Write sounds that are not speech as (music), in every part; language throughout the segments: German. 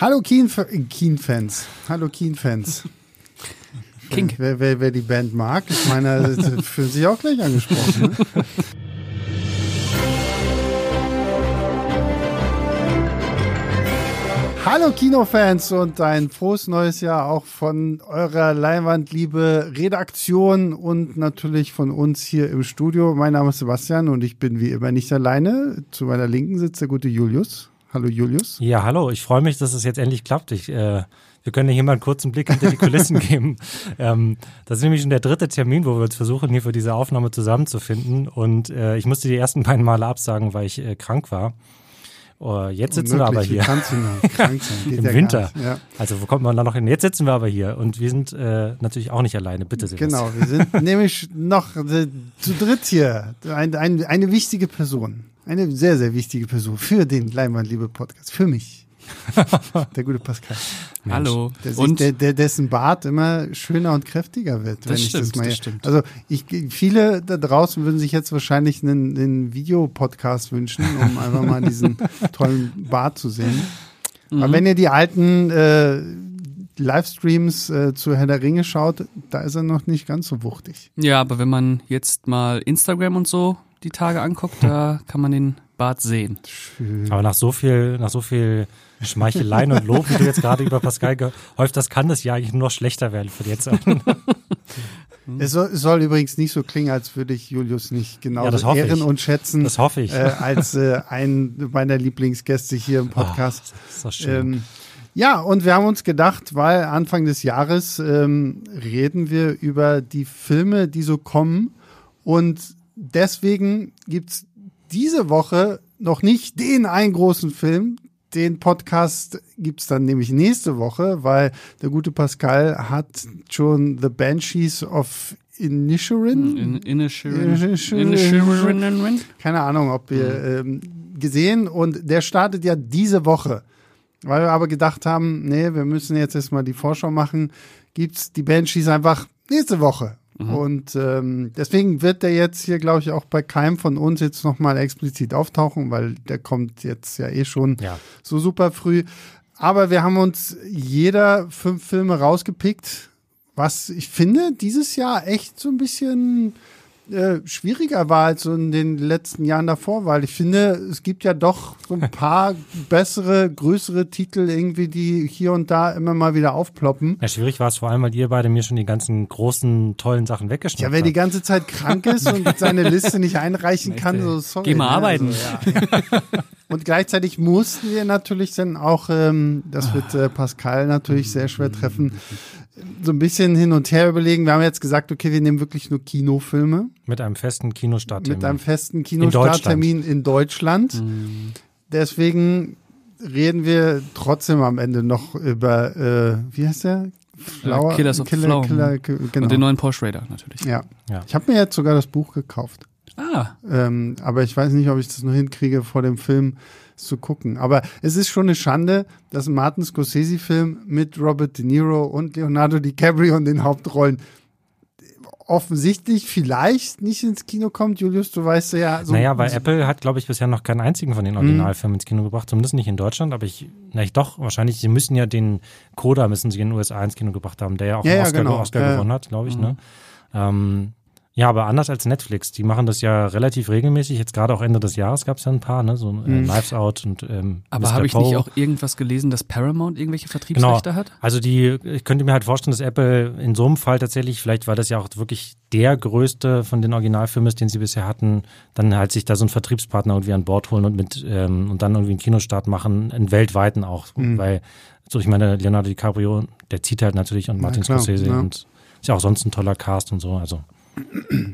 Hallo Keen-Fans. Hallo Keen-Fans. King. Wer, wer, wer die Band mag, ich meine, fühlen sich auch gleich angesprochen. Ne? Hallo Kinofans und ein frohes neues Jahr auch von eurer Leinwandliebe Redaktion und natürlich von uns hier im Studio. Mein Name ist Sebastian und ich bin wie immer nicht alleine. Zu meiner Linken sitzt der gute Julius. Hallo Julius. Ja, hallo. Ich freue mich, dass es jetzt endlich klappt. Ich, äh, wir können hier mal einen kurzen Blick hinter die Kulissen (laughs) geben. Ähm, das ist nämlich schon der dritte Termin, wo wir uns versuchen, hier für diese Aufnahme zusammenzufinden. Und äh, ich musste die ersten (laughs) beiden Male absagen, weil ich äh, krank war. Oh, jetzt sitzen wir aber hier. Wie (laughs) krank sein? Im ja Winter. Ja. Also wo kommt man da noch hin? Jetzt sitzen wir aber hier und wir sind äh, natürlich auch nicht alleine. Bitte, Sebastian. Genau, wir sind nämlich noch äh, zu dritt hier. Ein, ein, eine wichtige Person. Eine sehr, sehr wichtige Person für den Leinwandliebe Podcast. Für mich. (laughs) Der gute Pascal. Hallo. Der, Und der, der, dessen Bart immer schöner und kräftiger wird. Das wenn ich stimmt, das mal das stimmt. Also ich, viele da draußen würden sich jetzt wahrscheinlich einen, einen Videopodcast wünschen, um (laughs) einfach mal diesen tollen Bart zu sehen. Mhm. Aber wenn ihr die alten äh, Livestreams äh, zu Herr der Ringe schaut, da ist er noch nicht ganz so wuchtig. ja, aber wenn man jetzt mal Instagram und so die Tage anguckt, da kann man den Bart sehen. Schön. Aber nach so viel, nach so viel Schmeicheleien und Lob, wie du jetzt gerade über Pascal gehäuft hast, kann das ja eigentlich nur noch schlechter werden für jetzt. (laughs) Es soll, es soll übrigens nicht so klingen, als würde ich Julius nicht Ja, das hoffe ehren ich. und schätzen Das hoffe ich. äh, als äh, ein meiner Lieblingsgäste hier im Podcast. Oh, das ist doch schön. Ähm, ja, und wir haben uns gedacht, weil Anfang des Jahres ähm, reden wir über die Filme, die so kommen. Und deswegen gibt's diese Woche noch nicht den einen großen Film. Den Podcast gibt's dann nämlich nächste Woche, weil der gute Pascal hat schon The Banshees of Inisherin In, Inisherin. Inisherin. Inisherin. keine Ahnung, ob wir ähm, gesehen und der startet ja diese Woche. Weil wir aber gedacht haben, nee, wir müssen jetzt erstmal die Vorschau machen, gibt's die Banshees einfach nächste Woche. Und ähm, deswegen wird der jetzt hier, glaube ich, auch bei keinem von uns jetzt nochmal explizit auftauchen, weil der kommt jetzt ja eh schon ja. so super früh. Aber wir haben uns jeder fünf Filme rausgepickt, was ich finde dieses Jahr echt so ein bisschen äh, schwieriger war als so in den letzten Jahren davor, weil ich finde, es gibt ja doch so ein paar (laughs) bessere, größere Titel irgendwie, die hier und da immer mal wieder aufploppen. ja, schwierig war es vor allem, weil ihr beide mir schon die ganzen großen, tollen Sachen Ja, weggeschnappt wer die habt. ganze Zeit krank ist und (laughs) seine Liste nicht einreichen kann, so sorry. Geh mal ne? arbeiten. Also, ja. (laughs) Und gleichzeitig mussten wir natürlich dann auch, ähm, das wird äh, Pascal natürlich sehr schwer treffen, so ein bisschen hin und her überlegen. Wir haben jetzt gesagt, okay, wir nehmen wirklich nur Kinofilme Mit einem festen Kinostart. mit einem festen Deutschland. Kinostarttermin in Deutschland. Deswegen reden wir trotzdem am Ende noch über, äh, wie heißt der? Flower, Killers of Killer, Flower. Killer, Killer, genau. Und den neuen Porsche Raider natürlich. ja. Ja. Ich habe mir jetzt sogar das Buch gekauft. Ah, Ähm, aber ich weiß nicht, ob ich das nur hinkriege, vor dem Film zu gucken. Aber es ist schon eine Schande, dass ein Martin Scorsese-Film mit Robert De Niro und Leonardo DiCaprio in den Hauptrollen offensichtlich vielleicht nicht ins Kino kommt. Julius, du weißt ja so. naja, weil so, Apple hat, glaube ich, bisher noch keinen einzigen von den Mhm. Originalfilmen ins Kino gebracht, zumindest nicht in Deutschland, aber ich, na ich doch, wahrscheinlich, sie müssen ja den Coda müssen sie in den USA ins Kino gebracht haben, der ja auch Ja, einen ja, Oscar, genau. Oscar Ja. gewonnen hat, glaube ich, ne? Ähm, ja, aber anders als Netflix, die machen das ja relativ regelmäßig. Jetzt gerade auch Ende des Jahres gab es ja ein paar, ne? So äh, Mhm. Knives Out und ähm, aber habe ich nicht auch irgendwas gelesen, dass Paramount irgendwelche Genau. Vertriebsrechte hat? Also die, ich könnte mir halt vorstellen, dass Apple in so einem Fall tatsächlich, vielleicht weil das ja auch wirklich der größte von den Originalfilmen ist, den sie bisher hatten, dann halt sich da so einen Vertriebspartner irgendwie an Bord holen und mit ähm, und dann irgendwie einen Kinostart machen, einen weltweiten auch, Mhm. weil so ich meine Leonardo DiCaprio, der zieht halt natürlich und Martin klar, Scorsese ja. und ist ja auch sonst ein toller Cast und so, also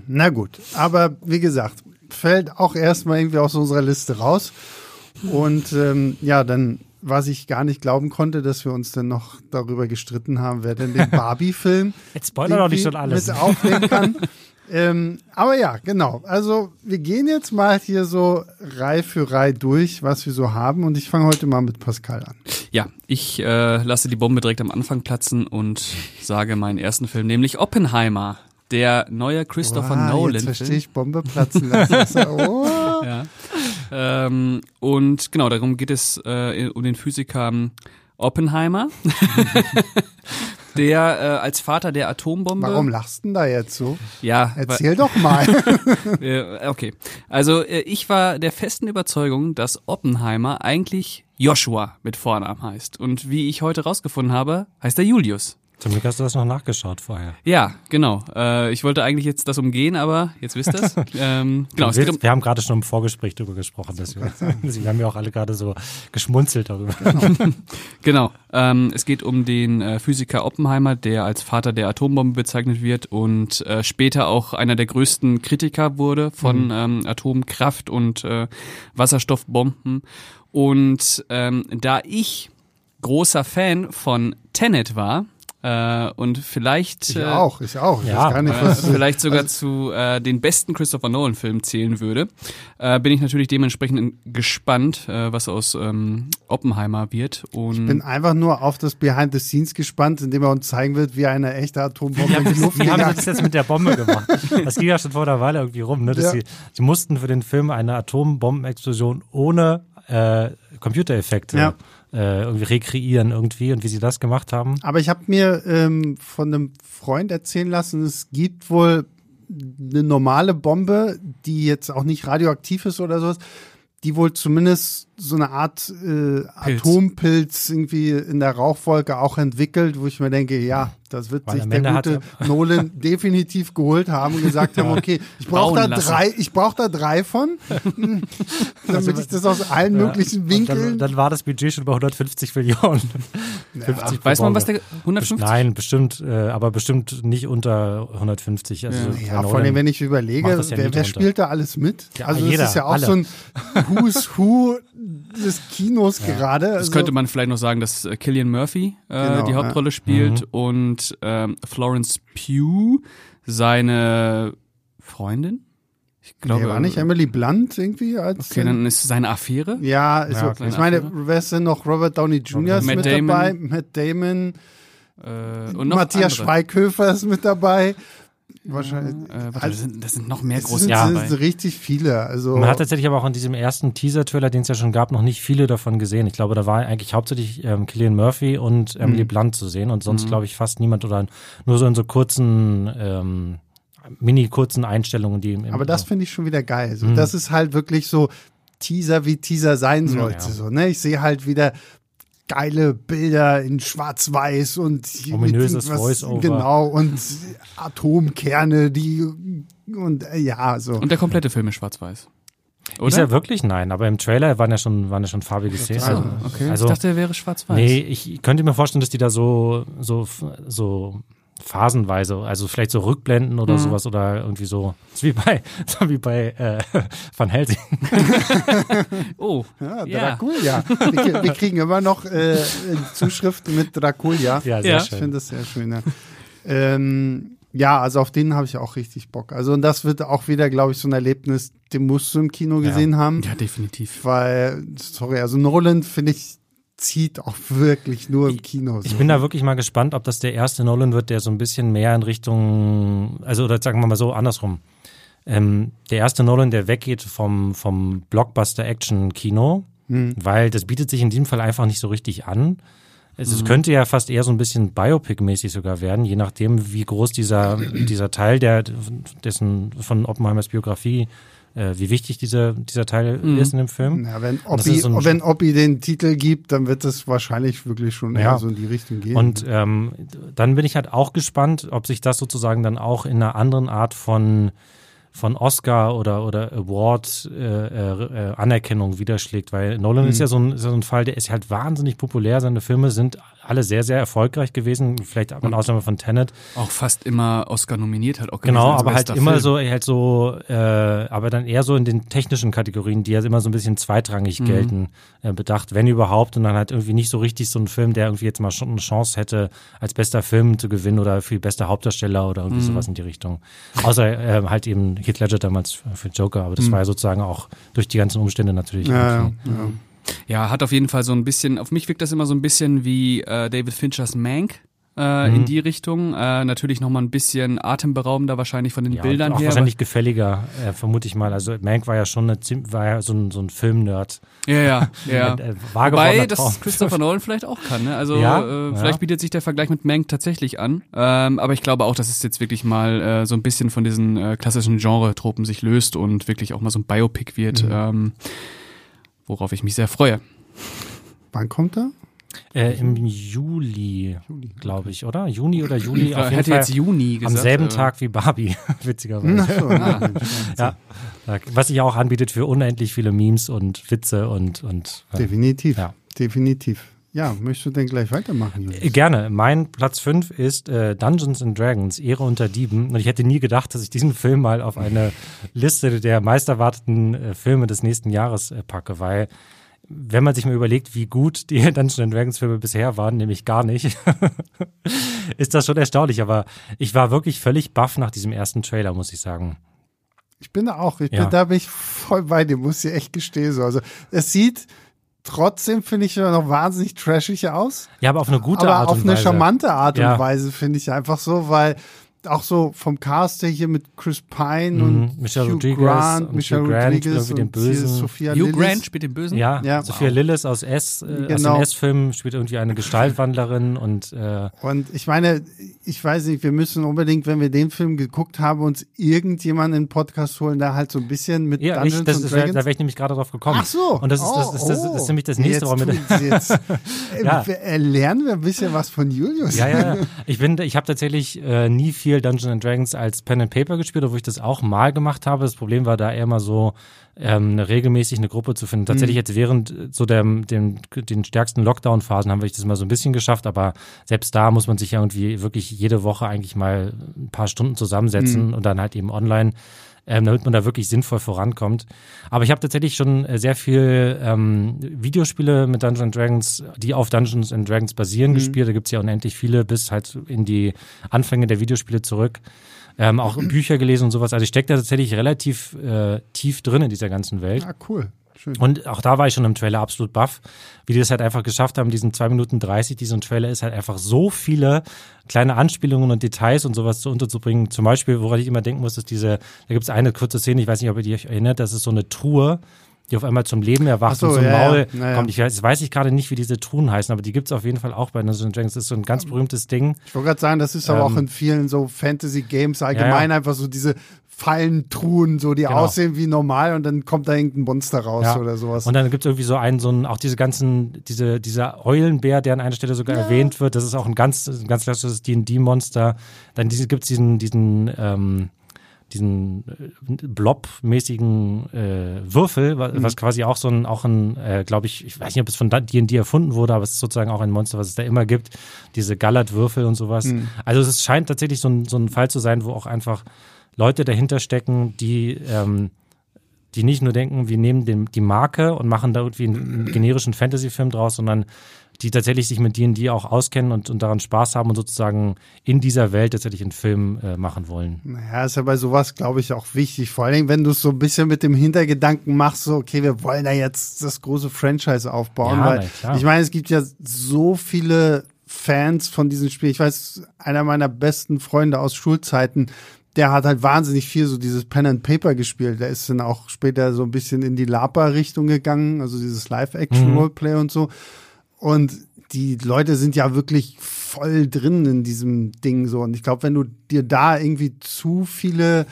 Na gut, aber wie gesagt, fällt auch erstmal irgendwie aus unserer Liste raus. Und ähm, ja, dann, was ich gar nicht glauben konnte, dass wir uns dann noch darüber gestritten haben, wer denn den (laughs) Barbie-Film jetzt spoiler doch nicht schon alles. mit aufnehmen kann. (laughs) ähm, aber ja, genau. Also wir gehen jetzt mal hier so Reihe für Reihe durch, was wir so haben. Und ich fange heute mal mit Pascal an. Ja, ich äh, lasse die Bombe direkt am Anfang platzen und sage meinen ersten Film, nämlich Oppenheimer. Der neue Christopher Wow, Nolan. Jetzt verstehe ich Bombe platzen lassen. oh. (laughs) Ja. Ähm, und genau, darum geht es äh, um den Physiker Oppenheimer, (laughs) der äh, als Vater der Atombombe. Warum lachst du denn da jetzt so? Ja, Erzähl doch mal. (laughs) äh, okay. Also äh, ich war der festen Überzeugung, dass Oppenheimer eigentlich Joshua mit Vornamen heißt. Und wie ich heute rausgefunden habe, heißt er Julius. Zum Glück hast du das noch nachgeschaut vorher. Ja, genau. Äh, ich wollte eigentlich jetzt das umgehen, aber jetzt wisst ihr's. (laughs) ähm, genau, es um, wir haben gerade schon im Vorgespräch darüber gesprochen. Deswegen. wir (laughs) haben ja auch alle gerade so geschmunzelt darüber. (laughs) genau. Ähm, es geht um den äh, Physiker Oppenheimer, der als Vater der Atombombe bezeichnet wird und äh, später auch einer der größten Kritiker wurde von Mhm. ähm, Atomkraft und äh, Wasserstoffbomben. Und ähm, da ich großer Fan von Tenet war, äh, und vielleicht Ich äh, auch, ich auch. Ich Ja, weiß gar nicht, äh, was, vielleicht sogar zu äh, den besten Christopher Nolan-Filmen zählen würde, äh, bin ich natürlich dementsprechend gespannt, äh, was aus ähm, Oppenheimer wird. Und Ich bin einfach nur auf das Behind the Scenes gespannt, indem er uns zeigen wird, wie eine echte Atombombe Die in haben, die Luft die haben gejagt das jetzt mit der Bombe gemacht. Das ging ja schon vor einer Weile irgendwie rum. Ne? Dass Ja. sie, sie mussten für den Film eine Atombombenexplosion ohne äh, Computereffekte Ja. Äh, irgendwie rekreieren irgendwie und wie sie das gemacht haben. Aber ich habe mir ähm, von einem Freund erzählen lassen, es gibt wohl eine normale Bombe, die jetzt auch nicht radioaktiv ist oder sowas, die wohl zumindest so eine Art äh, Atompilz irgendwie in der Rauchwolke auch entwickelt, wo ich mir denke, ja, das wird Weil sich der gute (laughs) Nolan definitiv geholt haben und gesagt haben, (laughs) okay, ich brauche da lassen. drei, ich brauche da drei von, (laughs) damit ich das aus allen möglichen Und Winkeln. Dann, dann war das Budget schon bei 150 Millionen. 50 pro weiß man, was der 150? Nein, bestimmt, äh, aber bestimmt nicht unter 150. Also Ja, vor allem, wenn ich überlege, ja wer, wer spielt da alles mit? Ja, also jeder, das ist ja auch alle. so ein Who's Who des Kinos gerade. Das Also, könnte man vielleicht noch sagen, dass äh, Killian Murphy äh, Genau, die ja. Hauptrolle spielt Mhm. und ähm, Florence Pugh seine Freundin. Ich glaube, nee, war nicht Emily Blunt irgendwie als. Okay, dann ist es seine Affäre. ja, also, Ja, ich kleine meine, wer ist denn noch? Robert Downey Jr. ist Matt mit Damon. dabei, Matt Damon, Äh, und noch Matthias andere. Schweighöfer ist mit dabei. Wahrscheinlich. Äh, warte, Also, das, sind, das sind noch mehr es große sind, Namen sind dabei. richtig viele. Also, Man hat tatsächlich aber auch in diesem ersten Teaser-Trailer, den es ja schon gab, noch nicht viele davon gesehen. Ich glaube, da war eigentlich hauptsächlich ähm, Killian Murphy und Emily Blunt zu sehen und sonst, glaube ich, fast niemand oder nur so in so kurzen, ähm, mini-kurzen Einstellungen, die im, im Aber das finde ich schon wieder geil. So, Das ist halt wirklich so Teaser, wie Teaser sein sollte. ja. So, ne? Ich sehe halt wieder geile Bilder in Schwarz-Weiß und Ominöses Voice-Over. Genau, und Atomkerne, die und äh, ja, so. Und der komplette Film ist schwarz-weiß. Ist Oder? er wirklich? Nein, aber im Trailer waren ja schon, waren ja schon farbige Szenen. so, Also, okay. also ich dachte, er wäre schwarz-weiß. nee, ich könnte mir vorstellen, dass die da so, so, so phasenweise, also vielleicht so Rückblenden oder sowas oder irgendwie so, so wie bei, (laughs) so wie bei äh, (laughs) Van Helsing. (laughs) Oh, Ja, ja. Draculia. Wir, wir kriegen immer noch äh, Zuschriften mit Draculia. Ja, sehr Ja. Ich schön. finde das sehr schön. Ja. ähm, ja, also auf den habe ich auch richtig Bock. Also und das wird auch wieder, glaube ich, so ein Erlebnis, den musst du im Kino Ja. gesehen haben. Ja, definitiv. Weil, sorry, also Nolan, finde ich, zieht auch wirklich nur im Kino. So. Ich bin da wirklich mal gespannt, ob das der erste Nolan wird, der so ein bisschen mehr in Richtung, also oder sagen wir mal so andersrum. Ähm, der erste Nolan, der weggeht vom, vom Blockbuster-Action-Kino, weil das bietet sich in diesem Fall einfach nicht so richtig an. Es, es könnte ja fast eher so ein bisschen Biopic-mäßig sogar werden, je nachdem, wie groß dieser, dieser Teil der, dessen, von Oppenheimers Biografie, äh, wie wichtig dieser, dieser Teil ist in dem Film. ja, wenn Oppi, ist so ein- wenn Oppi den Titel gibt, dann wird das wahrscheinlich wirklich schon Ja. so in die Richtung gehen. Und ähm, dann bin ich halt auch gespannt, ob sich das sozusagen dann auch in einer anderen Art von von Oscar oder oder Award äh, äh, äh, Anerkennung widerschlägt, weil Nolan ist ja so ein, ist ja so ein Fall, der ist halt wahnsinnig populär. Seine Filme sind alle sehr sehr erfolgreich gewesen, vielleicht auch in Ausnahme von Tenet. Auch fast immer Oscar nominiert halt auch Genau, aber halt immer Film. so, halt so, äh, aber dann eher so in den technischen Kategorien, die ja immer so ein bisschen zweitrangig Mhm. gelten, äh, bedacht, wenn überhaupt, und dann halt irgendwie nicht so richtig so ein Film, der irgendwie jetzt mal schon eine Chance hätte, als bester Film zu gewinnen oder für bester Hauptdarsteller oder Mhm. irgendwie sowas in die Richtung. Außer äh, halt eben Heath Ledger damals für Joker, aber das war ja sozusagen auch durch die ganzen Umstände natürlich. Mhm. ja, ja, irgendwie- Ja, hat auf jeden Fall so ein bisschen, auf mich wirkt das immer so ein bisschen wie äh, David Finchers Mank. äh, Mhm. in die Richtung. Äh, natürlich nochmal ein bisschen atemberaubender wahrscheinlich von den Ja, Bildern auch her. wahrscheinlich gefälliger, äh, vermute ich mal. Also Mank war ja schon eine, war ja so ein, so ein Film-Nerd. Ja, ja, (laughs) ja. Äh, Wobei das. Christopher Nolan vielleicht auch kann. Ne? Also Ja, äh, ja. vielleicht bietet sich der Vergleich mit Mank tatsächlich an. Ähm, aber ich glaube auch, dass es jetzt wirklich mal äh, so ein bisschen von diesen äh, klassischen Genre-Tropen sich löst und wirklich auch mal so ein Biopic wird, Mhm. ähm, worauf ich mich sehr freue. Wann kommt er? Äh, Im Juli, glaube ich, oder? Juni oder Juli? Ich auf jeden hätte Fall jetzt Juni gesagt. am selben äh, Tag wie Barbie, (laughs) witzigerweise. So, (laughs) Ah. Ja, was sich auch anbietet für unendlich viele Memes und Witze und, und äh, Definitiv. Ja. Definitiv. Ja, möchtest du denn gleich weitermachen, Äh, Julius? Gerne. Mein Platz 5 ist äh, Dungeons and Dragons, Ehre unter Dieben. Und ich hätte nie gedacht, dass ich diesen (laughs) Film mal auf eine Liste der meisterwarteten äh, Filme des nächsten Jahres äh, packe, weil wenn man sich mal überlegt, wie gut die (laughs) Dungeons and Dragons Filme bisher waren, nämlich gar nicht, (laughs) ist das schon erstaunlich. Aber ich war wirklich völlig baff nach diesem ersten Trailer, muss ich sagen. Ich bin da auch, ich Ja. bin, da bin ich voll bei dir, muss ich echt gestehen. So. Also, es sieht trotzdem, finde ich, noch wahnsinnig trashig aus. Ja, aber auf eine gute aber Art auf und eine Weise. charmante Art Ja. und Weise, finde ich einfach so, weil auch so vom Cast her hier mit Chris Pine und Mhm. Michelle Hugh Rodriguez Grant, und Michelle Hugh Grant Rodriguez irgendwie den und hier Bösen. Sophia Hugh Lillis. Grant spielt den Bösen. Ja, Ja. Sophia Lillis aus S, äh, aus Genau. dem S-Film spielt irgendwie eine Gestaltwandlerin und äh, Und ich meine, ich weiß nicht, wir müssen unbedingt, wenn wir den Film geguckt haben, uns irgendjemanden in den Podcast holen, der halt so ein bisschen mit ja, Dungeons ich, das and ist, da Dragons. wäre ich nämlich gerade drauf gekommen. Ach so. Und das ist, das, ist, das, Oh, das ist nämlich das oh. nächste, jetzt warum wir, jetzt, (laughs) äh, Ja. wir- äh, lernen wir ein bisschen was von Julius. ja, ja, ja. (laughs) Ich bin, ich habe tatsächlich äh, nie viel Dungeons and Dragons als Pen and Paper gespielt, obwohl ich das auch mal gemacht habe. Das Problem war da eher mal so ähm, regelmäßig eine Gruppe zu finden. Tatsächlich jetzt während äh, so der, dem, den stärksten Lockdown-Phasen haben wir das mal so ein bisschen geschafft, aber selbst da muss man sich ja irgendwie wirklich jede Woche eigentlich mal ein paar Stunden zusammensetzen und dann halt eben online ähm, damit man da wirklich sinnvoll vorankommt. Aber ich habe tatsächlich schon äh, sehr viel ähm, Videospiele mit Dungeons and Dragons, die auf Dungeons and Dragons basieren, gespielt. Da gibt's ja unendlich viele bis halt in die Anfänge der Videospiele zurück. Ähm, auch Bücher gelesen und sowas. Also ich stecke da tatsächlich relativ äh, tief drin in dieser ganzen Welt. Ah, cool. Schön. Und auch da war ich schon im Trailer absolut baff, wie die das halt einfach geschafft haben, diesen 2 Minuten 30, die so ein Trailer ist, halt einfach so viele kleine Anspielungen und Details und sowas zu unterzubringen. Zum Beispiel, woran ich immer denken muss, ist diese, da gibt es eine kurze Szene, ich weiß nicht, ob ihr die euch erinnert, das ist so eine Truhe, die auf einmal zum Leben erwacht Ach so, und ein ja, Maul ja. Kommt. Ich weiß, weiß ich gerade nicht, wie diese Truhen heißen, aber die gibt es auf jeden Fall auch bei Dungeons Dragons. Das ist so ein ganz berühmtes Ding. Ich wollte gerade sagen, das ist aber Ähm, auch in vielen so Fantasy-Games allgemein ja. einfach so diese Fallentruhen, so die Genau. aussehen wie normal und dann kommt da irgendein Monster raus Ja. oder sowas. Und dann gibt es irgendwie so einen, so einen, auch diese ganzen, diese, dieser Eulenbär, der an einer Stelle sogar erwähnt wird. Das ist auch ein ganz, ein ganz klassisches D&D-Monster. Dann diese, gibt's diesen, diesen, ähm, diesen äh, Blob-mäßigen äh, Würfel, wa- was quasi auch so ein, auch ein, äh, glaube ich, ich weiß nicht, ob es von D&D erfunden wurde, aber es ist sozusagen auch ein Monster, was es da immer gibt. Diese Gallert-Würfel und sowas. Also es scheint tatsächlich so ein, so ein Fall zu sein, wo auch einfach Leute dahinter stecken, die ähm, die nicht nur denken, wir nehmen den, die Marke und machen da irgendwie einen, generischen Fantasy-Film draus, sondern die tatsächlich sich mit D&D auch auskennen und, und daran Spaß haben und sozusagen in dieser Welt tatsächlich einen Film äh, machen wollen. Naja, ist ja bei sowas, glaube ich, auch wichtig. Vor allen Dingen, wenn du es so ein bisschen mit dem Hintergedanken machst, so, okay, wir wollen da jetzt das große Franchise aufbauen. Ja, weil na ich meine, es gibt ja so viele Fans von diesem Spiel. Ich weiß, einer meiner besten Freunde aus Schulzeiten, der hat halt wahnsinnig viel so dieses Pen and Paper gespielt. Der ist dann auch später so ein bisschen in die Lapa-Richtung gegangen, also dieses Live-Action-Roleplay und so. Und die Leute sind ja wirklich voll drin in diesem Ding so. Und ich glaube, wenn du dir da irgendwie zu viele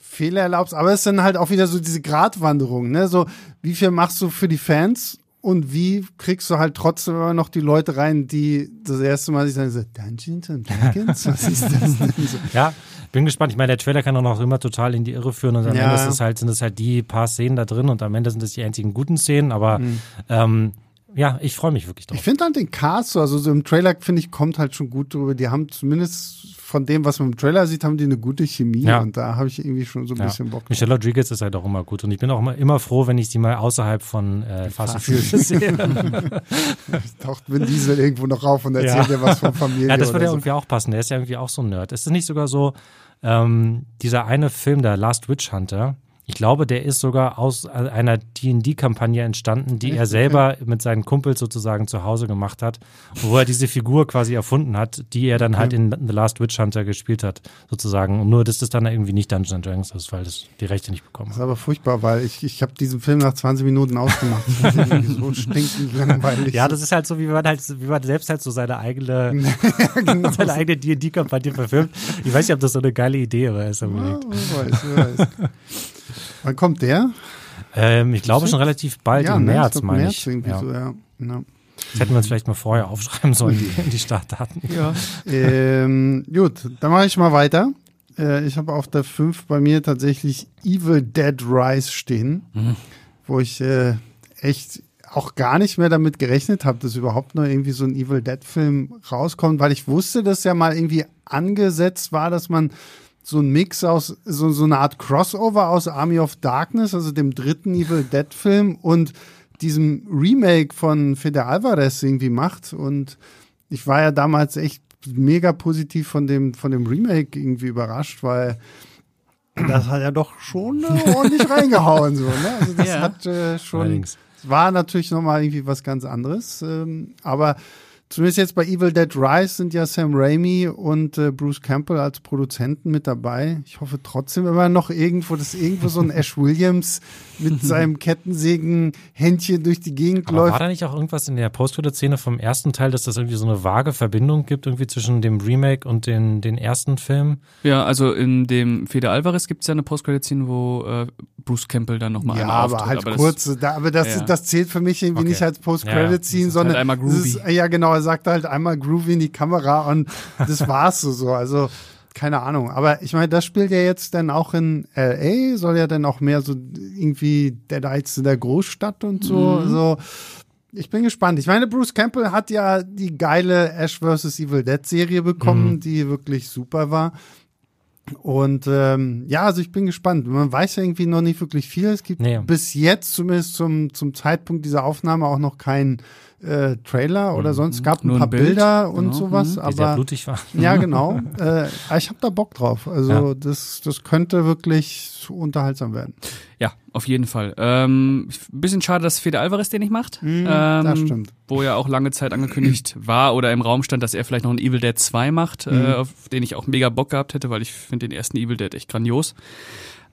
Fehler erlaubst, aber es ist dann halt auch wieder so diese Gratwanderung, ne? So, wie viel machst du für die Fans und wie kriegst du halt trotzdem immer noch die Leute rein, die das erste Mal sich sagen, so, Dungeons and Dragons? Was ist das denn so? Ja, bin gespannt. Ich meine, der Trailer kann auch noch immer total in die Irre führen und am Ja. Ende es halt, sind es halt die paar Szenen da drin und am Ende sind es die einzigen guten Szenen, aber ähm, ja, ich freue mich wirklich drauf. Ich finde halt den Cast so, also so im Trailer, finde ich, kommt halt schon gut drüber. Die haben zumindest von dem, was man im Trailer sieht, haben die eine gute Chemie Ja. und da habe ich irgendwie schon so ein Ja. bisschen Bock. Michelle Rodriguez ist halt auch immer gut und ich bin auch immer, immer froh, wenn ich sie mal außerhalb von äh, Fast and Furious sehe. (laughs) Taucht Vin Diesel irgendwo noch auf und erzählt Ja. dir was von Familie Ja, das würde ja so. irgendwie auch passen. Der ist ja irgendwie auch so ein Nerd. Ist das nicht sogar so, ähm, dieser eine Film, der Last Witch Hunter, Ich glaube, der ist sogar aus einer D&D-Kampagne entstanden, die er selber mit seinen Kumpels sozusagen zu Hause gemacht hat, wo er diese Figur quasi erfunden hat, die er dann halt in The Last Witch Hunter gespielt hat, sozusagen. Und nur, dass das dann irgendwie nicht Dungeons Dragons ist, weil das die Rechte nicht bekommen Das ist aber furchtbar, weil ich, ich habe diesen Film nach 20 Minuten ausgemacht. Das ist so (laughs) stinkend langweilig. Ja, das ist halt so, wie man halt, wie man selbst halt so seine eigene, (laughs) genau. (laughs) seine eigene D&D-Kampagne verfilmt. Ich weiß nicht, ob das so eine geile Idee war, ist Ja, wer weiß, wer weiß. Wann kommt der? Ähm, ich glaube schon relativ bald im ne? März, meine März ich. irgendwie Ja. so, ja. ja. Das hätten wir uns vielleicht mal vorher aufschreiben sollen, die, die Startdaten. Ja. ähm, gut, dann mache ich mal weiter. Äh, ich habe auf der 5 bei mir tatsächlich Evil Dead Rise stehen, wo ich äh, echt auch gar nicht mehr damit gerechnet habe, dass überhaupt noch irgendwie so ein Evil Dead Film rauskommt, weil ich wusste, dass ja mal irgendwie angesetzt war, dass man so ein Mix aus, so, so eine Art Crossover aus Army of Darkness, also dem dritten Evil Dead Film und diesem Remake von Fede Alvarez irgendwie macht. Und ich war ja damals echt mega positiv von dem, von dem Remake irgendwie überrascht, weil das hat ja doch schon äh, (laughs) ordentlich reingehauen, so, ne? Also das Ja. hat äh, schon, Allerdings. es war natürlich nochmal irgendwie was ganz anderes, ähm, aber zumindest jetzt bei Evil Dead Rise sind ja Sam Raimi und äh, Bruce Campbell als Produzenten mit dabei. Ich hoffe trotzdem immer noch irgendwo, dass irgendwo so ein (laughs) Ash Williams mit seinem Kettensägen-Händchen durch die Gegend Aber läuft. war da nicht auch irgendwas in der Post-Credit-Szene vom ersten Teil, dass das irgendwie so eine vage Verbindung gibt, irgendwie zwischen dem Remake und den, den ersten Film? Ja, also in dem Fede Alvarez gibt es ja eine Post-Credit-Scene, wo äh, Bruce Campbell dann nochmal Ja, einmal aber auftritt. halt aber das- kurz, da, aber das, Ja. das zählt für mich irgendwie Okay. nicht als Post-Credit-Scene, Ja, ja. sondern halt einmal es ist, groovy. ja genau, sagt halt einmal groovy in die Kamera und das war's so, so. Also keine Ahnung. Aber ich meine, das spielt ja jetzt dann auch in LA, soll ja dann auch mehr so irgendwie der Reiz in der Großstadt und so. Mhm. Also ich bin gespannt. Ich meine, Bruce Campbell hat ja die geile Ash vs. Evil Dead Serie bekommen, Mhm. die wirklich super war. Und ähm, ja, also ich bin gespannt. Man weiß ja irgendwie noch nicht wirklich viel. Es gibt Nee. bis jetzt, zumindest zum, zum Zeitpunkt dieser Aufnahme, auch noch keinen äh, Trailer oder sonst. Es gab ein Nur ein paar Bild, Bilder und genau, sowas, mhm. Die sehr aber blutig war. ja, (laughs) genau. äh, aber ich habe da Bock drauf. Also Ja. das, das könnte wirklich unterhaltsam werden. Ja, auf jeden Fall. Ähm, ein bisschen schade, dass Fede Alvarez den nicht macht. ähm, das stimmt. Wo ja auch lange Zeit angekündigt (clears throat) war oder im Raum stand, dass er vielleicht noch einen Evil Dead 2 macht, äh, auf den ich auch mega Bock gehabt hätte, weil ich finde den ersten Evil Dead echt grandios.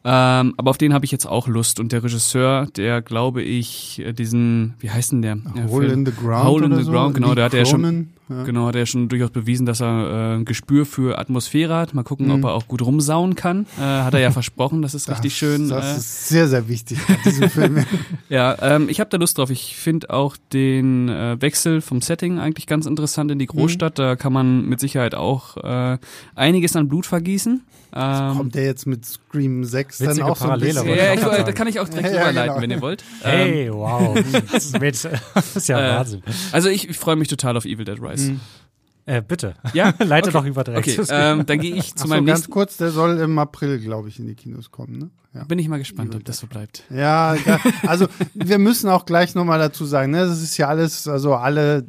Ähm, aber auf den habe ich jetzt auch Lust. Und der Regisseur, der glaube ich, äh, diesen, wie heißt denn der? Hole in the Ground. Hole in the so. Ground, genau, Lee der hat ja schon- ja. Genau, hat er schon durchaus bewiesen, dass er äh, ein Gespür für Atmosphäre hat. Mal gucken, Mhm. ob er auch gut rumsauen kann. Äh, hat er ja (laughs) versprochen, das ist richtig schön. Das äh, ist sehr, sehr wichtig bei diesem (laughs) Film. ja, ähm, ich habe da Lust drauf. Ich finde auch den äh, Wechsel vom Setting eigentlich ganz interessant in die Großstadt. Da kann man mit Sicherheit auch äh, einiges an Blut vergießen. Ähm, Kommt der jetzt mit Scream 6 dann auch so ein Parallele, bisschen? ja, ich auch da (laughs) kann ich auch direkt Ja, ja, überleiten, genau. wenn ihr wollt. Ähm, Hey, wow. Das ist, mit, das ist ja Äh, Wahnsinn. also ich, ich freue mich total auf Evil Dead Rise. Äh, bitte. Ja, (laughs) Leite okay. doch über direkt. Okay, ähm, dann gehe ich Ach zu so, meinem ganz nächsten. kurz, der soll im April, glaube ich, in die Kinos kommen. Ne? Ja. Bin ich mal gespannt, ob das so bleibt. Ja, ja, also wir müssen auch gleich nochmal dazu sagen, ne, das ist ja alles, also alle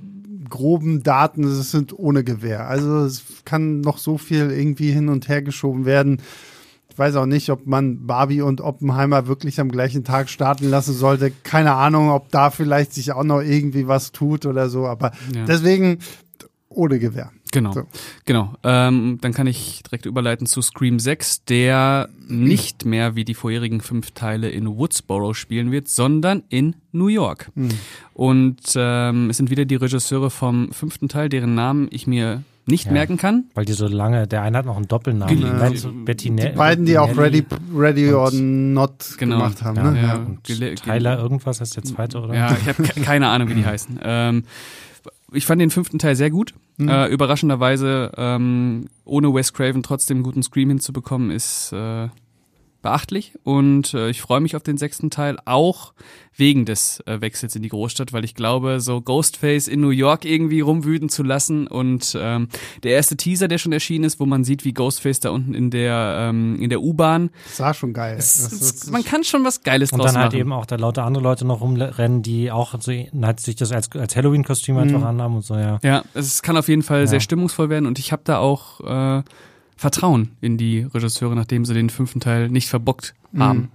groben Daten, das sind ohne Gewähr. Also es kann noch so viel irgendwie hin und her geschoben werden. Ich weiß auch nicht, ob man Barbie und Oppenheimer wirklich am gleichen Tag starten lassen sollte. Keine Ahnung, ob da vielleicht sich auch noch irgendwie was tut oder so, aber Ja. deswegen ohne Gewähr. Genau, So. genau. Ähm, dann kann ich direkt überleiten zu Scream 6, der nicht mehr wie die vorherigen fünf Teile in Woodsboro spielen wird, sondern in New York. Und ähm, es sind wieder die Regisseure vom fünften Teil, deren Namen ich mir nicht Ja. merken kann. Weil die so lange, der eine hat noch einen Doppelnamen. Genau. Nein, so Bettinelli. Die beiden, die auch Ready, Ready or Not Genau. gemacht haben. Ja, ne? Ja, Und Tyler irgendwas heißt der zweite, oder? Ja, ich habe ke keine Ahnung, wie die heißen. Ähm, ich fand den fünften Teil sehr gut. Äh, überraschenderweise, ähm, ohne Wes Craven trotzdem einen guten Scream hinzubekommen, ist äh, beachtlich. Und äh, ich freue mich auf den sechsten Teil, auch wegen des äh, Wechsels in die Großstadt, weil ich glaube, so Ghostface in New York irgendwie rumwüten zu lassen. Und ähm, der erste Teaser, der schon erschienen ist, wo man sieht, wie Ghostface da unten in der, ähm, in der U-Bahn. Das sah schon geil. Es- Das ist- Man kann schon was Geiles Und draus dann halt machen. eben auch da lauter andere Leute noch rumrennen, die auch so, halt sich das als, als Halloween-Kostüm Mhm. einfach anhaben und so, ja. Ja, es kann auf jeden Fall Ja. sehr stimmungsvoll werden und ich habe da auch äh, Vertrauen in die Regisseure, nachdem sie den fünften Teil nicht verbockt haben.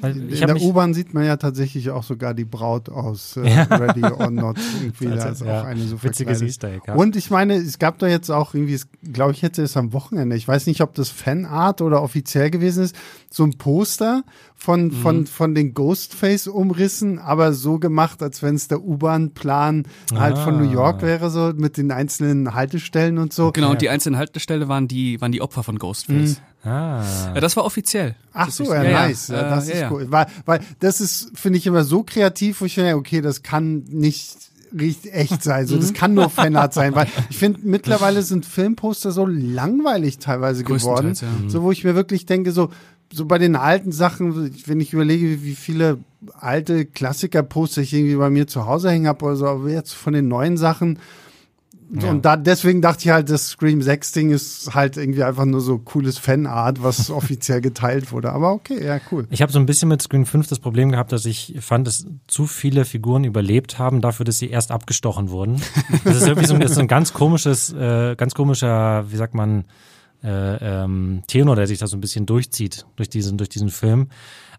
Weil In der U-Bahn sieht man ja tatsächlich auch sogar die Braut aus äh, Ja. Ready or Not. Irgendwie, da (laughs) Also, ist ja, auch eine so witziges. Easter Egg, ja. Und ich meine, es gab da jetzt auch irgendwie, glaube ich, hätte es am Wochenende, ich weiß nicht, ob das Fanart oder offiziell gewesen ist, so ein Poster von, Mhm. von, von den Ghostface-Umrissen, aber so gemacht, als wenn es der U-Bahn-Plan halt von Ah. New York wäre, so mit den einzelnen Haltestellen und so. Genau, und die einzelnen Haltestelle waren die, waren die Opfer von Ghostface. ah, Ja, das war offiziell. Ach so, ja, ja, nice. Ja, äh, das ja, ist ja. cool. Weil, weil das ist, finde ich, immer so kreativ, wo ich denke, okay, das kann nicht richtig echt sein. So, Mhm. das kann nur Fanart (laughs) sein, weil ich finde, mittlerweile sind Filmposter so langweilig teilweise geworden. Ja. So, wo ich mir wirklich denke, so, so bei den alten Sachen, wenn ich überlege, wie viele alte Klassiker-Poster ich irgendwie bei mir zu Hause hängen habe oder so, aber jetzt von den neuen Sachen. Ja. Und da, deswegen dachte ich halt, das Scream 6 Ding ist halt irgendwie einfach nur so cooles Fanart, was (laughs) offiziell geteilt wurde. Aber okay, ja, cool. Ich habe so ein bisschen mit Screen 5 das Problem gehabt, dass ich fand, dass zu viele Figuren überlebt haben, dafür, dass sie erst abgestochen wurden. Das ist irgendwie so ein, so ein ganz komisches, äh, ganz komischer, wie sagt man, äh, ähm, Tenor, der sich da so ein bisschen durchzieht durch diesen, durch diesen Film.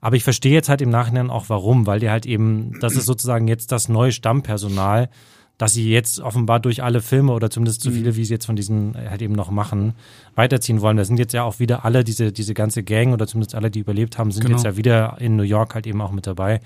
Aber ich verstehe jetzt halt im Nachhinein auch warum, weil die halt eben, das ist sozusagen jetzt das neue Stammpersonal, dass sie jetzt offenbar durch alle Filme oder zumindest so viele, wie sie jetzt von diesen halt eben noch machen, weiterziehen wollen. Da sind jetzt ja auch wieder alle, diese, diese ganze Gang oder zumindest alle, die überlebt haben, sind Genau. jetzt ja wieder in New York halt eben auch mit dabei.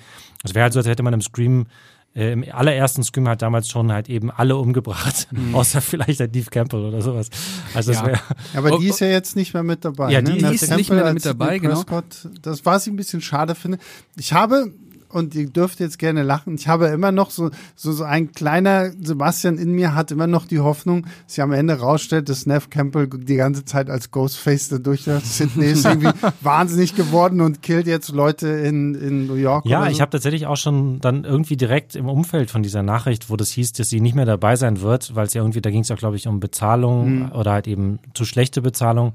Es wäre halt so, als hätte man im Scream äh, im allerersten Scream halt damals schon halt eben alle umgebracht, (laughs) außer vielleicht der Steve Campbell oder sowas. Also das Ja. wäre Aber Oh, die oh. ist ja jetzt nicht mehr mit dabei. Ja, ne? die Neve ist Campbell nicht mehr mit dabei, genau. Prescott, Das, was ich ein bisschen schade finde. Ich habe, und ihr dürft jetzt gerne lachen, ich habe immer noch so, so, so ein kleiner Sebastian in mir hat immer noch die Hoffnung, dass sich am Ende rausstellt, dass Nev Campbell die ganze Zeit als Ghostface da durchläuft. Sidney ist irgendwie (laughs) wahnsinnig geworden und killt jetzt Leute in, in New York. Ja, oder ich so. habe tatsächlich auch schon dann irgendwie direkt im Umfeld von dieser Nachricht, wo das hieß, dass sie nicht mehr dabei sein wird, weil es ja irgendwie, da ging es ja, glaube ich, um Bezahlung oder halt eben zu schlechte Bezahlung,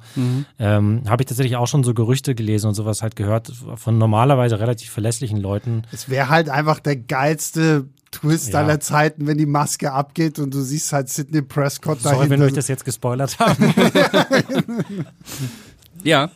ähm, habe ich tatsächlich auch schon so Gerüchte gelesen und sowas halt gehört von normalerweise relativ verlässlichen Leuten. Es wäre halt einfach der geilste Twist Ja. aller Zeiten, wenn die Maske abgeht und du siehst halt Sidney Prescott Sorry, wenn wir euch das jetzt gespoilert haben. Ja,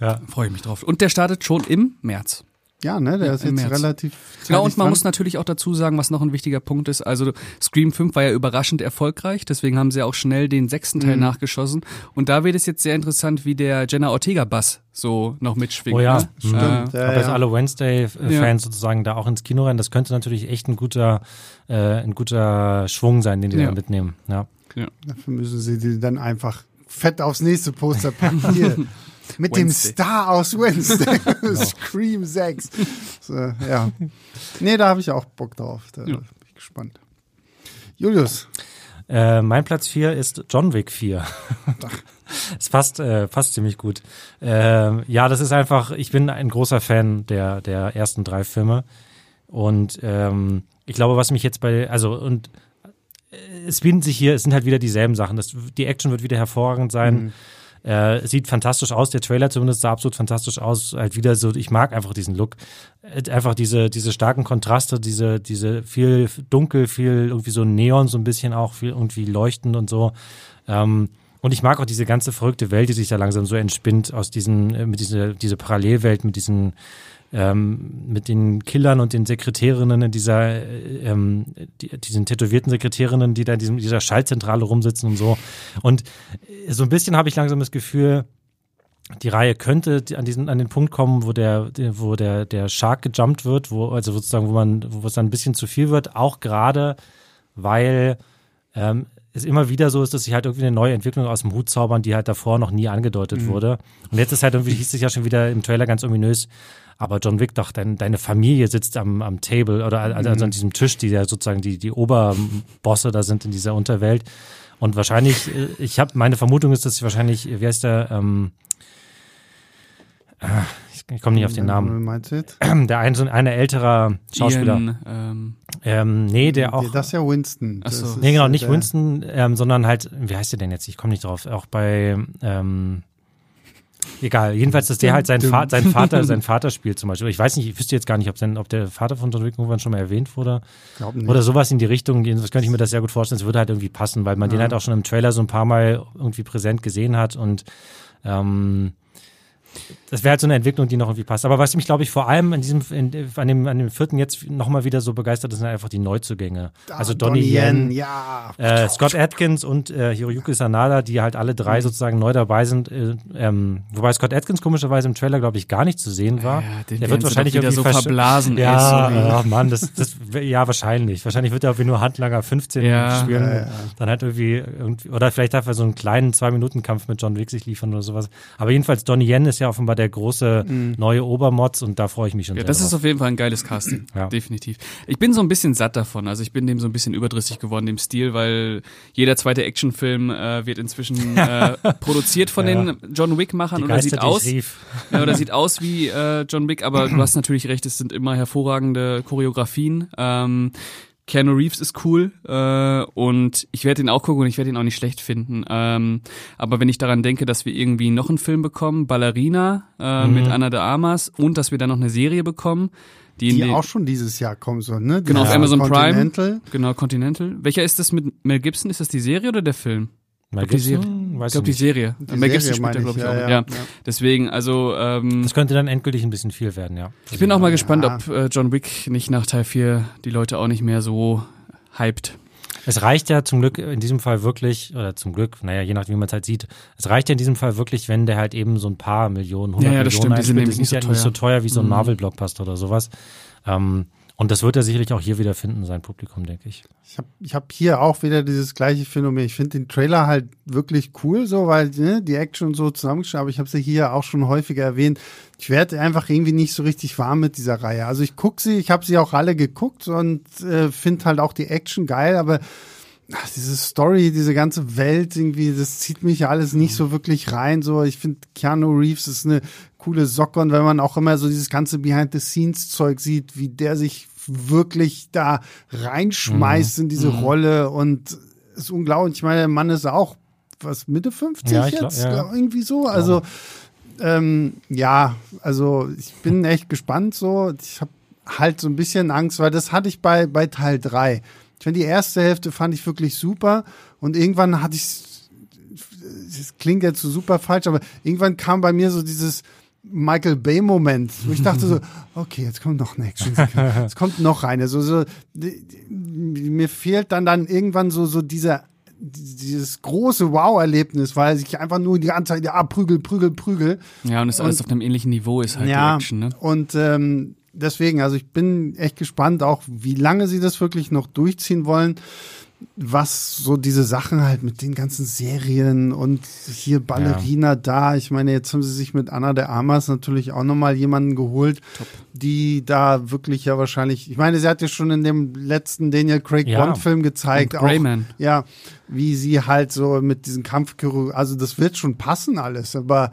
ja. freue ich mich drauf. Und der startet schon im März. Ja, ne, der Ja, ist jetzt März. relativ. Genau, und man dran. muss natürlich auch dazu sagen, was noch ein wichtiger Punkt ist. Also Scream 5 war ja überraschend erfolgreich, deswegen haben sie auch schnell den sechsten Mhm. Teil nachgeschossen. Und da wird es jetzt sehr interessant, wie der Jenna Ortega-Bass so noch mitschwingt. Oh ja, ne? stimmt. Äh, Ja, jetzt ja. alle Wednesday-Fans sozusagen da auch ins Kino rennen, das könnte natürlich echt ein guter, äh, ein guter Schwung sein, den die Ja. da mitnehmen. Ja. Dafür müssen sie die dann einfach fett aufs nächste Poster packen. Hier. (laughs) Mit dem Wednesday. Star aus Wednesday. (laughs) (laughs) Scream 6. So, ja. Nee, da habe ich auch Bock drauf. Da Ja. bin ich gespannt. Julius. Äh, mein Platz 4 ist John Wick 4. (laughs) Es passt, äh, passt ziemlich gut. Ähm, ja, das ist einfach, ich bin ein großer Fan der, der ersten drei Filme. Und ähm, ich glaube, was mich jetzt bei, also und äh, es bieten sich hier, es sind halt wieder dieselben Sachen. Das, die Action wird wieder hervorragend sein. Äh, sieht fantastisch aus, der Trailer zumindest sah absolut fantastisch aus. Halt wieder so, ich mag einfach diesen Look. Äh, Einfach diese, diese starken Kontraste, diese, diese viel dunkel, viel irgendwie so Neon, so ein bisschen auch, viel irgendwie leuchtend und so. Ähm, und ich mag auch diese ganze verrückte Welt, die sich da langsam so entspinnt aus diesen, äh, mit dieser, diese Parallelwelt, mit diesen, ähm, mit den Killern und den Sekretärinnen in dieser, äh, ähm, die, diesen tätowierten Sekretärinnen, die da in diesem, dieser Schaltzentrale rumsitzen und so. Und äh, so ein bisschen habe ich langsam das Gefühl, die Reihe könnte an diesen an den Punkt kommen, wo der wo der der Shark gejumpt wird, wo also sozusagen wo man wo es dann ein bisschen zu viel wird, auch gerade weil ähm, es immer wieder so ist, dass sie halt irgendwie eine neue Entwicklung aus dem Hut zaubern, die halt davor noch nie angedeutet wurde. Und jetzt ist halt irgendwie hieß es ja schon wieder im Trailer ganz ominös. Aber John Wick, doch, dein, deine Familie sitzt am, am Table oder also an diesem Tisch, die ja sozusagen die, die Oberbosse da sind in dieser Unterwelt. Und wahrscheinlich, äh, ich habe meine Vermutung ist, dass sie wahrscheinlich, wie heißt der, ähm, ah, ich, ich komme nicht auf den Namen. Meinst du jetzt? (clears throat) Der ein, so ein einer älterer Schauspieler. Ian, ähm, Ähm, nee, der auch. Das ist ja Winston. Ach so. Nee, genau, äh, nicht Winston, ähm, sondern halt, wie heißt der denn jetzt? Ich komme nicht drauf. Auch bei, ähm, egal. Jedenfalls, dass der halt sein, Fa sein Vater, sein (laughs) Vater spielt zum Beispiel. Ich weiß nicht, ich wüsste jetzt gar nicht, ob, sein, ob der Vater von John Wick irgendwann schon mal erwähnt wurde. Oder sowas in die Richtung gehen. Das könnte ich mir das sehr gut vorstellen. Es würde halt irgendwie passen, weil man den halt auch schon im Trailer so ein paar Mal irgendwie präsent gesehen hat und ähm, das wäre halt so eine Entwicklung, die noch irgendwie passt. Aber was mich, glaube ich, vor allem in diesem, in, an, dem, an dem vierten jetzt nochmal wieder so begeistert ist, sind einfach die Neuzugänge. Also Donnie Yen, ja. äh, Scott Atkins und äh, Hiroyuki Sanada, die halt alle drei sozusagen neu dabei sind. Äh, ähm, wobei Scott Atkins komischerweise im Trailer, glaube ich, gar nicht zu sehen war. Ja, den der wird wahrscheinlich wieder irgendwie so verblasen, ey, Ja, sorry. ach Mann, das, das, ja, wahrscheinlich. Wahrscheinlich wird er irgendwie nur Handlanger 15 Ja. spielen. Ja. Dann halt irgendwie, irgendwie, oder vielleicht darf er so einen kleinen Zwei-Minuten-Kampf mit John Wick sich liefern oder sowas. Aber jedenfalls, Donnie Yen ist ja offenbar der große neue Obermods und da freue ich mich schon Ja, das drauf. ist auf jeden Fall ein geiles Casting. Ja. Definitiv. Ich bin so ein bisschen satt davon. Also ich bin dem so ein bisschen überdrüssig geworden, dem Stil, weil jeder zweite Actionfilm äh, wird inzwischen (laughs) äh, produziert von Ja. den John Wick-Machern oder sieht aus. Ja, oder sieht (laughs) aus wie äh, John Wick, aber du hast natürlich recht, es sind immer hervorragende Choreografien. Ähm, Keanu Reeves ist cool äh, und ich werde ihn auch gucken und ich werde ihn auch nicht schlecht finden. Ähm, aber wenn ich daran denke, dass wir irgendwie noch einen Film bekommen, Ballerina äh, Mhm. mit Anna de Armas und dass wir dann noch eine Serie bekommen, die, Die auch schon dieses Jahr kommen soll, ne? Genau, auf Amazon Prime. Genau Continental. Welcher ist das mit Mel Gibson? Ist das die Serie oder der Film? Mel glaub, die Gibson? Weiß Ich glaube die. Serie. Die Mel Gibson spielt da glaube ich ich, auch. ja, Ja, ja, ja. Deswegen, also ähm, Das könnte dann endgültig ein bisschen viel werden, ja. Ich bin auch mal gespannt, Ja. ob äh, John Wick nicht nach Teil 4 die Leute auch nicht mehr so hyped. Es reicht ja zum Glück in diesem Fall wirklich, oder zum Glück, naja, je nachdem, wie man es halt sieht, es reicht ja in diesem Fall wirklich, wenn der halt eben so ein paar Millionen, 100 Ja, ja, das Millionen stimmt, die sind einspielt. nämlich Das ist ja nicht so nicht so teuer. teuer wie so ein Mhm. Marvel-Blockbuster oder sowas. Ähm, und das wird er sicherlich auch hier wieder finden, sein Publikum, denke ich. Ich habe ich hab hier auch wieder dieses gleiche Phänomen. Ich finde den Trailer halt wirklich cool, so weil ne, die Action so zusammengestellt, aber ich habe sie hier auch schon häufiger erwähnt. Ich werde einfach irgendwie nicht so richtig warm mit dieser Reihe. Also ich gucke sie, ich habe sie auch alle geguckt und äh, finde halt auch die Action geil, aber ach, diese Story, diese ganze Welt irgendwie, das zieht mich alles nicht so wirklich rein. So, ich finde Keanu Reeves ist eine coole Socke und wenn man auch immer so dieses ganze Behind-the-Scenes-Zeug sieht, wie der sich wirklich da reinschmeißt in diese Rolle und ist unglaublich. Ich meine, der Mann ist auch was Mitte 50 Ja, ich glaub, jetzt, ja. irgendwie so. Also ähm, ja, also ich bin echt gespannt so. Ich habe halt so ein bisschen Angst, weil das hatte ich bei, bei Teil 3. Ich finde, die erste Hälfte fand ich wirklich super und irgendwann hatte ich, das klingt jetzt so super falsch, aber irgendwann kam bei mir so dieses Michael Bay Moment, wo ich dachte so, (laughs) okay, jetzt kommt noch eine Action, jetzt kommt noch eine, so, so, mir fehlt dann dann irgendwann so, so dieser, dieses große Wow-Erlebnis, weil ich einfach nur die ganze Zeit, ja, prügel, prügel, prügel. Ja, und es alles auf einem ähnlichen Niveau ist halt Ja, die Action, ne? und ähm, deswegen, also ich bin echt gespannt, auch wie lange sie das wirklich noch durchziehen wollen, was so diese Sachen halt mit den ganzen Serien und hier Ballerina da. Ich meine, jetzt haben sie sich mit Anna de Armas natürlich auch nochmal jemanden geholt, die da wirklich ja wahrscheinlich, ich meine, sie hat ja schon in dem letzten Daniel Craig Ja. Bond-Film gezeigt, Und auch, Greyman. ja, wie sie halt so mit diesen Kampf, also das wird schon passen alles, aber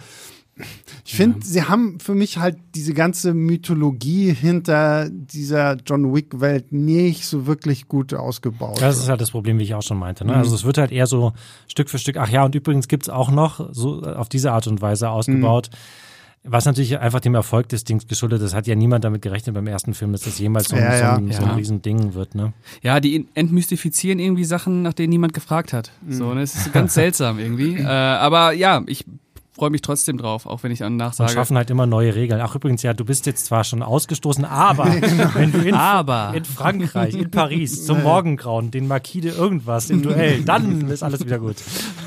(laughs) ich finde, sie haben für mich halt diese ganze Mythologie hinter dieser John Wick-Welt nicht so wirklich gut ausgebaut. Das ist halt das Problem, wie ich auch schon meinte. Mhm. Ne? Also es wird halt eher so Stück für Stück, ach ja, und übrigens gibt's auch noch so auf diese Art und Weise ausgebaut. Mhm. Was natürlich einfach dem Erfolg des Dings geschuldet ist, hat ja niemand damit gerechnet beim ersten Film, dass das jemals so, ein- Ja, so, ein, ja. so ein Ja. Riesending wird. Ne? Ja, die entmystifizieren irgendwie Sachen, nach denen niemand gefragt hat. So, ne? Es ist ganz (laughs) seltsam irgendwie. Äh, aber ja, ich freue mich trotzdem drauf, auch wenn ich dann nachsage. schaffen halt immer neue Regeln. Ach übrigens, ja, du bist jetzt zwar schon ausgestoßen, aber (laughs) wenn du in, Aber. in Frankreich, in Paris, zum (laughs) Morgengrauen, den Marquis de irgendwas im Duell, dann ist alles wieder gut.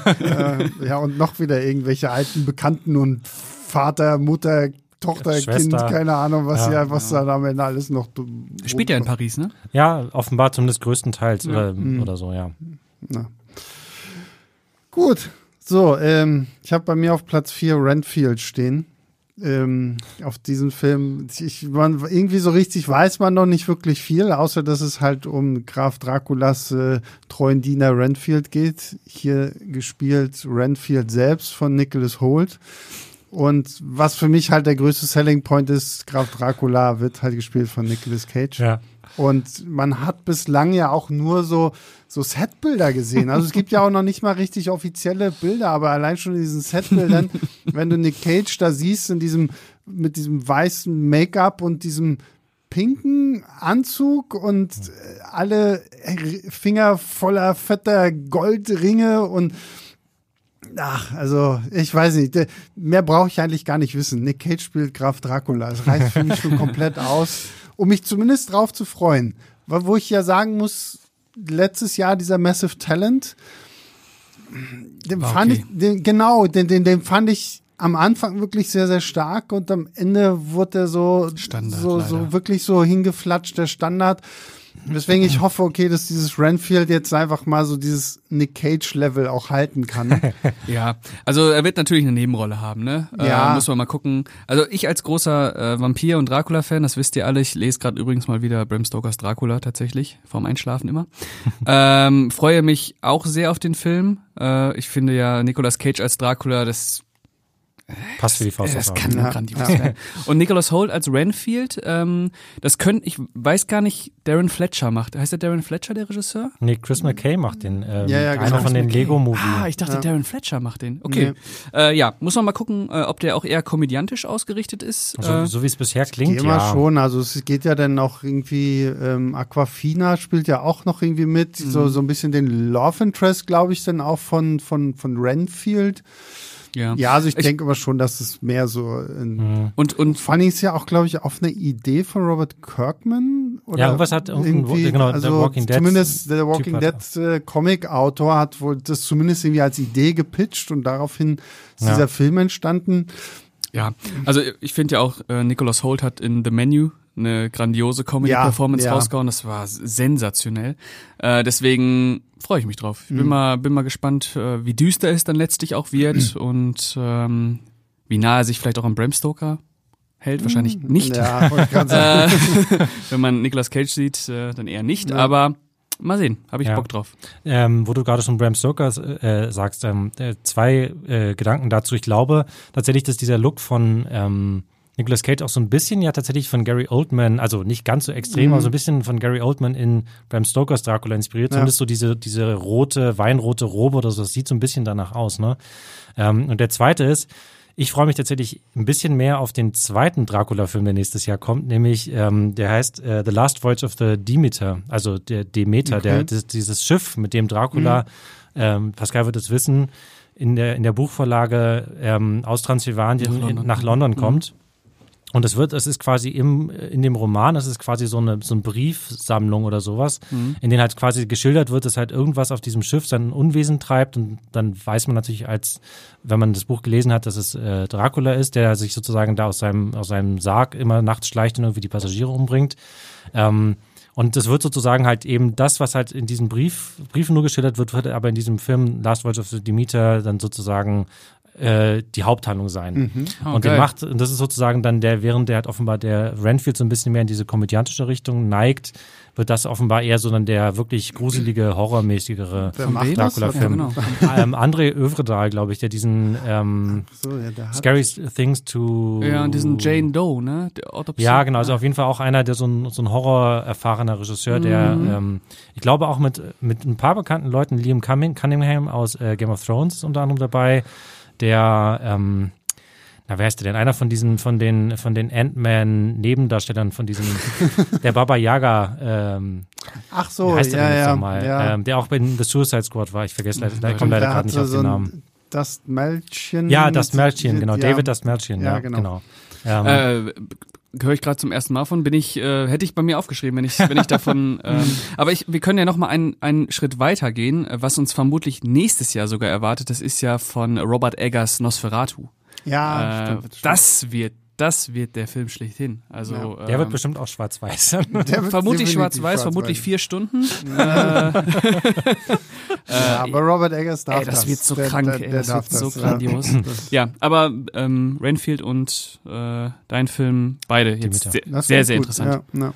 äh, ja, und noch wieder irgendwelche alten Bekannten und Vater, Mutter, Tochter, Schwester. Kind, keine Ahnung, was Ja, hier, was da am Ende alles noch. Spielt ja in Paris, ne? Ja, offenbar zumindest größtenteils oder, oder so, ja. Gut, so, ähm, ich habe bei mir auf Platz 4 Renfield stehen. Ähm, auf diesen Film. Ich, man, irgendwie so richtig weiß man noch nicht wirklich viel, außer dass es halt um Graf Draculas äh, treuen Diener Renfield geht. Hier gespielt Renfield selbst von Nicholas Holt. Und was für mich halt der größte Selling Point ist, Graf Dracula wird halt gespielt von Nicolas Cage. Ja. Und man hat bislang ja auch nur so, so Setbilder gesehen. Also es gibt ja auch noch nicht mal richtig offizielle Bilder, aber allein schon in diesen Setbildern, (laughs) wenn du Nick Cage da siehst, in diesem, mit diesem weißen Make-up und diesem pinken Anzug und äh, alle Finger voller fetter Goldringe und Ach, also ich weiß nicht. Mehr brauche ich eigentlich gar nicht wissen. Nick Cage spielt Graf Dracula. Das reicht für mich schon (laughs) komplett aus, um mich zumindest drauf zu freuen. Wo ich ja sagen muss, letztes Jahr dieser Massive Talent, den War fand okay. ich, den, genau, den, den, den fand ich am Anfang wirklich sehr, sehr stark und am Ende wurde er so, Standard, so, leider. so wirklich so hingeflatscht, der Standard. Weswegen ich hoffe, okay, dass dieses Renfield jetzt einfach mal so dieses Nick Cage-Level auch halten kann. (laughs) Ja, also er wird natürlich eine Nebenrolle haben, ne? Ja. Äh, muss man mal gucken. Also ich als großer äh, Vampir- und Dracula-Fan, das wisst ihr alle, ich lese gerade übrigens mal wieder Bram Stokers Dracula tatsächlich, vorm Einschlafen immer. (laughs) ähm, freue mich auch sehr auf den Film. Äh, ich finde ja Nicolas Cage als Dracula, das Passt für die Faust das aufs kann Ja, grandios werden. Und Nicholas Holt als Renfield, ähm, das könnte, ich weiß gar nicht, Darren Fletcher macht. Heißt der Darren Fletcher, der Regisseur? Nee, Chris McKay macht den. Ähm, Ja, ja, genau. Einer von den Chris Lego-Movie. Ah, ich dachte, Ja. Darren Fletcher macht den. Okay. Äh, ja, muss man mal gucken, äh, ob der auch eher komödiantisch ausgerichtet ist. so, äh, so wie es bisher klingt, ja. schon, also es geht ja dann noch irgendwie, ähm, Aquafina spielt ja auch noch irgendwie mit, Mhm. so, so ein bisschen den Love Interest, glaube ich, dann auch von, von, von Renfield. Ja. Ja, also ich, Ich- denke aber schon, dass es mehr so in, Mhm. Und, und Funny ist ja auch, glaube ich, auf eine Idee von Robert Kirkman. Oder Ja, irgendwas hat irgendein- genau, der also Walking Dead Zumindest der Walking Typ Dead äh, Comic-Autor hat wohl das zumindest irgendwie als Idee gepitcht und daraufhin ist Ja. dieser Film entstanden. ja, also ich finde ja auch, äh, Nicholas Holt hat in The Menu eine grandiose Comedy-Performance Ja, ja. rausgehauen. Das war sensationell. Äh, deswegen freue ich mich drauf. Ich bin Mhm. mal, bin mal gespannt, äh, wie düster es dann letztlich auch wird (clears throat) und ähm, wie nah er sich vielleicht auch an Bram Stoker hält. Wahrscheinlich nicht. Mhm. Ja, wollte ich grad sagen. (laughs) Äh, wenn man Nicolas Cage sieht, äh, dann eher nicht. Ja. Aber mal sehen, habe ich Ja. Bock drauf. Ähm, wo du gerade schon Bram Stoker äh, sagst, ähm, äh, zwei äh, Gedanken dazu. Ich glaube tatsächlich, dass dieser Look von ähm, Nicolas Cage auch so ein bisschen ja tatsächlich von Gary Oldman, also nicht ganz so extrem, Mhm. aber so ein bisschen von Gary Oldman in Bram Stokers Dracula inspiriert. Ja. Zumindest so diese, diese rote, weinrote Robe oder so, das sieht so ein bisschen danach aus. Ne? Ähm, und der zweite ist, ich freue mich tatsächlich ein bisschen mehr auf den zweiten Dracula-Film, der nächstes Jahr kommt, nämlich ähm, der heißt äh, The Last Voyage of the Demeter, also der Demeter, Okay. der, das, dieses Schiff, mit dem Dracula, ähm, Pascal wird es wissen, in der, in der Buchvorlage ähm, aus Transsilvanien Nach London. in, nach London Mhm. Und es wird, es ist quasi im, in dem Roman, es ist quasi so eine, so eine Briefsammlung oder sowas, Mhm. in denen halt quasi geschildert wird, dass halt irgendwas auf diesem Schiff sein Unwesen treibt und dann weiß man natürlich als, wenn man das Buch gelesen hat, dass es äh, Dracula ist, der sich sozusagen da aus seinem, aus seinem Sarg immer nachts schleicht und irgendwie die Passagiere umbringt. Ähm, und das wird sozusagen halt eben das, was halt in diesen Brief, Briefen nur geschildert wird, wird aber in diesem Film Last Voyage of the Demeter dann sozusagen äh, die Haupthandlung sein. Mhm. Oh, und geil. macht, und das ist sozusagen dann der, während der halt offenbar der Renfield so ein bisschen mehr in diese komödiantische Richtung neigt, wird das offenbar eher so dann der wirklich gruselige, (clears throat) horrormäßigere? Dracula-Film. Ja, genau. (laughs) ähm, André Övredal, glaube ich, der diesen ähm, So, ja, der hat Scary Things to Ja, und diesen Jane Doe, ne? Der Autopsie. ja, genau, also auf jeden Fall auch einer, der so ein, so ein horror-erfahrener Regisseur, der, Mhm. ähm, ich glaube auch mit, mit ein paar bekannten Leuten, Liam Cunning- Cunningham aus äh, Game of Thrones ist unter anderem dabei, der, ähm, na, wer heißt der denn? Einer von diesen, von den, von den Ant-Man-Nebendarstellern, von diesem, (laughs) der Baba Yaga, ähm, Ach so, heißt der ja, denn ja, nochmal? ja. Ähm, der auch bei The Suicide Squad war, ich vergesse leider, da kommt Und leider der gerade nicht auf so den Namen. Das Mädchen. Ja, das Märchen, genau, ja. David das Ja, ja, genau. genau. Ähm, Äh, höre ich gerade zum ersten Mal von, bin ich, äh, hätte ich bei mir aufgeschrieben, wenn ich, wenn ich davon. (laughs) ähm, aber ich, wir können ja noch mal einen, einen Schritt weiter gehen, was uns vermutlich nächstes Jahr sogar erwartet. Das ist ja von Robert Eggers Nosferatu. Ja, äh, stimmt, stimmt. das wird, das wird der Film schlechthin. Also Ja. der wird ähm, bestimmt auch schwarz-weiß. Wird (laughs) vermutlich schwarz-weiß, vermutlich vier Stunden. äh, (laughs) Ja, aber Robert Eggers darf ey, das wird so Der- krank, der, ey, der das wird so das, grandios. Ja. Das- ja, aber ähm, Renfield und äh, dein Film, beide jetzt sehr, das sehr, wird sehr interessant. Ja, ja.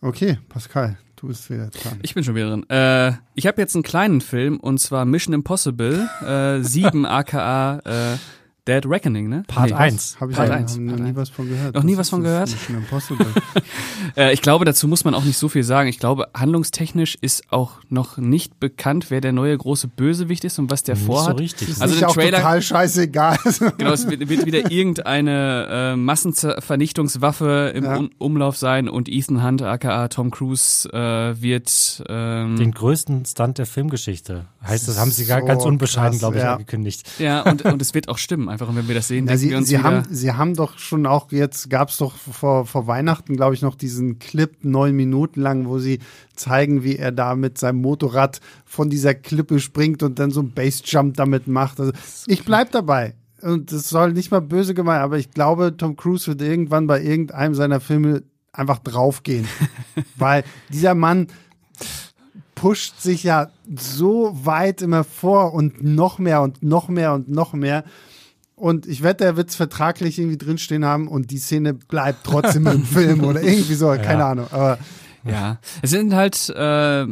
Okay, Pascal, du bist wieder dran. Ich bin schon wieder drin. Äh, ich habe jetzt einen kleinen Film und zwar Mission Impossible äh, 7 aka äh, Dead Reckoning, ne? Part Nee. 1. Habe ich Part ja eins, noch Part nie eins. was von gehört. Noch nie Das was ist von das gehört? Impossible. (laughs) Äh, ich glaube, dazu muss man auch nicht so viel sagen. Ich glaube, handlungstechnisch ist auch noch nicht bekannt, wer der neue große Bösewicht ist und was der Nicht so vorhat. richtig. Ist Also nicht der auch Trailer- total scheißegal. (laughs) Genau, es wird, wird wieder irgendeine äh, Massenvernichtungswaffe im Ja. Umlauf sein und Ethan Hunt, aka Tom Cruise, äh, wird ähm, Den größten Stunt der Filmgeschichte. Heißt das, haben sie gar So ganz unbescheiden, glaube ich, ja. angekündigt. ja und, und es wird auch stimmen. Einfach und wenn wir das sehen, Ja, denken sie, wir uns sie, haben, sie haben doch schon auch, jetzt gab es doch vor, vor Weihnachten, glaube ich, noch diesen Clip, neun Minuten lang, wo sie zeigen, wie er da mit seinem Motorrad von dieser Klippe springt und dann so einen Bassjump damit macht. Also, ich bleib dabei. Und das soll nicht mal böse gemeint, aber ich glaube, Tom Cruise wird irgendwann bei irgendeinem seiner Filme einfach draufgehen. (laughs) Weil dieser Mann pusht sich ja so weit immer vor und noch mehr und noch mehr und noch mehr. Und ich wette, er wird es vertraglich irgendwie drinstehen haben und die Szene bleibt trotzdem im (laughs) Film oder irgendwie so, keine Ahnung. Aber Ja, es sind halt, äh,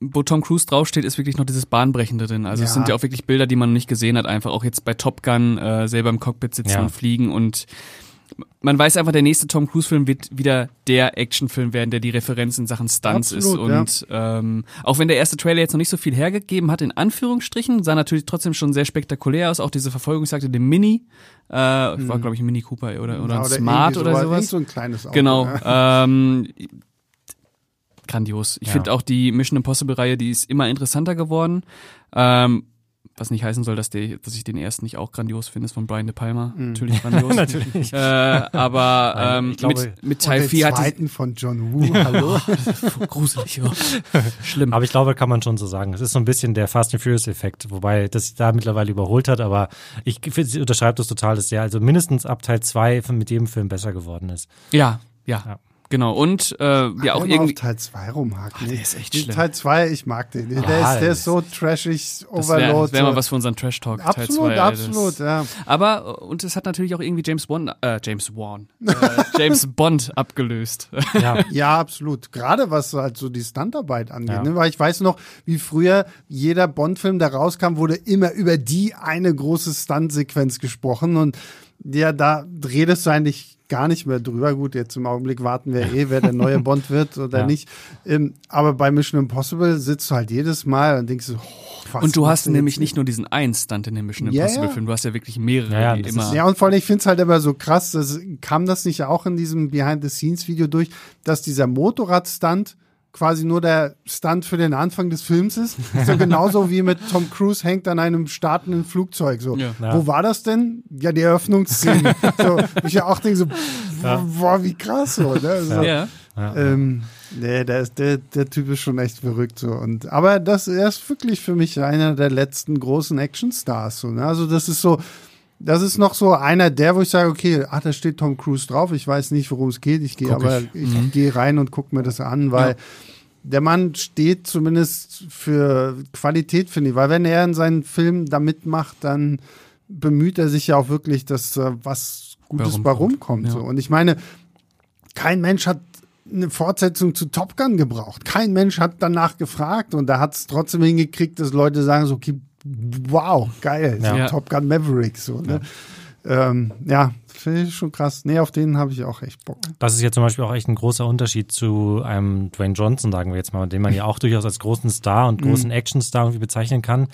wo Tom Cruise draufsteht, ist wirklich noch dieses Bahnbrechende drin. Also es Ja. sind ja auch wirklich Bilder, die man noch nicht gesehen hat, einfach auch jetzt bei Top Gun äh, selber im Cockpit sitzen Ja. und fliegen und man weiß einfach, der nächste Tom Cruise-Film wird wieder der Actionfilm werden, der die Referenz in Sachen Stunts Absolut, ist. Und ähm, auch wenn der erste Trailer jetzt noch nicht so viel hergegeben hat, in Anführungsstrichen, sah natürlich trotzdem schon sehr spektakulär aus. Auch diese Verfolgungsjagd dem Mini, äh, war glaube ich ein Mini Cooper oder, oder ein Smart oder Irgend sowas. so ein kleines Auto. Genau. Ja. Ähm, grandios. Ich Ja. finde auch die Mission Impossible Reihe, die ist immer interessanter geworden. Ähm, was nicht heißen soll, dass, der, dass ich den ersten nicht auch grandios finde, ist von Brian De Palma. Natürlich (laughs) grandios. Natürlich. Äh, aber ähm, ich glaube- mit, mit Teil den 4 hat zweiten von John Woo. Hallo. (laughs) (laughs) gruselig. Oh. Schlimm. Aber ich glaube, kann man schon so sagen. Es ist so ein bisschen der Fast and Furious Effekt, wobei das sich da mittlerweile überholt hat, aber ich finde, sie unterschreibt das total, dass der also mindestens ab Teil 2 mit jedem Film besser geworden ist. Ja, ja, Ja. Genau. Und äh, ja auch irgendwie. auf Teil 2 rumhaken. der ist echt schlimm. Teil 2, ich mag den. Der, Ja, ist, der ist so trashig, Das wäre Overload. wär mal was für unseren Trash Talk Teil absolut, 2. absolut, ja. Aber und es hat natürlich auch irgendwie James Bond, äh, James Wan, äh, (laughs) James Bond abgelöst. Ja. (laughs) Ja, absolut. Gerade was halt so die Stuntarbeit angeht. Ja. Ne? Weil ich weiß noch, wie früher jeder Bond-Film, der rauskam, wurde immer über die eine große Stunt-Sequenz gesprochen. Und ja, da redest du eigentlich gar nicht mehr drüber. Gut, jetzt im Augenblick warten wir eh, wer der neue Bond wird oder (laughs) Ja. nicht. Ähm, aber bei Mission Impossible sitzt du halt jedes Mal und denkst so, oh, was Und du hast nämlich nicht nur diesen einen Stunt in dem Mission Impossible ja. Film, du hast ja wirklich mehrere, Ja, ja, die immer. Ja, und vor allem, ich finde es halt immer so krass, das, kam das nicht auch in diesem Behind-the-Scenes-Video durch, dass dieser Motorrad-Stunt quasi nur der Stunt für den Anfang des Films ist. (laughs) So genauso wie mit Tom Cruise hängt an einem startenden Flugzeug. So, Ja. Ja. wo war das denn? Ja, die Eröffnungsszene. (laughs) so, ich ja auch denke so, boah, wie krass so. Ne? so ja. ähm, nee, der, ist, der, der Typ ist schon echt verrückt so. Und, aber das, er ist wirklich für mich einer der letzten großen Actionstars. So, ne? Also das ist so, das ist noch so einer der, wo ich sage, okay, ah, da steht Tom Cruise drauf. Ich weiß nicht, worum es geht. Ich gehe aber, ich. ich, gehe rein und gucke mir das an, weil Ja. der Mann steht zumindest für Qualität, finde ich. Weil wenn er in seinen Filmen da mitmacht, dann bemüht er sich ja auch wirklich, dass äh, was Gutes Warum bei kommt. rumkommt. Ja. So. Und ich meine, kein Mensch hat eine Fortsetzung zu Top Gun gebraucht. Kein Mensch hat danach gefragt und da hat es trotzdem hingekriegt, dass Leute sagen so, okay, wow, geil, so Ja. Top Gun Maverick, so, ne? Ja, ähm, ja finde ich schon krass. Nee, auf den habe ich auch echt Bock. Das ist ja zum Beispiel auch echt ein großer Unterschied zu einem Dwayne Johnson, sagen wir jetzt mal, den man ja auch durchaus als großen Star und großen Actionstar irgendwie bezeichnen kann.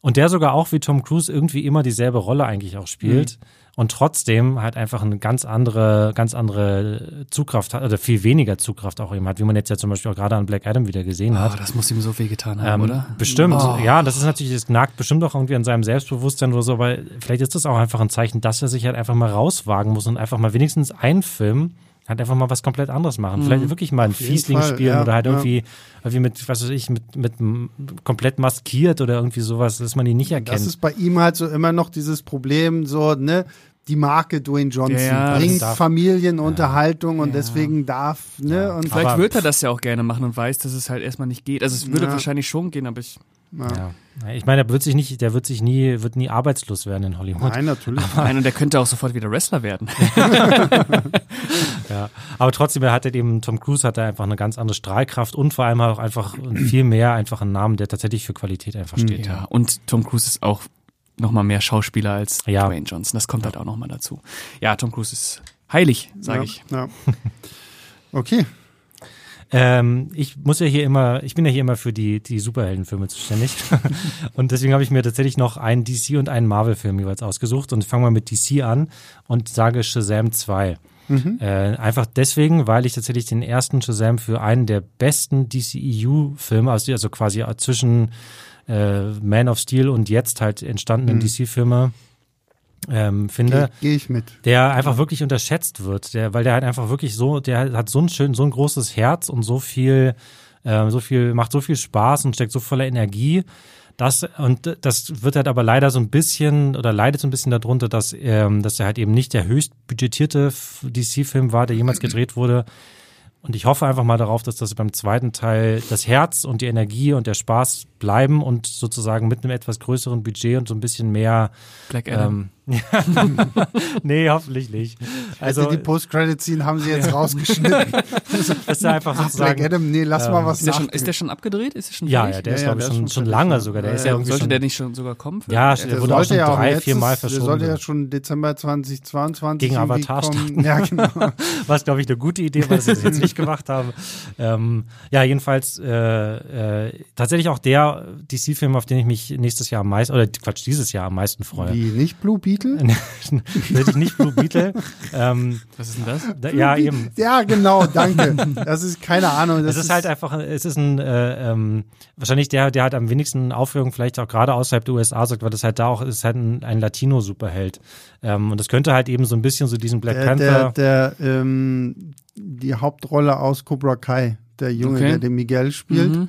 Und der sogar auch wie Tom Cruise irgendwie immer dieselbe Rolle eigentlich auch spielt. Und trotzdem halt einfach eine ganz andere, ganz andere Zugkraft hat, oder viel weniger Zugkraft auch eben hat, wie man jetzt ja zum Beispiel auch gerade an Black Adam wieder gesehen hat. Oh, das muss ihm so weh getan haben, Ähm, oder? Bestimmt, Oh. ja, das ist natürlich, das nagt bestimmt auch irgendwie an seinem Selbstbewusstsein oder so, aber vielleicht ist das auch einfach ein Zeichen, dass er sich halt einfach mal rauswagen muss und einfach mal wenigstens einen Film halt einfach mal was komplett anderes machen. Vielleicht wirklich mal ein Fiesling Fall, spielen ja, oder halt ja. irgendwie, irgendwie mit, was weiß ich, mit, mit komplett maskiert oder irgendwie sowas, dass man ihn nicht Das erkennt. ist bei ihm halt so immer noch dieses Problem, so, ne? Die Marke Dwayne Johnson Ja, bringt Familienunterhaltung und Ja. deswegen darf, ne? Ja. Und Vielleicht Aber- wird er das ja auch gerne machen und weiß, dass es halt erstmal nicht geht. Also es würde Ja. wahrscheinlich schon gehen, aber ich. ja. Ich meine, der wird sich nicht, der wird sich nie, wird nie arbeitslos werden in Hollywood. Nein, natürlich. Nein, und der könnte auch sofort wieder Wrestler werden. (laughs) Ja, aber trotzdem er hat er eben, Tom Cruise hat da einfach eine ganz andere Strahlkraft und vor allem auch einfach viel mehr einfach einen Namen, der tatsächlich für Qualität einfach steht. Ja, und Tom Cruise ist auch noch mal mehr Schauspieler als Ja. Dwayne Johnson. Das kommt halt auch noch mal dazu. Ja, Tom Cruise ist heilig, sage ja, ich. Ja. Okay. Ähm, ich muss ja hier immer, ich bin ja hier immer für die, die Superheldenfilme zuständig. (laughs) und deswegen habe ich mir tatsächlich noch einen DC und einen Marvel-Film jeweils ausgesucht. Und ich fange mal mit DC an und sage Shazam 2. Äh, einfach deswegen, weil ich tatsächlich den ersten Shazam für einen der besten DCEU-Filme, also, also quasi zwischen äh, Man of Steel und jetzt halt entstandenen DC-Filme ähm, finde Gehe geh ich mit. der einfach wirklich unterschätzt wird, der, weil der halt einfach wirklich so, der hat so ein schön, so ein großes Herz und so viel, ähm, so viel, macht so viel Spaß und steckt so voller Energie. Das, und das wird halt aber leider so ein bisschen oder leidet so ein bisschen darunter, dass, ähm, dass er halt eben nicht der höchst budgetierte DC-Film war, der jemals gedreht wurde. Und ich hoffe einfach mal darauf, dass das beim zweiten Teil das Herz und die Energie und der Spaß bleiben und sozusagen mit einem etwas größeren Budget und so ein bisschen mehr Black Adam. ähm, (laughs) nee, hoffentlich nicht. Also Also, die Post-Credit-Scene haben sie jetzt rausgeschnitten. (laughs) das ist einfach Ach, sozusagen. Adam, nee, lass mal was ist, der schon, ist der schon abgedreht? Ist der schon Ja, fertig? ja, der ist, Ja, glaube ich, der ist schon, schon lange sogar. Der Ja, ist ja. Sollte schon, der nicht schon sogar kommen? Ja, der der Der wurde auch sollte schon ja auch drei, letztes, vier Mal der verschoben. sollte ja schon Dezember 2022 Gegen Avatar kommen. Ja, (laughs) genau. was, glaube ich, eine gute Idee war, dass sie das jetzt nicht gemacht haben. Ähm, ja, jedenfalls äh, äh, tatsächlich auch der DC-Film, auf den ich mich nächstes Jahr am meisten, oder Quatsch, dieses Jahr am meisten freue. Wie, nicht Blue Beetle? Tatsächlich (laughs) nicht Blue Beetle. ähm, Was ist denn das? da, ja, eben. Ja, genau, danke. Das ist keine Ahnung. Das Es ist halt einfach, es ist ein, äh, ähm, wahrscheinlich der, der halt am wenigsten Aufführung vielleicht auch gerade außerhalb der USA sagt, weil das halt da auch ist halt ein, ein Latino-Superheld. Ähm, und das könnte halt eben so ein bisschen so diesen Black der, Panther. der, der ähm, die Hauptrolle aus Cobra Kai, der Junge, Okay. der den Miguel spielt. Mhm.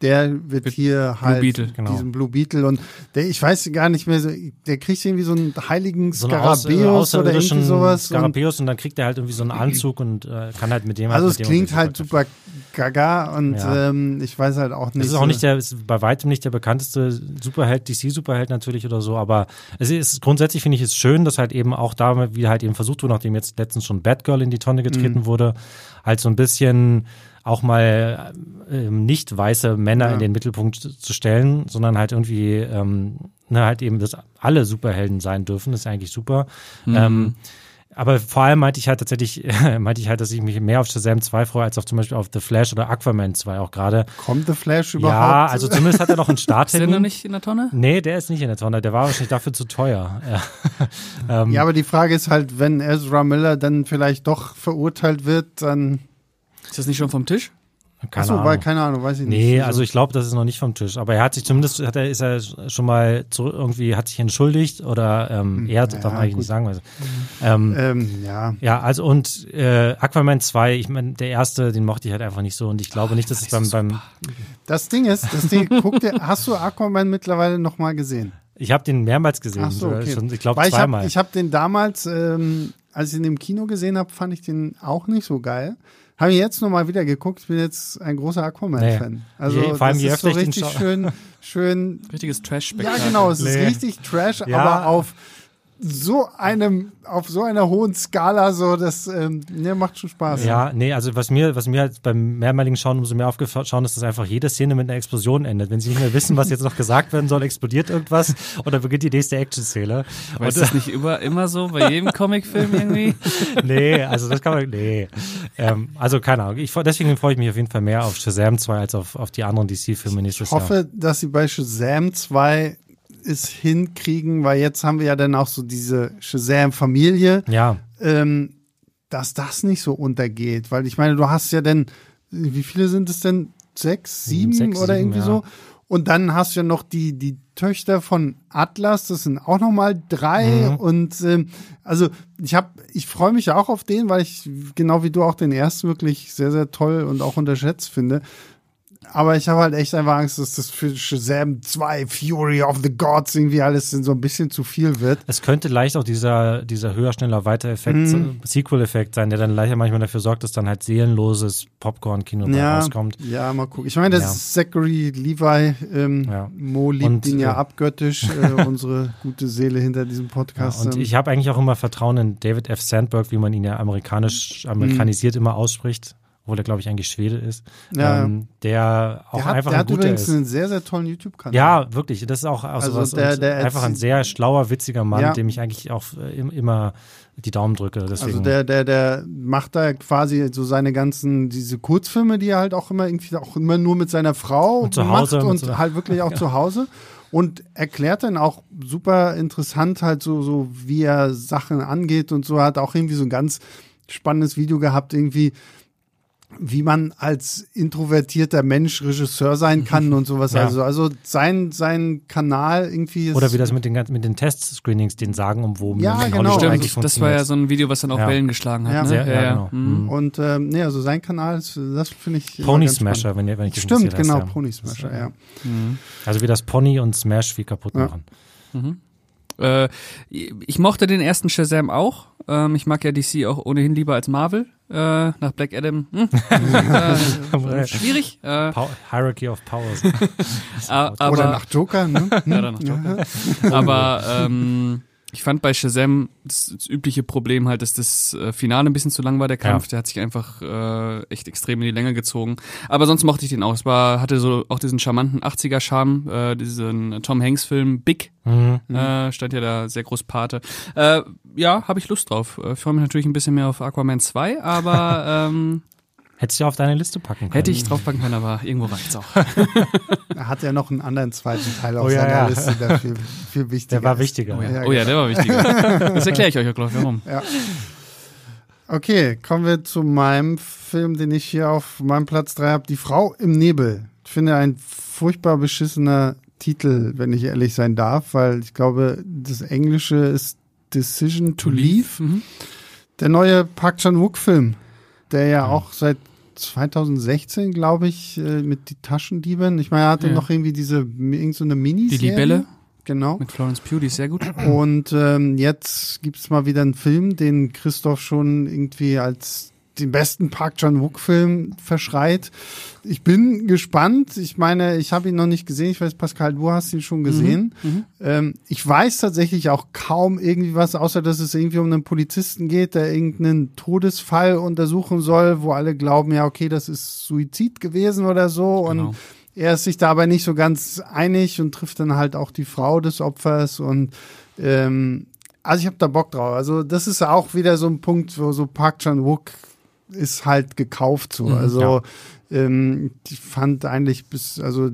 Der wird hier halt Beetle, genau. diesen Blue Beetle und der, ich weiß gar nicht mehr, so, der kriegt irgendwie so einen heiligen so eine Aus- Skarabäus oder irgendwie sowas. Und, Skarabäus und dann kriegt er halt irgendwie so einen Anzug und äh, kann halt mit dem also halt es mit klingt halt super gaga und Ja. ähm, ich weiß halt auch nicht. Es ist so- auch nicht der, ist bei weitem nicht der bekannteste Superheld, DC-Superheld natürlich oder so, aber es ist grundsätzlich finde ich es schön, dass halt eben auch da wieder halt eben versucht wurde, nachdem jetzt letztens schon Batgirl in die Tonne getreten wurde, halt so ein bisschen auch mal ähm, nicht weiße Männer Ja. in den Mittelpunkt zu stellen, sondern halt irgendwie ähm, ne, halt eben, dass alle Superhelden sein dürfen, das ist eigentlich super. Ähm, aber vor allem meinte ich halt tatsächlich, (laughs) meinte ich halt, dass ich mich mehr auf Shazam 2 freue, als auf zum Beispiel auf The Flash oder Aquaman 2 auch gerade. Kommt The Flash überhaupt? Ja, also zumindest hat er noch einen (laughs) Ist der noch nicht in der Tonne? Nee, der ist nicht in der Tonne. Der war wahrscheinlich dafür zu teuer. Ja. (laughs) ähm, Ja, aber die Frage ist halt, wenn Ezra Miller dann vielleicht doch verurteilt wird, dann. Ist das nicht schon vom Tisch? Keine Achso, Ahnung. weil keine Ahnung, weiß ich nicht. Nee, also ich glaube, das ist noch nicht vom Tisch. Aber er hat sich zumindest, hat er, ist er schon mal zurück, irgendwie, hat sich entschuldigt oder ähm, er, ja, darf man eigentlich gut. nicht sagen. Also, ähm, Ähm, ja. ja, also und äh, Aquaman 2, ich meine, der erste, den mochte ich halt einfach nicht so und ich glaube nicht, dass es beim, beim Das Ding ist, das Ding, (laughs) guck dir, hast du Aquaman mittlerweile nochmal gesehen? ich habe den mehrmals gesehen, Ach so, sogar okay. schon, ich glaube Weil ich zweimal. habe hab den damals, ähm, als ich ihn im Kino gesehen habe, fand ich den auch nicht so geil. Habe ich jetzt nochmal wieder geguckt, bin jetzt ein großer Aquaman-Fan. Nee. Also Je- vor allem das je ist so richtig schön, (laughs) schön Richtiges Ja, Trash-Spektakel. genau, es ist Nee. richtig Trash, Ja. aber auf so einem, auf so einer hohen Skala, so, das ähm, ne, macht schon Spaß. Ja, nee, also was mir, was mir halt beim mehrmaligen Schauen umso mehr aufgefallen ist, dass einfach jede Szene mit einer Explosion endet. Wenn sie nicht mehr wissen, was jetzt noch gesagt werden soll, explodiert irgendwas oder beginnt die nächste Action-Szene. Aber ist das nicht immer, immer so bei jedem Comicfilm irgendwie? (laughs) nee, also das kann man, nee. Ähm, also keine Ahnung. Ich, deswegen freue ich mich auf jeden Fall mehr auf Shazam 2 als auf, auf die anderen DC-Filme nächstes Ich hoffe, dass sie bei Shazam 2 es hinkriegen, weil jetzt haben wir ja dann auch so diese Shazam-Familie. Ja, ähm, dass das nicht so untergeht. Weil ich meine, du hast ja dann, wie viele sind es denn? Sechs, sieben Sechs, oder sieben, irgendwie ja. so? Und dann hast du ja noch die, die Töchter von Atlas, das sind auch noch mal drei. Mhm. Und ähm, also ich habe, ich freue mich auch auf den, weil ich genau wie du auch den ersten wirklich sehr, sehr toll und auch unterschätzt finde. Aber ich habe halt echt einfach Angst, dass das für Shazam 2 Fury of the Gods irgendwie alles so ein bisschen zu viel wird. es könnte leicht auch dieser, dieser höher, schneller, weiter Effekt, Mhm. Sequel-Effekt sein, der dann leider manchmal dafür sorgt, dass dann halt seelenloses Popcorn-Kino Ja, rauskommt. ja, mal gucken. Ich meine, das Ja. ist Zachary Levi. Ähm, Ja. Mo liebt Und, ihn ja äh, abgöttisch, (laughs) äh, unsere gute Seele hinter diesem Podcast. und ähm, ich habe eigentlich auch immer Vertrauen in David F. Sandberg, wie man ihn ja amerikanisch, amerikanisiert immer ausspricht. Obwohl er, glaube ich, eigentlich Schwede ist, Ja. ähm, der auch Der hat, einfach der ein hat guter übrigens ist. einen sehr, sehr tollen YouTube-Kanal. Ja, wirklich. Das ist auch, Also sowas. der- der einfach ein sehr schlauer, witziger Mann, Ja. dem ich eigentlich auch äh, im- immer die Daumen drücke. Deswegen. Also der, der, der macht da quasi so seine ganzen, diese Kurzfilme, die er halt auch immer irgendwie auch immer nur mit seiner Frau Und zu macht Hause, mit und so- halt wirklich auch (laughs) zu Hause. Und erklärt dann auch super interessant halt so, so wie er Sachen angeht und so. Hat auch irgendwie so ein ganz spannendes Video gehabt, irgendwie, wie man als introvertierter Mensch Regisseur sein kann und sowas. Ja. Also, also sein, sein Kanal irgendwie ist. Oder wie das mit den, ganzen- mit den Test-Screenings, den Sagen-Umwoben Ja, in genau. Stimmt, das war ja so ein Video, was dann auch Ja. Wellen geschlagen hat. Ja. ne? Sehr- ja, genau. Mhm. Und ähm, nee, also sein Kanal, ist, das finde ich. immer Pony. Smasher, wenn, ihr- wenn ich das Stimmt, genau, hast, ja. Pony Smasher, ja. Also wie das Pony und Smash wie kaputt Ja. machen. Äh, ich mochte den ersten Shazam auch. Ähm, ich mag ja DC auch ohnehin lieber als Marvel. Äh, nach Black Adam. Hm. (laughs) äh, schwierig. Äh, Hierarchy of Powers. (laughs) a- aber, Oder nach Joker, ne? (laughs) Ja, dann noch Joker. Aber ähm, ich fand bei Shazam das, das übliche Problem halt, dass das äh, Finale ein bisschen zu lang war, der Kampf. Ja. Der hat sich einfach äh, echt extrem in die Länge gezogen. Aber sonst mochte ich den auch. Es war, hatte so auch diesen charmanten 80er-Charme, äh, diesen Tom Hanks-Film Big. Mhm. Äh, stand ja da sehr groß Pate. Äh, ja, habe ich Lust drauf. Äh, Ich freue mich natürlich ein bisschen mehr auf Aquaman 2, aber (laughs) ähm, Hättest du auf deine Liste packen können. hätte ich draufpacken können, aber irgendwo reicht's auch. (laughs) Er hat ja noch einen anderen zweiten Teil auf Oh, ja, seiner ja. Liste, der viel, viel wichtiger Der war ist. wichtiger. Oh ja, Ja, oh ja der war wichtiger. Das erkläre ich euch auch gleich, warum. (laughs) Okay, kommen wir zu meinem Film, den ich hier auf meinem Platz 3 habe. Die Frau im Nebel. Ich finde ein furchtbar beschissener Titel, wenn ich ehrlich sein darf, weil ich glaube, das Englische ist Decision to Leave. Mhm. Der neue Park Chan-wook-Film, der ja auch seit 2016, glaube ich, äh, mit die Taschendieben. Ich meine, er hatte Ja. noch irgendwie diese irgend so eine mini Die Libelle Genau. mit Florence Pugh, die ist sehr gut. Und ähm, jetzt gibt's mal wieder einen Film, den Christoph schon irgendwie als den besten Park Chan-wook-Film verschreit. Ich bin gespannt. Ich meine, ich habe ihn noch nicht gesehen. Ich weiß, Pascal, du hast ihn schon gesehen. Ähm, ich weiß tatsächlich auch kaum irgendwie was, außer dass es irgendwie um einen Polizisten geht, der irgendeinen Todesfall untersuchen soll, wo alle glauben, ja, okay, das ist Suizid gewesen oder so. Genau. Und er ist sich dabei nicht so ganz einig und trifft dann halt auch die Frau des Opfers und ähm, also ich habe da Bock drauf. Also das ist auch wieder so ein Punkt, wo so Park Chan Wook ist halt gekauft so. Also ja. ähm, ich fand eigentlich bis also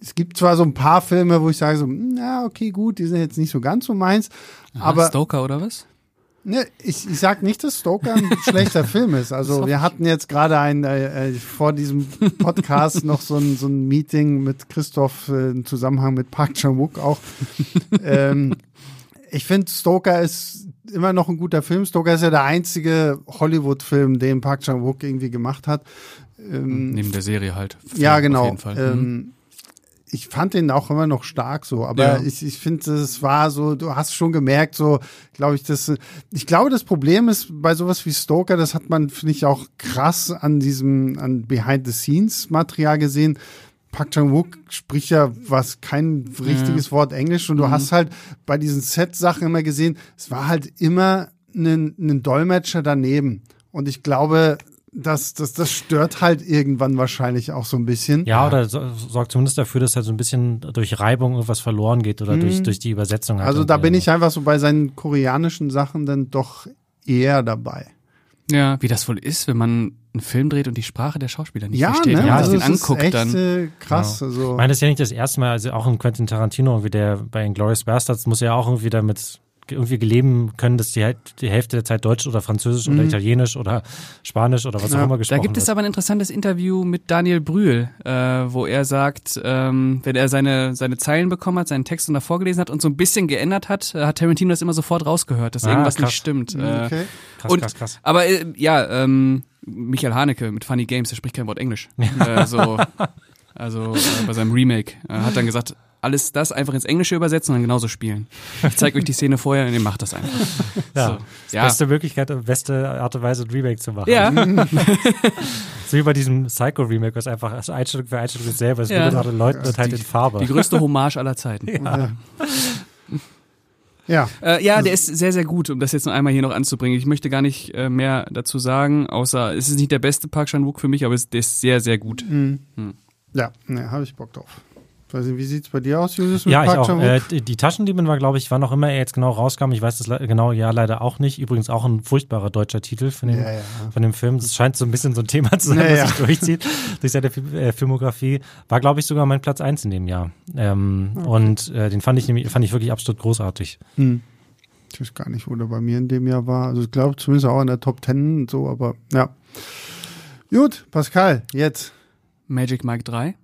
es gibt zwar so ein paar Filme, wo ich sage so, na okay gut, die sind jetzt nicht so ganz so meins, aber Stoker oder was? Ne, ich, ich sag nicht, dass Stoker ein (laughs) schlechter Film ist. Also wir hatten jetzt gerade ein äh, äh, vor diesem Podcast (laughs) noch so ein, so ein Meeting mit Christoph äh, im Zusammenhang mit Park Chan Wook auch. (laughs) ähm, ich finde Stoker ist immer noch ein guter Film. Stoker ist ja der einzige Hollywood-Film, den Park Chan Wook irgendwie gemacht hat. Ähm, Neben der Serie halt. ja, genau. Ähm, ich fand den auch immer noch stark so, aber Ja. ich, ich finde, es war so, du hast schon gemerkt, so, glaube ich, das, ich glaube, das Problem ist bei sowas wie Stoker, das hat man, finde ich, auch krass an diesem, an Behind-the-Scenes-Material gesehen. Park Chan-wook spricht ja was kein richtiges Wort Englisch und du hast halt bei diesen Set-Sachen immer gesehen, es war halt immer ein, ein Dolmetscher daneben. Und ich glaube, das, das, das stört halt irgendwann wahrscheinlich auch so ein bisschen. Ja, oder so, sorgt zumindest dafür, dass halt so ein bisschen durch Reibung irgendwas verloren geht oder durch, durch die Übersetzung. Halt Also da bin ich einfach so bei seinen koreanischen Sachen dann doch eher dabei. Ja, wie das wohl ist, wenn man einen Film dreht und die Sprache der Schauspieler nicht Ja, versteht. ne? Wenn man also sich es den ist anguckt, echt dann. äh, krass. Also, Ich meine, das ist ja nicht das erste Mal, also auch in Quentin Tarantino, wie der bei Inglourious Bastards, muss ja auch irgendwie damit irgendwie geleben können, dass die, die Hälfte der Zeit Deutsch oder Französisch oder Italienisch oder Spanisch oder was Ja. auch immer Da gesprochen gibt es wird. aber ein interessantes Interview mit Daniel Brühl, äh, wo er sagt, ähm, wenn er seine, seine Zeilen bekommen hat, seinen Text und davor gelesen hat und so ein bisschen geändert hat, äh, hat Tarantino das immer sofort rausgehört, dass Ah, irgendwas krass. nicht stimmt. Äh, okay. krass, und, krass, krass. Aber äh, ja, ähm, Michael Haneke mit Funny Games, der spricht kein Wort Englisch. (laughs) äh, so, also äh, bei seinem Remake äh, hat dann gesagt, alles das einfach ins Englische übersetzen und dann genauso spielen. Ich zeige euch die Szene vorher und ihr macht das einfach. Ja, So. das Ja. beste Möglichkeit und beste Art und Weise, ein Remake zu machen. Ja, (laughs) (laughs) So wie bei diesem Psycho-Remake, was einfach also Einstellung für Einstellung dasselbe ist, Ja. nur gerade Leuten wird halt die- in Farbe. die größte Hommage aller Zeiten. (laughs) ja. Ja. Äh, ja, der ist sehr, sehr gut, um das jetzt noch einmal hier noch anzubringen. Ich möchte gar nicht äh, mehr dazu sagen, außer es ist nicht der beste Park Chan-wook für mich, aber es, der ist sehr, sehr gut. Mhm. Ja, ne, habe ich Bock drauf. Weiß nicht, wie sieht's bei dir aus, Julius? Ja, ich auch. Äh, die, die Taschendiebin war, glaube ich, wann auch immer er jetzt genau rauskam. Ich weiß das le- genau ja leider auch nicht. Übrigens auch ein furchtbarer deutscher Titel von dem, Ja, ja. von dem Film. Das scheint so ein bisschen so ein Thema zu sein, Ja, was ja. sich durchzieht durch seine äh, Filmografie. War, glaube ich, sogar mein Platz eins in dem Jahr. Ähm, Und äh, den fand ich nämlich, fand ich wirklich absolut großartig. Hm. Ich weiß gar nicht, wo der bei mir in dem Jahr war. Also ich glaube zumindest auch in der Top Ten und so, aber ja. Gut, Pascal, jetzt Magic Mike 3.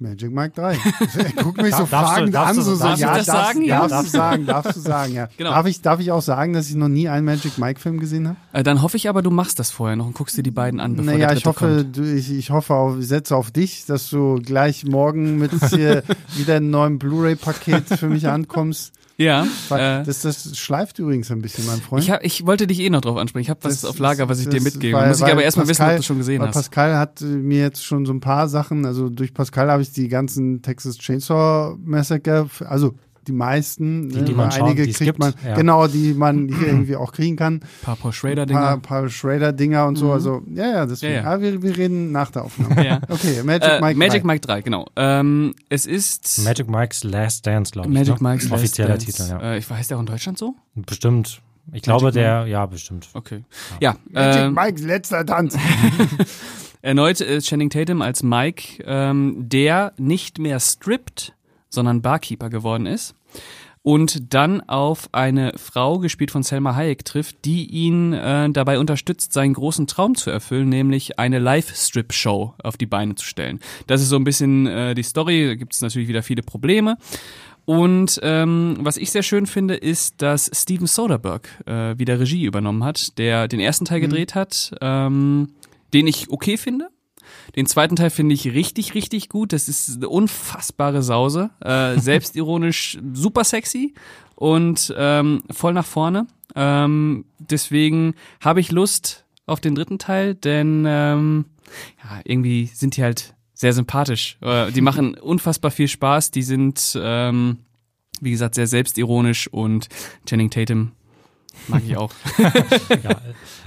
Magic Mike 3. (laughs) Guck mich so darfst fragend darfst an, so, so darf ich ja, das darfst, sagen? Ja. Darfst du sagen, darfst du sagen, ja. (laughs) Genau. Darf, ich, darf ich auch sagen, dass ich noch nie einen Magic Mike Film gesehen habe? Äh, dann hoffe ich aber, du machst das vorher noch und guckst dir die beiden an, bevor Naja, der ich hoffe, kommt. du, ich, ich hoffe auf, ich setze auf dich, dass du gleich morgen mit hier (laughs) wieder einem neuen Blu-ray-Paket für mich ankommst. Ja, Weil äh, das, das schleift übrigens ein bisschen, mein Freund. ich, hab, ich wollte dich eh noch drauf ansprechen. Ich habe was Das auf Lager, was ich ist- dir das- mitgebe. weil- Muss ich aber erstmal wissen, ob du schon gesehen weil hast. Pascal hat äh, mir jetzt schon so ein paar Sachen, also durch Pascal habe ich die ganzen Texas Chainsaw Massacre, also die meisten, Die, ne, die man einige es kriegt gibt, man, ja. genau, die man (clears throat) hier irgendwie auch kriegen kann. Ein paar Paul Schrader Ein paar, paar Schrader-Dinger und so, Mhm. also, ja, ja, deswegen. Ja, ja. Aber wir, wir reden nach der Aufnahme. (laughs) Ja. Okay, Magic Äh, Mike. Magic 3. Mike 3, genau. Ähm, es ist Magic Mike's Last Dance, glaube ich. Magic ne? Mike's Last Offizieller Dance. Titel, ja. Äh, ich weiß, der auch in Deutschland so? Bestimmt. Ich glaube, Magic der, ja, bestimmt. Okay. Ja, Magic ähm, Mikes letzter Tanz. (laughs) erneut äh, Channing Tatum als Mike, ähm, der nicht mehr strippt, sondern Barkeeper geworden ist. Und dann auf eine Frau, gespielt von Selma Hayek, trifft, die ihn äh, dabei unterstützt, seinen großen Traum zu erfüllen, nämlich eine Live-Strip-Show auf die Beine zu stellen. Das ist so ein bisschen äh, die Story, da gibt es natürlich wieder viele Probleme. Und ähm, was ich sehr schön finde, ist, dass Steven Soderbergh äh, wieder Regie übernommen hat, der den ersten Teil gedreht hat, ähm, den ich okay finde. Den zweiten Teil finde ich richtig, richtig gut. Das ist eine unfassbare Sause. Äh, (laughs) selbstironisch, super sexy und ähm, voll nach vorne. Ähm, deswegen habe ich Lust auf den dritten Teil, denn ähm, ja, irgendwie sind die halt sehr sympathisch. Äh, die machen unfassbar viel Spaß. Die sind, ähm, wie gesagt, sehr selbstironisch und Channing Tatum mag ich auch. (laughs) ja.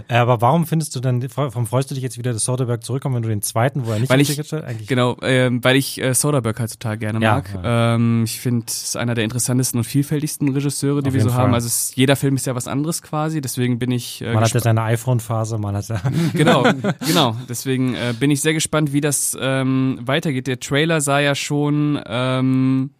Äh, Aber warum findest du denn, warum freust du dich jetzt wieder, dass Soderbergh zurückkommt, wenn du den zweiten, wo er nicht Weil ich- hat, eigentlich Genau, ähm, weil ich äh, Soderbergh halt total gerne Ja, mag. Ähm, ich finde, es ist einer der interessantesten und vielfältigsten Regisseure, die Auf wir so jeden haben. Fall. Also es, jeder Film ist ja was anderes quasi, deswegen bin ich äh, Man hat ja seine iPhone-Phase, man hat ja. (laughs) genau, (laughs) genau. Deswegen äh, bin ich sehr gespannt, wie das ähm, weitergeht. Der Trailer sah ja schon ähm,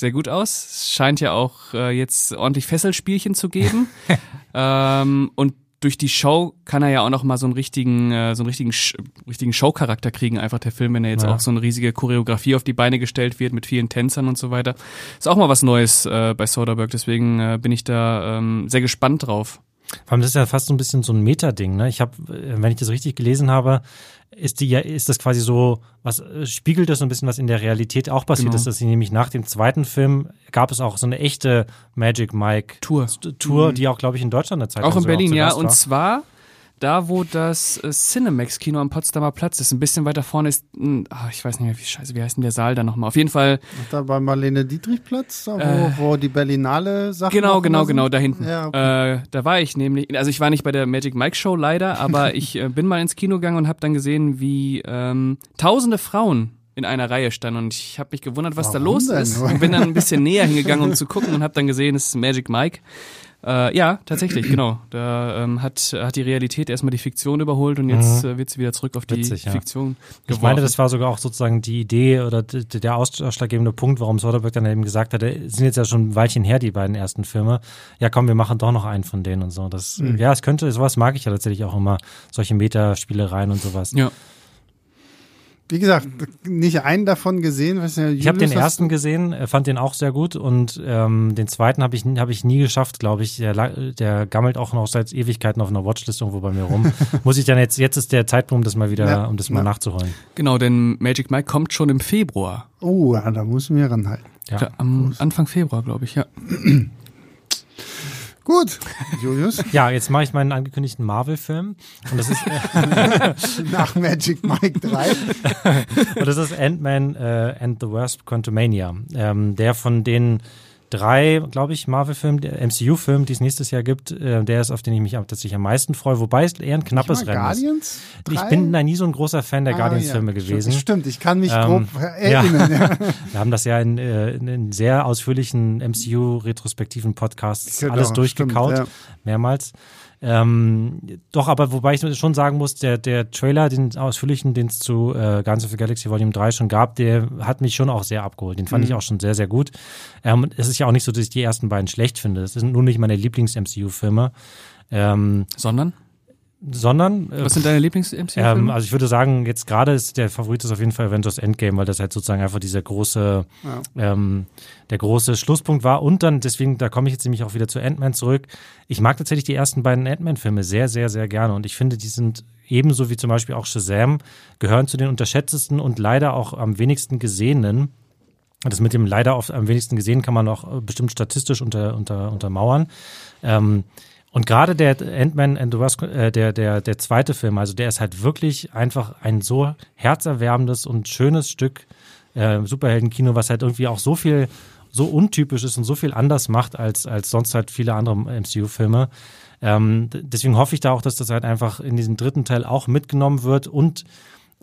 sehr gut aus. Es scheint ja auch äh, jetzt ordentlich Fesselspielchen zu geben. (laughs) ähm, und durch die Show kann er ja auch noch mal so einen richtigen, äh, so einen richtigen, Sch richtigen Showcharakter kriegen, einfach der Film, wenn er jetzt Ja. auch so eine riesige Choreografie auf die Beine gestellt wird mit vielen Tänzern und so weiter. Ist auch mal was Neues äh, bei Soderbergh, deswegen äh, bin ich da ähm, sehr gespannt drauf. Vor allem, das ist ja fast so ein bisschen so ein Meta-Ding, ne? Ich habe, wenn ich das richtig gelesen habe, ist die ja, ist das quasi so, was äh, spiegelt das so ein bisschen, was in der Realität auch passiert Genau. ist, dass sie nämlich nach dem zweiten Film gab es auch so eine echte Magic Mike Tour. Tour, die auch, glaube ich, in Deutschland eine Zeit Auch in Berlin, zu ja. Gast Und war. zwar da, wo das äh, Cinemax-Kino am Potsdamer Platz ist. Ein bisschen weiter vorne ist, mh, ah, ich weiß nicht mehr, wie scheiße, wie heißt denn der Saal da nochmal? Auf jeden Fall, Da bei Marlene Dietrich-Platz, da wo, Äh, wo die Berlinale Sachen genau, genau, sind? genau, da hinten. Ja, okay. äh, da war ich nämlich, also ich war nicht bei der Magic Mike Show leider, aber (laughs) ich äh, bin mal ins Kino gegangen und habe dann gesehen, wie ähm, tausende Frauen in einer Reihe standen und ich habe mich gewundert, was da Warum los denn? ist und bin dann ein bisschen (laughs) näher hingegangen, um zu gucken und habe dann gesehen, es ist Magic Mike. Äh, ja, tatsächlich, genau. Da ähm, hat, hat die Realität erstmal die Fiktion überholt und jetzt äh, wird sie wieder zurück auf die Witzig, ja. Fiktion Ich meine, das war sogar auch sozusagen die Idee oder der ausschlaggebende Punkt, warum Soderbergh dann eben gesagt hat, es sind jetzt ja schon ein Weilchen her, die beiden ersten Filme. Ja, komm, wir machen doch noch einen von denen und so. Das, Mhm. ja, es könnte, sowas mag ich ja tatsächlich auch immer, solche Metaspielereien und sowas. Ja. Wie gesagt, nicht einen davon gesehen. Was ja, Ich habe den ersten gesehen, äh, fand den auch sehr gut und ähm, den zweiten habe ich, hab ich nie geschafft, glaube ich. Der, der gammelt auch noch seit Ewigkeiten auf einer Watchlist irgendwo bei mir rum. (laughs) Muss ich dann jetzt, jetzt ist der Zeitpunkt, um das mal wieder, Ja, um das mal ja. nachzuholen. Genau, denn Magic Mike kommt schon im Februar. Oh, ja, da müssen wir ranhalten. Ja. Am Anfang Februar, glaube ich, ja. (clears throat) Gut, Julius, (laughs) Ja, jetzt mache ich meinen angekündigten Marvel-Film. Und das ist, (laughs) nach Magic Mike 3. (laughs) und das ist Ant-Man äh, and the Wasp Quantumania. Ähm, der von den drei, glaube ich, Marvel-Film, MCU-Film, die es nächstes Jahr gibt, äh, der ist, auf den ich mich tatsächlich am meisten freue, wobei es eher ein knappes Rennen Guardians ist. Ich bin da nie so ein großer Fan der ah, Guardians-Filme ja. gewesen. Stimmt, ich kann mich ähm, grob erinnern. Ja. (laughs) Wir haben das ja in, äh, in, in sehr ausführlichen MCU-retrospektiven Podcasts genau, alles durchgekaut, stimmt, ja. mehrmals. Ähm, doch, aber wobei ich schon sagen muss, der, der Trailer, den ausführlichen, den es zu äh, Guardians of the Galaxy Volume 3 schon gab, der hat mich schon auch sehr abgeholt. Den fand mhm. ich auch schon sehr, sehr gut. Ähm, es ist ja auch nicht so, dass ich die ersten beiden schlecht finde. Es sind nur nicht meine Lieblings-MCU-Filme. Ähm, Sondern? Sondern. Äh, Was sind deine Lieblings-MCU-Filme? Ähm, also ich würde sagen, jetzt gerade ist der Favorit ist auf jeden Fall Avengers Endgame, weil das halt sozusagen einfach dieser große, ja. ähm, der große Schlusspunkt war. Und dann, deswegen, da komme ich jetzt nämlich auch wieder zu Ant-Man zurück. Ich mag tatsächlich die ersten beiden Ant-Man-Filme sehr, sehr, sehr gerne. Und ich finde, die sind ebenso wie zum Beispiel auch Shazam, gehören zu den unterschätztesten und leider auch am wenigsten gesehenen. Das mit dem leider oft am wenigsten gesehen kann man auch äh, bestimmt statistisch unter, unter, untermauern. Ähm, und gerade der Ant-Man and the Wasp, äh, der, der, der zweite Film, also der ist halt wirklich einfach ein so herzerwärmendes und schönes Stück äh, Superheldenkino, was halt irgendwie auch so viel, so untypisch ist und so viel anders macht als, als sonst halt viele andere MCU-Filme. Ähm, deswegen hoffe ich da auch, dass das halt einfach in diesem dritten Teil auch mitgenommen wird und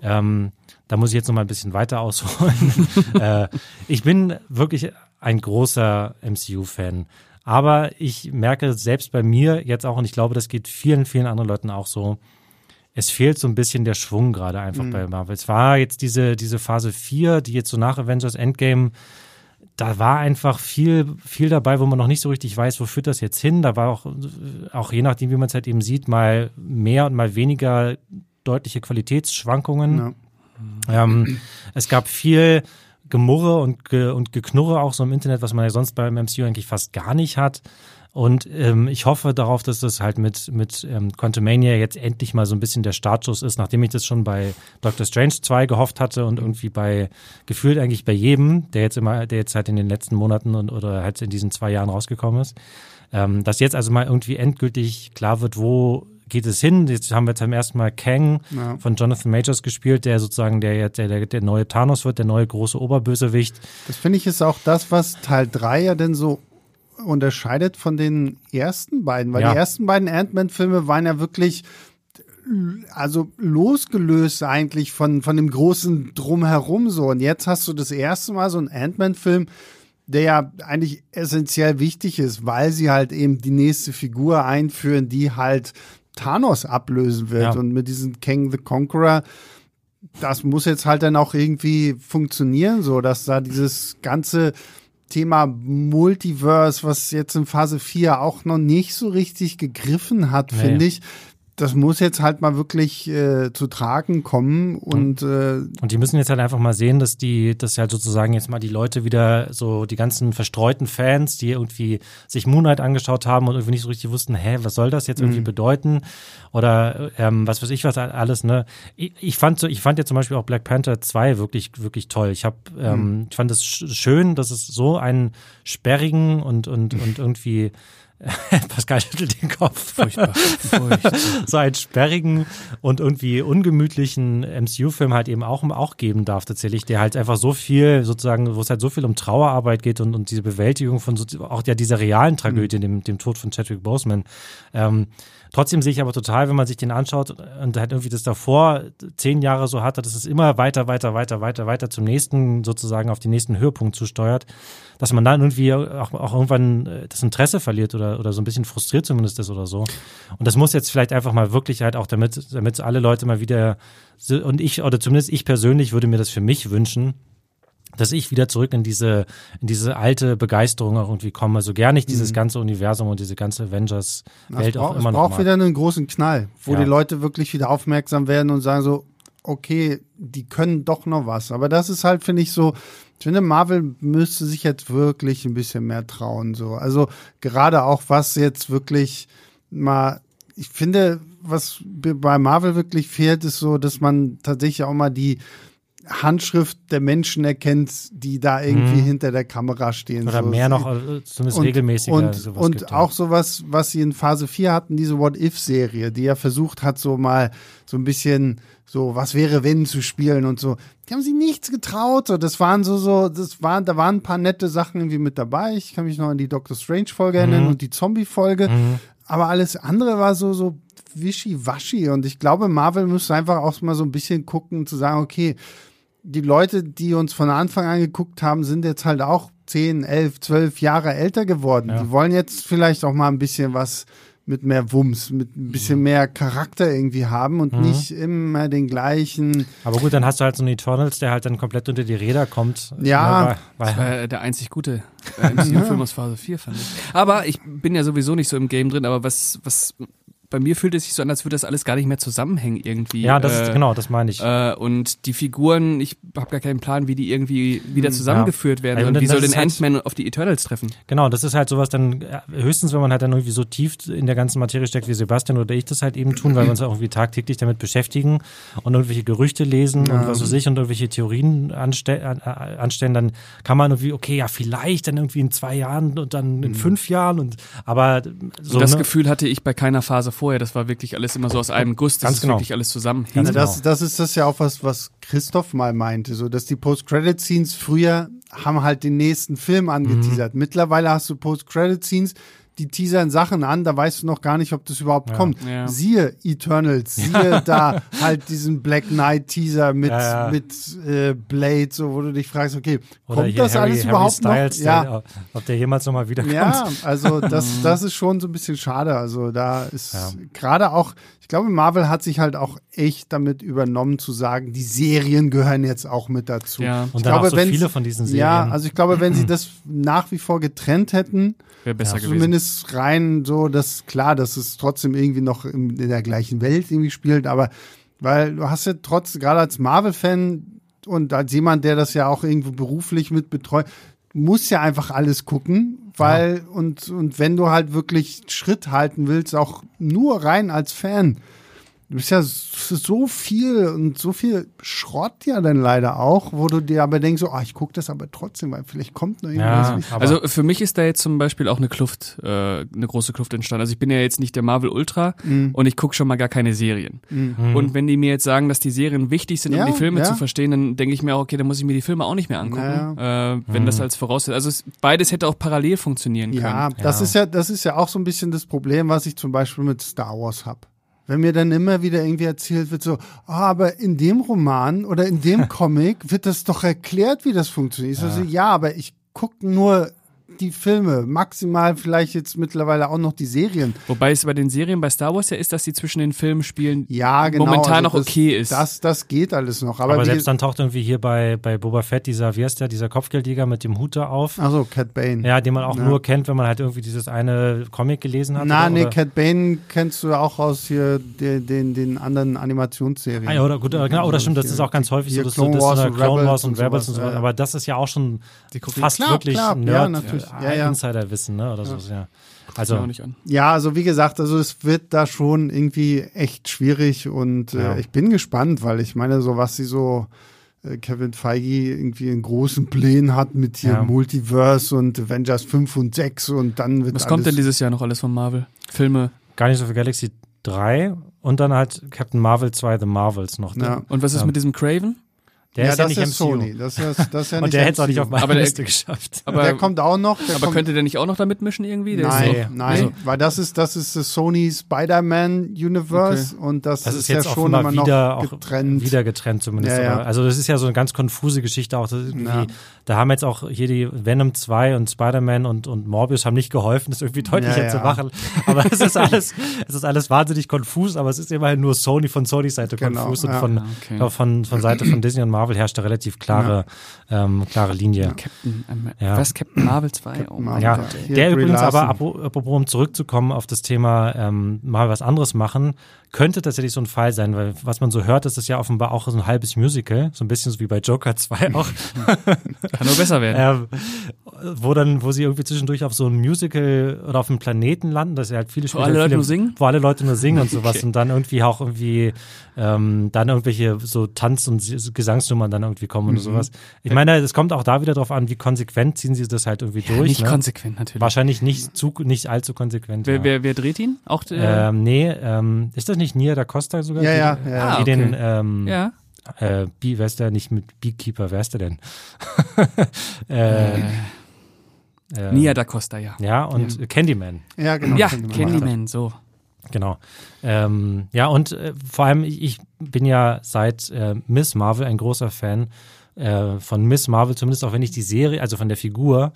ähm, da muss ich jetzt noch mal ein bisschen weiter ausholen. (laughs) äh, ich bin wirklich ein großer MCU-Fan. Aber ich merke selbst bei mir jetzt auch, und ich glaube, das geht vielen, vielen anderen Leuten auch so, es fehlt so ein bisschen der Schwung gerade einfach mhm. bei Marvel. Es war jetzt diese, diese Phase 4, die jetzt so nach Avengers Endgame, da war einfach viel, viel dabei, wo man noch nicht so richtig weiß, wo führt das jetzt hin. Da war auch, auch je nachdem, wie man es halt eben sieht, mal mehr und mal weniger deutliche Qualitätsschwankungen. Ja. Ähm, es gab viel, Gemurre und, Ge und Geknurre auch so im Internet, was man ja sonst beim MCU eigentlich fast gar nicht hat. Und ähm, ich hoffe darauf, dass das halt mit, mit ähm, Quantumania jetzt endlich mal so ein bisschen der Startschuss ist, nachdem ich das schon bei Doctor Strange 2 gehofft hatte und irgendwie bei, gefühlt eigentlich bei jedem, der jetzt immer, der jetzt halt in den letzten Monaten und, oder halt in diesen zwei Jahren rausgekommen ist. Ähm, dass jetzt also mal irgendwie endgültig klar wird, wo geht es hin. Jetzt haben wir zum ersten Mal Kang ja. von Jonathan Majors gespielt, der sozusagen der, der, der, der neue Thanos wird, der neue große Oberbösewicht. Das finde ich ist auch das, was Teil 3 ja denn so unterscheidet von den ersten beiden, weil ja. die ersten beiden Ant-Man-Filme waren ja wirklich also losgelöst eigentlich von, von dem großen Drumherum so. Und jetzt hast du das erste Mal so einen Ant-Man-Film, der ja eigentlich essentiell wichtig ist, weil sie halt eben die nächste Figur einführen, die halt Thanos ablösen wird. Ja. Und mit diesem Kang the Conqueror, das muss jetzt halt dann auch irgendwie funktionieren, so dass da dieses ganze Thema Multiverse, was jetzt in Phase 4 auch noch nicht so richtig gegriffen hat, nee. finde ich, das muss jetzt halt mal wirklich äh, zu tragen kommen und äh, und die müssen jetzt halt einfach mal sehen, dass die, dass halt sozusagen jetzt mal die Leute wieder so die ganzen verstreuten Fans, die irgendwie sich Moonlight angeschaut haben und irgendwie nicht so richtig wussten, hä, was soll das jetzt irgendwie mhm. bedeuten oder ähm, was weiß ich was alles ne. Ich, ich fand so, ich fand ja zum Beispiel auch Black Panther 2 wirklich wirklich toll. Ich habe, ähm, mhm. ich fand es schön, dass es so einen sperrigen und und und irgendwie (laughs) Pascal schüttelt den Kopf. Furchtbar. Furchtbar. so einen sperrigen und irgendwie ungemütlichen MCU-Film halt eben auch, auch geben darf tatsächlich, der halt einfach so viel sozusagen, wo es halt so viel um Trauerarbeit geht und, und diese Bewältigung von so, auch ja dieser realen Tragödie, mhm. dem, dem Tod von Chadwick Boseman. Ähm, Trotzdem sehe ich aber total, wenn man sich den anschaut und halt irgendwie das davor zehn Jahre so hatte, dass es immer weiter, weiter, weiter, weiter, weiter zum nächsten, sozusagen auf den nächsten Höhepunkt zusteuert, dass man dann irgendwie auch, auch irgendwann äh, das Interesse verliert oder, oder so ein bisschen frustriert zumindest ist oder so. Und das muss jetzt vielleicht einfach mal wirklich halt auch damit, damit alle Leute mal wieder, und ich, oder zumindest ich persönlich würde mir das für mich wünschen, dass ich wieder zurück in diese, in diese alte Begeisterung auch irgendwie komme. So gerne ich dieses mhm. ganze Universum und diese ganze Avengers-Welt auch immer noch. Es braucht wieder einen großen Knall, wo ja. die Leute wirklich wieder aufmerksam werden und sagen so, okay, die können doch noch was. Aber das ist halt, finde ich, so, ich finde, Marvel müsste sich jetzt wirklich ein bisschen mehr trauen. So. Also gerade auch, was jetzt wirklich mal, ich finde, was bei Marvel wirklich fehlt, ist so, dass man tatsächlich auch mal die Handschrift der Menschen erkennt, die da irgendwie Mhm. hinter der Kamera stehen. Oder So, mehr noch, äh, zumindest und, regelmäßiger. Und, sowas und gibt, ja. auch sowas, was sie in Phase 4 hatten, diese What-If-Serie, die ja versucht hat, so mal so ein bisschen so, was wäre wenn zu spielen und so. Die haben sich nichts getraut. So, das waren so, so, das waren, da waren ein paar nette Sachen irgendwie mit dabei. Ich kann mich noch an die Doctor Strange-Folge erinnern Mhm. und die Zombie-Folge. Aber alles andere war so, so wischiwaschi. Und ich glaube, Marvel müsste einfach auch mal so ein bisschen gucken, zu sagen, okay, die Leute, die uns von Anfang an geguckt haben, sind jetzt halt auch 10, 11, 12 Jahre älter geworden. Ja. Die wollen jetzt vielleicht auch mal ein bisschen was mit mehr Wumms, mit ein bisschen mehr Charakter irgendwie haben und nicht immer den gleichen. Aber gut, dann hast du halt so einen Eternals, der halt dann komplett unter die Räder kommt. Ja. Ne, weil, Das weil, war der einzig gute äh, MCU-Film (laughs) aus Phase 4, fand ich. Aber ich bin ja sowieso nicht so im Game drin, aber was, was bei mir fühlt es sich so an, als würde das alles gar nicht mehr zusammenhängen irgendwie. ja, das äh, ist genau, das meine ich. Äh, und die Figuren, ich habe gar keinen Plan, wie die irgendwie wieder zusammengeführt werden. Ja, und und wie soll denn halt- Ant-Man auf die Eternals treffen? Genau, das ist halt sowas dann, äh, höchstens wenn man halt dann irgendwie so tief in der ganzen Materie steckt, wie Sebastian oder ich das halt eben tun, weil wir uns auch irgendwie tagtäglich damit beschäftigen und irgendwelche Gerüchte lesen und was weiß ich und irgendwelche Theorien anste an, äh, anstellen, dann kann man irgendwie, okay, ja, vielleicht dann irgendwie in zwei Jahren und dann in fünf Jahren und aber so So das ne, Gefühl hatte ich bei keiner Phase vorher. Das war wirklich alles immer so aus einem Guss. Das Ganz ist genau. wirklich alles zusammen. Ganz Na, genau. das, das ist das ja auch was, was Christoph mal meinte, so dass die Post-Credit-Scenes früher haben halt den nächsten Film angeteasert. Mhm. Mittlerweile hast du Post-Credit-Scenes, die teasern Sachen an, da weißt du noch gar nicht, ob das überhaupt kommt. Ja. Siehe Eternals, siehe (laughs) da halt diesen Black Knight Teaser mit, Ja, ja. mit äh, Blade, so wo du dich fragst, okay, oder kommt das Harry, alles Harry überhaupt Styles, noch? Ja, ob der jemals nochmal wiederkommt. ja, also (laughs) das, das ist schon so ein bisschen schade. Also da ist Ja. gerade auch, ich glaube, Marvel hat sich halt auch echt damit übernommen zu sagen, die Serien gehören jetzt auch mit dazu. Ja. Und ich glaube, so wenn viele von diesen Serien. Ja, also ich glaube, wenn sie (clears throat) das nach wie vor getrennt hätten, Wäre besser gewesen. zumindest rein so, dass klar, dass es trotzdem irgendwie noch in, in der gleichen Welt irgendwie spielt, aber weil du hast ja trotz, gerade als Marvel-Fan und als jemand, der das ja auch irgendwo beruflich mit betreut, muss ja einfach alles gucken, weil und und wenn du halt wirklich Schritt halten willst, auch nur rein als Fan, du bist ja so viel und so viel Schrott ja dann leider auch, wo du dir aber denkst, so, ah, ich gucke das aber trotzdem, weil vielleicht kommt noch irgendwas. Ja, also für mich ist da jetzt zum Beispiel auch eine Kluft, äh, eine große Kluft entstanden. Also ich bin ja jetzt nicht der Marvel Ultra Mhm. und ich gucke schon mal gar keine Serien. Und wenn die mir jetzt sagen, dass die Serien wichtig sind, Ja, um die Filme ja. zu verstehen, dann denke ich mir auch, okay, dann muss ich mir die Filme auch nicht mehr angucken, äh, wenn das als Voraussetzung. Also es, beides hätte auch parallel funktionieren Ja, können. das Ja. ist ja, das ist ja auch so ein bisschen das Problem, was ich zum Beispiel mit Star Wars hab. Wenn mir dann immer wieder irgendwie erzählt wird, so, ah, aber in dem Roman oder in dem (laughs) Comic wird das doch erklärt, wie das funktioniert. Ich so, so, ja, aber ich gucke nur die Filme, maximal vielleicht jetzt mittlerweile auch noch die Serien. Wobei es bei den Serien bei Star Wars ja ist, dass die zwischen den Filmen spielen Ja, genau. momentan also noch das, okay ist. Das, das geht alles noch. Aber, aber selbst dann taucht irgendwie hier bei, bei Boba Fett dieser, wie heißt der, dieser Kopfgeldjäger mit dem Hut da auf. also Cat Bane. Ja, den man auch Ja. nur kennt, wenn man halt irgendwie dieses eine Comic gelesen hat. Na, oder, nee, oder? Cat Bane kennst du auch aus hier den, den, den anderen Animationsserien. Ah, ja, oder gut, oder, genau, oder stimmt, das ist auch ganz häufig so, dass Clone du das Wars oder und Clone Rebels Wars und Rebels und sowas, so, ja. aber das ist ja auch schon fast Klar, wirklich klar, Nerd, ja, natürlich, ja, ja. Insiderwissen, ne, oder so, ja. also. Ja, also wie gesagt, also es wird da schon irgendwie echt schwierig und Ja. äh, ich bin gespannt, weil ich meine, so was sie so äh, Kevin Feige irgendwie in großen Plänen hat mit hier Ja. Multiverse und Avengers 5 und 6 und dann wird Was alles kommt denn dieses Jahr noch alles von Marvel? Filme. gar nicht so für Galaxy 3 und dann halt Captain Marvel 2 The Marvels noch. Ja. Und was ist Ja. mit diesem Craven? Der ja, ist ja das nicht ist MCU. Sony. Das ist, das ist ja (laughs) Und der hätte es auch nicht auf meine Aber der- Liste (laughs) geschafft. Aber, der kommt auch noch. Der aber kommt, könnte der nicht auch noch da mitmischen irgendwie? Der Nein, ist nein, Nee. weil das ist das ist das Sony Spider-Man Universe und das, Das ist ist, jetzt ja auch schon mal immer wieder, noch auch getrennt. wieder getrennt zumindest. Ja, ja. Aber, also das ist ja so eine ganz konfuse Geschichte auch. Ja. Da haben jetzt auch hier die Venom 2 und Spider-Man und, und Morbius haben nicht geholfen, das irgendwie deutlicher Ja, ja. zu machen. Aber es ist alles, es ist alles wahnsinnig konfus, aber es ist immerhin nur Sony von Sony Seite Genau, konfus und ja. von, Okay. von, von Seite von Disney und Marvel herrscht da relativ klare, ähm, klare Linie. Captain, ähm, Ja. was? Captain Marvel 2? Oh Marvel. mein Ja, Gott. Hier der übrigens aber, Larson. apro- apropos um zurückzukommen auf das Thema ähm, mal was anderes machen, könnte tatsächlich so ein Fall sein, weil was man so hört, ist es ja offenbar auch so ein halbes Musical, so ein bisschen so wie bei Joker 2 (laughs) auch, Kann nur besser werden. (laughs) ähm, wo dann, wo sie irgendwie zwischendurch auf so ein Musical oder auf einem Planeten landen, dass sie halt viele Wo alle Leute viele, nur singen? wo alle Leute nur singen und sowas (laughs) Okay. und dann irgendwie auch irgendwie ähm, dann irgendwelche so Tanz- und S- Jahresnummern dann irgendwie kommen oder sowas. Ich meine, es kommt auch da wieder drauf an, wie konsequent ziehen sie das halt irgendwie durch. Nicht ne? konsequent natürlich. Wahrscheinlich nicht, zu, nicht allzu konsequent. Wer, ja. wer, wer dreht ihn? Auch der, ähm, nee, ähm, ist das nicht Nia da Costa sogar? Ja, die, ja, ja. Ah, okay. den, ähm, ja. äh, Bee, wer ist der nicht mit Beekeeper, wer ist der denn? äh, (laughs) äh, Nia da Costa, ja. Ja, und Candyman. Ja, genau. Ja, Candyman. Candyman, so. Genau. Ähm, ja, und äh, vor allem, ich, bin ja seit äh, Miss Marvel ein großer Fan äh, von Miss Marvel, zumindest auch wenn ich die Serie, also von der Figur,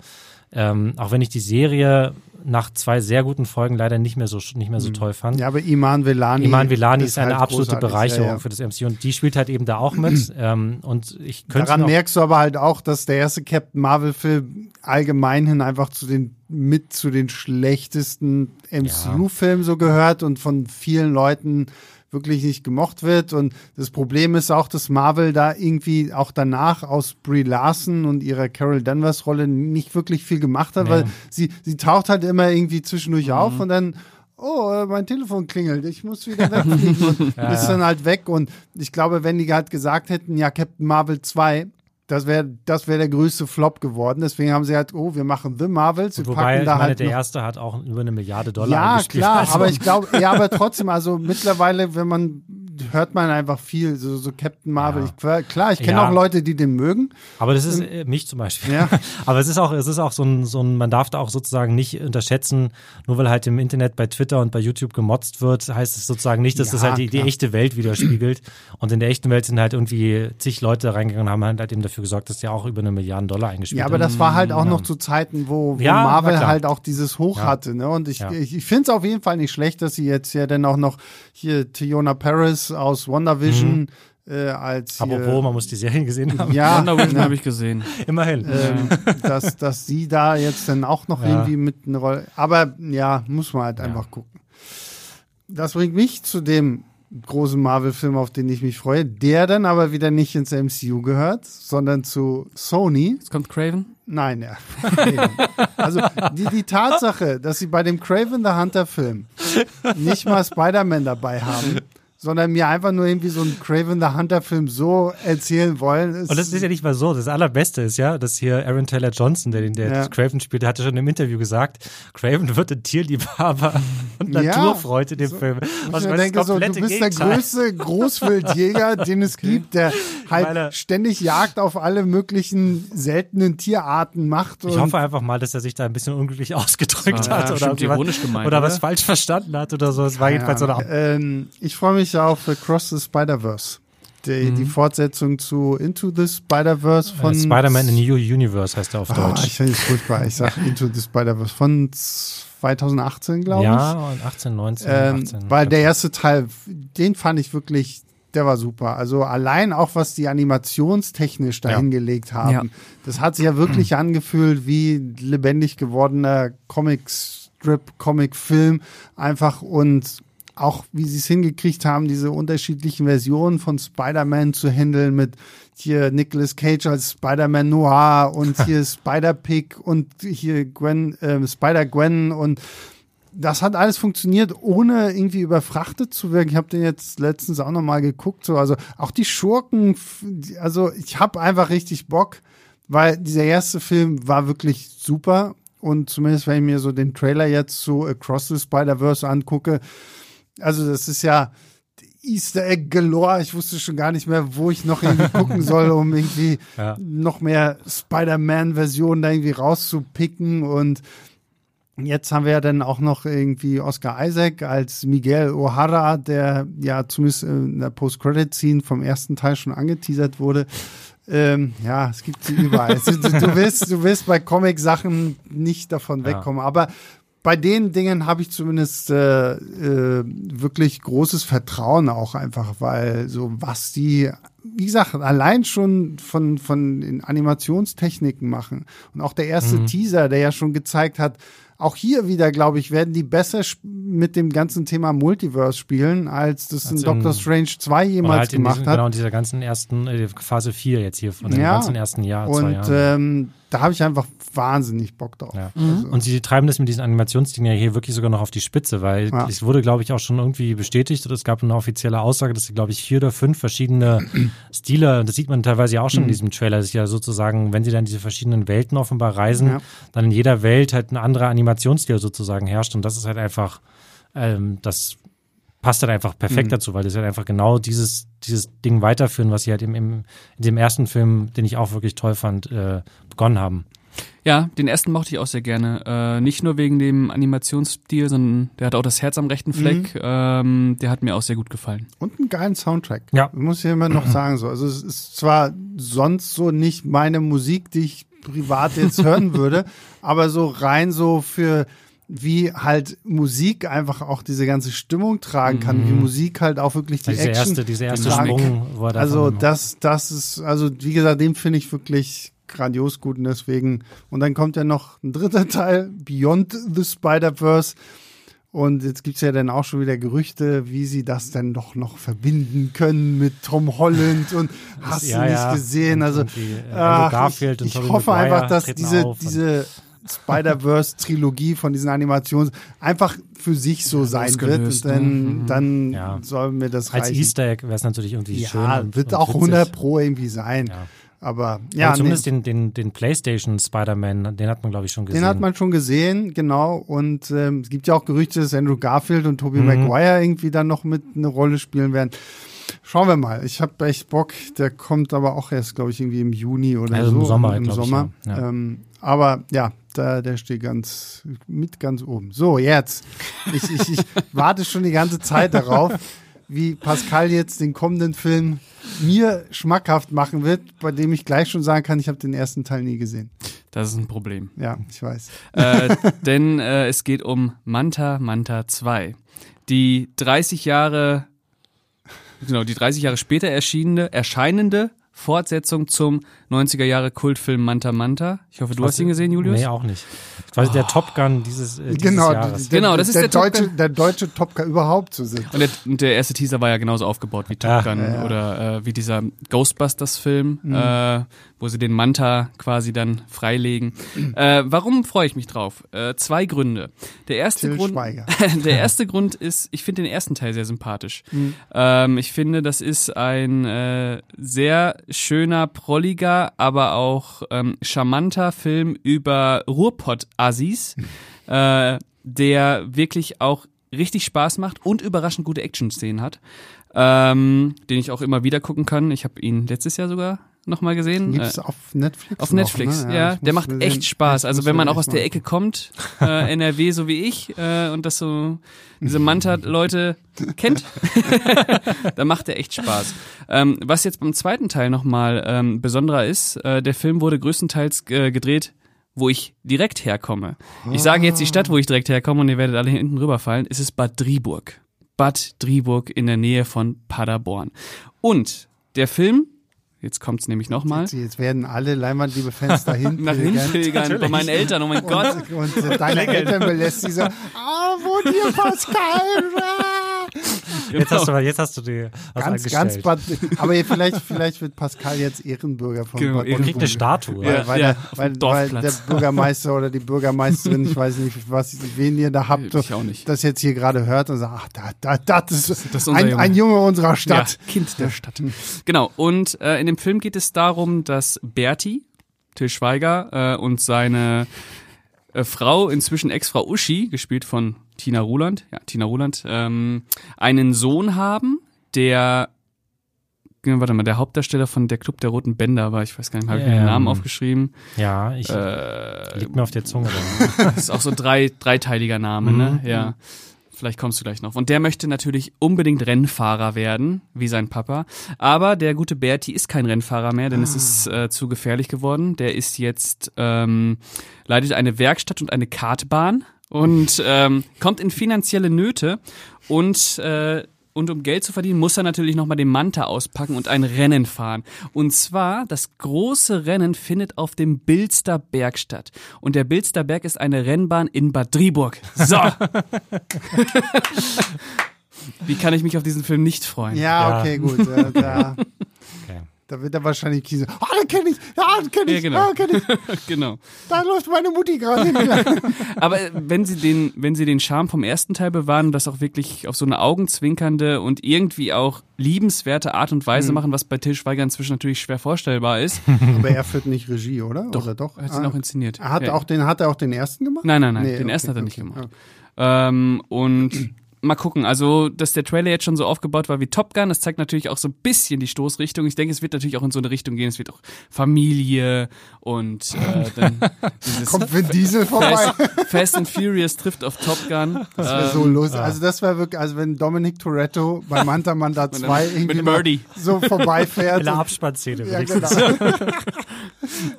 ähm, auch wenn ich die Serie nach zwei sehr guten Folgen leider nicht mehr so nicht mehr so toll fand. Ja, aber Iman Velani. Iman Velani ist, eine halt absolute. Bereicherung Ja, ja. für das MCU und die spielt halt eben da auch mit. (clears throat) ähm, und ich könnte Daran merkst du aber halt auch, dass der erste Captain Marvel-Film allgemein hin einfach zu den mit zu den schlechtesten MCU-Filmen so gehört und von vielen Leuten wirklich nicht gemocht wird. Und das Problem ist auch, dass Marvel da irgendwie auch danach aus Brie Larson und ihrer Carol Danvers Rolle nicht wirklich viel gemacht hat, Nee. weil sie, sie taucht halt immer irgendwie zwischendurch auf und dann oh, äh, mein Telefon klingelt, ich muss wieder wegfliegen und (laughs) ist dann halt weg. Und ich glaube, wenn die halt gesagt hätten, ja, Captain Marvel 2, das wäre das wäre der größte Flop geworden. Deswegen haben sie halt, oh, wir machen The Marvels, wir wobei, packen da meine, halt der erste hat auch über eine Milliarde Dollar ja, klar, (laughs) Also- aber ich glaube, ja, aber trotzdem, also mittlerweile, wenn man hört man einfach viel, so, so Captain Marvel. Ja. Ich, klar, ich kenne Ja. auch Leute, die den mögen. Aber das ist äh, mich zum Beispiel. Ja. (laughs) Aber es ist auch, es ist auch so ein, so ein, man darf da auch sozusagen nicht unterschätzen, nur weil halt im Internet bei Twitter und bei YouTube gemotzt wird, heißt es sozusagen nicht, dass das halt die, die echte Welt widerspiegelt. Und in der echten Welt sind halt irgendwie zig Leute reingegangen und haben halt eben dafür gesorgt, dass der auch über eine Milliarde Dollar eingespielt Ja, aber hat. das war halt auch noch zu Zeiten, wo, wo Marvel halt auch dieses Hoch hatte. Ne? Und ich, ich, ich finde es auf jeden Fall nicht schlecht, dass sie jetzt ja dann auch noch hier Tiona Paris aus WandaVision äh, als hier, Mhm. Apropos, man muss die Serien gesehen haben. ja, Wonder Vision ne, (laughs) habe ich gesehen. Immerhin. ähm, dass, dass sie da jetzt dann auch noch Ja. irgendwie mit einer Rolle. Aber ja, muss man halt einfach gucken. Das bringt mich zu dem großen Marvel-Film, auf den ich mich freue, der dann aber wieder nicht ins MCU gehört, sondern zu Sony. Jetzt kommt Craven. Nein, ja. (laughs) Also die, die Tatsache, dass sie bei dem Craven the Hunter Film nicht mal Spider-Man dabei haben, sondern mir einfach nur irgendwie so einen Craven the Hunter Film so erzählen wollen. Ist, Und das ist ja nicht mal so. Das Allerbeste ist ja, dass hier Aaron Taylor Johnson, der den der Ja. Craven spielt, der hatte schon im Interview gesagt, Craven wird ein Tierliebhaber (laughs) und Ja. Naturfreund in dem Film. ich Was mir das denke, so, du bist der Gegenteil. größte Großwildjäger, (laughs) den es gibt, der halt Meine- ständig Jagd auf alle möglichen seltenen Tierarten macht. Ich und- hoffe einfach mal, dass er sich da ein bisschen unglücklich ausgedrückt war hat oder, bestimmt jemand- ironisch gemeint, oder oder? was falsch verstanden hat oder so. Es war jedenfalls so eine ähm, Ich freue mich auf Across the Spider-Verse. Die, Mhm. die Fortsetzung zu Into the Spider-Verse von äh, Spider-Man in New Universe heißt er auf Ah, Deutsch. ich finde es furchtbar. Ich sage (laughs) Into the Spider-Verse von 2018, glaube ich. ja, und 18, 19, Ähm, 18. weil der erste Teil, den fand ich wirklich, der war super. Also allein auch, was die animationstechnisch da Ja. hingelegt haben. Ja. Das hat sich ja wirklich (clears throat) angefühlt wie lebendig gewordener Comic-Strip, Comic-Film. Einfach und auch wie sie es hingekriegt haben, diese unterschiedlichen Versionen von Spider-Man zu handeln mit hier Nicolas Cage als Spider-Man Noir und (laughs) hier Spider-Pig und hier Gwen, äh, Spider-Gwen und das hat alles funktioniert, ohne irgendwie überfrachtet zu wirken. Ich habe den jetzt letztens auch noch mal geguckt. So. Also auch die Schurken, also ich habe einfach richtig Bock, weil dieser erste Film war wirklich super. Und zumindest, wenn ich mir so den Trailer jetzt zu Across the Spider-Verse angucke, also das ist ja Easter Egg galore. Ich wusste schon gar nicht mehr, wo ich noch irgendwie (laughs) gucken soll, um irgendwie Ja. noch mehr Spider-Man-Versionen da irgendwie rauszupicken. Und jetzt haben wir ja dann auch noch irgendwie Oscar Isaac als Miguel O'Hara, der ja zumindest in der Post-Credit-Scene vom ersten Teil schon angeteasert wurde. Ähm, ja, es gibt sie überall. (laughs) du, du, willst, du willst bei Comic-Sachen nicht davon Ja. wegkommen. Aber bei den Dingen habe ich zumindest äh, äh, wirklich großes Vertrauen auch einfach, weil so was die, wie gesagt, allein schon von, von den Animationstechniken machen und auch der erste Mhm. Teaser, der ja schon gezeigt hat, auch hier wieder, glaube ich, werden die besser mit dem ganzen Thema Multiverse spielen, als das in Als in- Doctor Strange 2 Oder jemals halt in gemacht hat. genau in dieser ganzen ersten äh, Phase 4 jetzt hier von dem Ja. ganzen ersten Jahr, zwei Und Jahren. ähm, da habe ich einfach wahnsinnig Bock drauf. Ja. Also, Und sie treiben das mit diesen Animationsdingen ja hier wirklich sogar noch auf die Spitze, weil Ja. es wurde, glaube ich, auch schon irgendwie bestätigt oder es gab eine offizielle Aussage, dass sie, glaube ich, vier oder fünf verschiedene (clears throat) Stile, das sieht man teilweise ja auch schon in diesem Trailer, das ist ja sozusagen, wenn sie dann diese verschiedenen Welten offenbar reisen, Ja. dann in jeder Welt halt ein anderer Animationsstil sozusagen herrscht und das ist halt einfach, ähm, das passt halt einfach perfekt dazu, weil das halt einfach genau dieses, dieses Ding weiterführen, was sie halt im, im, in dem ersten Film, den ich auch wirklich toll fand, äh, begonnen haben. Ja, den ersten mochte ich auch sehr gerne. Äh, nicht nur wegen dem Animationsstil, sondern der hat auch das Herz am rechten Fleck. Ähm, der hat mir auch sehr gut gefallen. Und einen geilen Soundtrack. Ja. Muss ich immer noch (clears throat) sagen so. Also es ist zwar sonst so nicht meine Musik, die ich privat jetzt hören (laughs) würde, aber so rein so für wie halt Musik einfach auch diese ganze Stimmung tragen kann, wie Musik halt auch wirklich die diese Action erste, diese erste Sprung, wo er da Also das, das ist, also wie gesagt, den finde ich wirklich grandios gut und deswegen, und dann kommt ja noch ein dritter Teil, Beyond the Spider-Verse. Und jetzt gibt's ja dann auch schon wieder Gerüchte, wie sie das denn doch noch verbinden können mit Tom Holland und hast ja, du nicht ja. gesehen. Und Also irgendwie, äh, Andrew ach, Garfield und ich, ich hoffe einfach, dass diese, und- diese Spider-Verse-Trilogie von diesen Animationen einfach für sich so sein wird. Dann, ne? dann Ja. soll mir das Als reichen. Easter Egg wäre es natürlich irgendwie schön. Ja, wird und auch witzig. 100 Pro irgendwie sein. Ja. Aber Ja, ja, Aber zumindest nee, den, den, den PlayStation Spider-Man, den hat man, glaube ich, schon gesehen. den hat man schon gesehen, genau. Und ähm, es gibt ja auch Gerüchte, dass Andrew Garfield und Tobey Mhm. Maguire irgendwie dann noch mit eine Rolle spielen werden. Schauen wir mal. Ich habe echt Bock. Der kommt aber auch erst, glaube ich, irgendwie im Juni oder Also so. im Sommer, Im ich, Sommer. ja. Ja. Ähm, aber ja, da, der steht ganz mit ganz oben. So, jetzt. Ich, ich, ich (laughs) warte schon die ganze Zeit darauf, wie Pascal jetzt den kommenden Film mir schmackhaft machen wird, bei dem ich gleich schon sagen kann, ich habe den ersten Teil nie gesehen. Das ist ein Problem. Ja, ich weiß. äh, (laughs) denn äh, es geht um Manta Manta 2. Die 30 Jahre, genau, die 30 Jahre später erschienene, erscheinende Fortsetzung zum 90er Jahre Kultfilm Manta Manta. Ich hoffe, du hast ihn gesehen, Julius? Nee, auch nicht. Quasi der Top Gun dieses, äh, dieses Genau, Jahres. der, Genau, das ist der, der Top deutsche, Gun. der deutsche Top Gun überhaupt zu sind. Und der, und der erste Teaser war ja genauso aufgebaut wie Top Ja, Gun ja, ja. oder äh, wie dieser Ghostbusters-Film, Mhm. äh, wo sie den Manta quasi dann freilegen. Äh, warum freue ich mich drauf? Äh, zwei Gründe. Der erste Till Grund, (laughs) der erste Grund ist, ich finde den ersten Teil sehr sympathisch. Mhm. Ähm, ich finde, das ist ein äh, sehr schöner, prolliger, aber auch ähm, charmanter Film über Ruhrpott-Assis, äh, der wirklich auch richtig Spaß macht und überraschend gute Action-Szenen hat, ähm, den ich auch immer wieder gucken kann. Ich habe ihn letztes Jahr sogar nochmal gesehen. Gibt's Äh, auf Netflix? auf noch, Netflix, ne? ja. ich der muss macht mir echt Spaß. Also wenn man auch aus der Ecke kommt, äh, (laughs) NRW so wie ich, äh, und das so diese (laughs) Manta-Leute kennt, (laughs) dann macht er echt Spaß. Ähm, was jetzt beim zweiten Teil nochmal ähm, besonderer ist, äh, der Film wurde größtenteils äh, gedreht wo ich direkt herkomme. Ich sage jetzt die Stadt, wo ich direkt herkomme und ihr werdet alle hier hinten rüberfallen. Es ist Bad Driburg. Bad Driburg in der Nähe von Paderborn. Und der Film, jetzt kommt's nämlich nochmal, Jetzt, jetzt werden alle Leinwandliebe-Fans dahin (laughs) nach pilgern. Hinpilgern bei meinen Eltern, oh mein Gott. Und, und deine Eltern belässt sie so, ah, wo dir Pascal? (laughs) Jetzt hast du, jetzt hast du die was Ganz, angestellt. ganz Bad, aber vielleicht, vielleicht wird Pascal jetzt Ehrenbürger von Genau, Bad Und kriegt eine. Statue. Weil, Ja, weil, ja, weil, weil der. Bürgermeister oder die Bürgermeisterin, ich weiß nicht, was, wen ihr da habt, Ich auch nicht. das jetzt hier gerade hört und sagt, ach, da, da, das ist, Das ist ein, Junge. ein Junge unserer Stadt. Ja, kind der Stadt. Genau, und äh, in dem Film geht es darum, dass Berti, Till Schweiger, äh, und seine äh, Frau, inzwischen Ex-Frau Uschi, gespielt von Tina Ruland, ja, Tina Ruland, ähm, einen Sohn haben, der ja, Warte mal, der Hauptdarsteller von Der Club der Roten Bänder war, ich weiß gar nicht, habe ich mir den Ähm, Namen aufgeschrieben. Ja, ich Äh, liegt mir auf der Zunge. Da. (laughs) das ist auch so ein drei, dreiteiliger Name, ne? Ja. Vielleicht kommst du gleich noch. Und der möchte natürlich unbedingt Rennfahrer werden, wie sein Papa. Aber der gute Berti ist kein Rennfahrer mehr, denn es ist äh, zu gefährlich geworden. Der ist jetzt, ähm, leitet eine Werkstatt und eine Kartbahn und ähm, kommt in finanzielle Nöte und äh, und um Geld zu verdienen, muss er natürlich nochmal den Manta auspacken und ein Rennen fahren. Und zwar, das große Rennen findet auf dem Bilster Berg statt. Und der Bilster Berg ist eine Rennbahn in Bad Driburg. So. (laughs) Wie kann ich mich auf diesen Film nicht freuen? Ja, okay, gut. Äh, da, (laughs) Okay. Da wird er wahrscheinlich kiezen. Ah, den kenne ich. Ja, den kenne Ja, ich. genau. Ja, kenn ich. (laughs) genau. Da läuft meine Mutti gerade hin. (laughs) Aber äh, wenn sie den, wenn sie den Charme vom ersten Teil bewahren und das auch wirklich auf so eine augenzwinkernde und irgendwie auch liebenswerte Art und Mhm. Weise machen, was bei Till Schweiger inzwischen natürlich schwer vorstellbar ist, (laughs) Aber er führt nicht Regie, oder? Doch, oder doch? hat ihn auch inszeniert. Er hat, Ja. auch den, hat er auch den ersten gemacht? Nein, nein, nein, Nee, den okay, ersten hat er nicht okay, gemacht. okay. Ähm, und (clears throat) mal gucken, also dass der Trailer jetzt schon so aufgebaut war wie Top Gun, das zeigt natürlich auch so ein bisschen die Stoßrichtung. Ich denke, es wird natürlich auch in so eine Richtung gehen. Es wird auch Familie und äh, dann (laughs) dieses Kommt Vin Diesel vorbei? Fast, Fast and Furious trifft auf Top Gun. Das wäre so lustig. Also das wäre wirklich, also wenn Dominic Toretto bei Manta Manta (laughs) 2 irgendwie so vorbeifährt. In der Abspannszene. ja, genau. (laughs)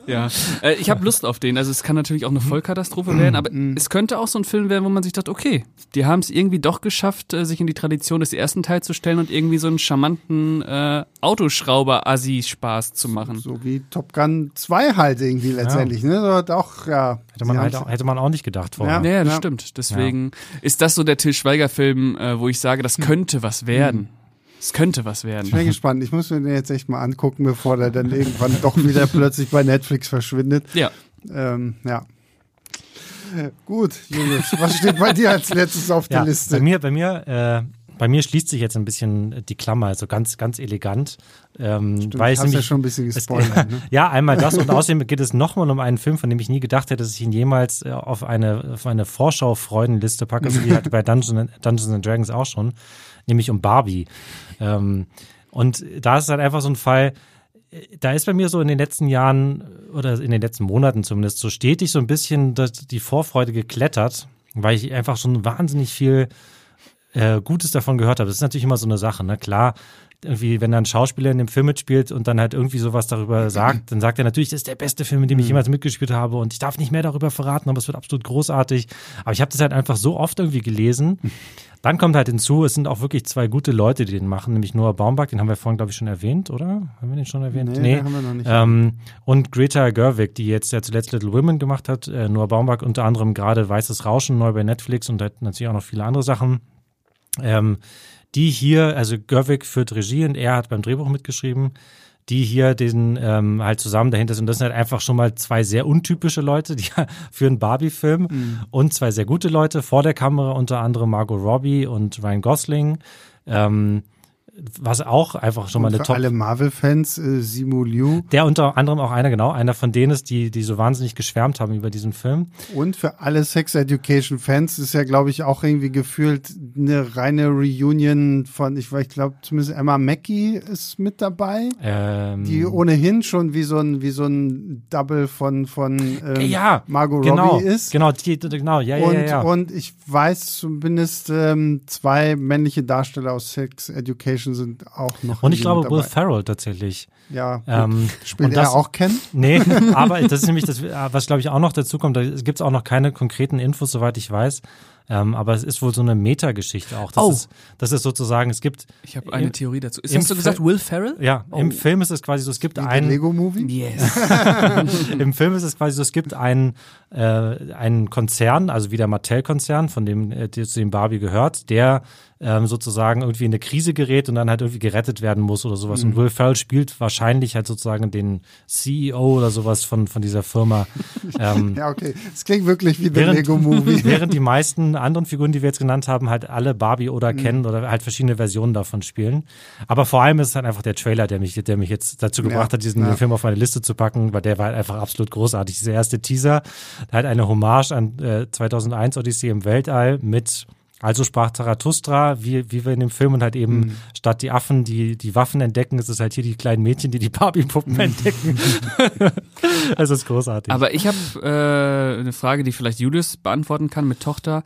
Ja, äh, ich habe Lust auf den. Also es kann natürlich auch eine Vollkatastrophe werden, aber es könnte auch so ein Film werden, wo man sich dachte, okay, die haben es irgendwie doch geschafft, äh, sich in die Tradition des ersten Teils zu stellen und irgendwie so einen charmanten äh, Autoschrauber-Assi-Spaß zu machen. So wie Top Gun 2 halt irgendwie letztendlich. Ne? So, doch, ja. Hätte man, halt auch, hätte man auch nicht gedacht vorher. Ja. Ja, das Ja. stimmt. Deswegen ist das so der Till Schweiger-Film, äh, wo ich sage, das könnte was werden. Es könnte was Ich bin werden. gespannt. Ich muss mir den jetzt echt mal angucken, bevor der dann irgendwann doch wieder (laughs) plötzlich bei Netflix verschwindet. Ja. Ähm, ja. Gut, Julius, was steht bei dir als letztes auf der Ja, Liste? bei mir, bei mir, äh, bei mir schließt sich jetzt ein bisschen die Klammer, also ganz, ganz elegant. Ähm, weil es hast ja schon ein bisschen es- gespoilert. (laughs) Ne? ja, einmal das und außerdem geht es nochmal um einen Film, von dem ich nie gedacht hätte, dass ich ihn jemals äh, auf eine, auf eine Vorschau-Freudenliste packe, so wie halt (laughs) bei Dungeons, and- Dungeons and Dragons auch schon, nämlich um Barbie. Ähm, und da ist es halt einfach so ein Fall, da ist bei mir so in den letzten Jahren oder in den letzten Monaten zumindest so stetig so ein bisschen die Vorfreude geklettert, weil ich einfach schon wahnsinnig viel äh, Gutes davon gehört habe. Das ist natürlich immer so eine Sache, ne? Klar, irgendwie, wenn da ein Schauspieler in dem Film mitspielt und dann halt irgendwie sowas darüber (clears throat) sagt, dann sagt er natürlich, das ist der beste Film, in dem ich jemals mitgespielt habe und ich darf nicht mehr darüber verraten, aber es wird absolut großartig. Aber ich habe das halt einfach so oft irgendwie gelesen. Dann kommt halt hinzu, es sind auch wirklich zwei gute Leute, die den machen, nämlich Noah Baumbach, den haben wir vorhin, glaube ich, schon erwähnt, oder? Haben wir den schon erwähnt? Nee, den haben wir noch nicht. Ähm, und Greta Gerwig, die jetzt ja zuletzt Little Women gemacht hat. Äh, Noah Baumbach unter anderem gerade Weißes Rauschen neu bei Netflix und hat natürlich auch noch viele andere Sachen. Ähm, die hier, also Gerwig führt Regie und er hat beim Drehbuch mitgeschrieben, die hier den ähm, halt zusammen dahinter sind. Das sind halt einfach schon mal zwei sehr untypische Leute, die (laughs) für einen Barbie-Film und zwei sehr gute Leute vor der Kamera, unter anderem Margot Robbie und Ryan Gosling. Ähm, was auch einfach schon mal Und eine für Top alle Marvel-Fans, äh, Simu Liu. der unter anderem auch einer, genau, einer von denen ist, die, die so wahnsinnig geschwärmt haben über diesen Film. Und für alle Sex Education Fans ist ja, glaube ich, auch irgendwie gefühlt eine reine Reunion von, ich, ich glaube, zumindest Emma Mackey ist mit dabei, Ähm, die ohnehin schon wie so ein, wie so ein Double von, von ähm, ja, Margot genau, Robbie ist. Genau, die, genau, ja, ja, und, ja, ja. und ich weiß zumindest ähm, zwei männliche Darsteller aus Sex Education sind auch noch. Und ich glaube, dabei. Will Ferrell tatsächlich. Ja, Ähm, spielt und er das- auch Ken? Nee, (laughs) aber das ist nämlich das, was glaube ich auch noch dazu kommt. Da gibt es auch noch keine konkreten Infos, soweit ich weiß. Ähm, aber es ist wohl so eine Metageschichte auch. Das, Oh. ist, das ist sozusagen, es gibt, Ich habe eine Im- Theorie dazu. Ist hast du gesagt Will Ferrell? ja, Oh. im Film ist es quasi so, es gibt Wie einen, Lego-Movie? Yes. (laughs) Im Film ist es quasi so, es gibt einen, äh, einen Konzern, also wie der Mattel-Konzern, von dem, äh, der zu dem Barbie gehört, der ähm, sozusagen irgendwie in eine Krise gerät und dann halt irgendwie gerettet werden muss oder sowas. Und Will Ferrell spielt wahrscheinlich halt sozusagen den CEO oder sowas von, von dieser Firma. (laughs) ähm, Ja, okay. Es klingt wirklich wie der Lego-Movie. (laughs) Während die meisten anderen Figuren, die wir jetzt genannt haben, halt alle Barbie oder Mhm. kennen oder halt verschiedene Versionen davon spielen. Aber vor allem ist es halt einfach der Trailer, der mich, der mich jetzt dazu gebracht Ja, hat, diesen ja. Film auf meine Liste zu packen, weil der war halt einfach absolut großartig. Dieser erste Teaser halt eine Hommage an äh, 2001 Odyssee im Weltall mit also sprach Zarathustra, wie, wie wir in dem Film und halt eben Mhm. statt die Affen, die die Waffen entdecken, ist es halt hier die kleinen Mädchen, die die. Barbie-Puppen (laughs) entdecken. Es ist großartig. Aber ich habe äh, eine Frage, die vielleicht Julius beantworten kann mit Tochter.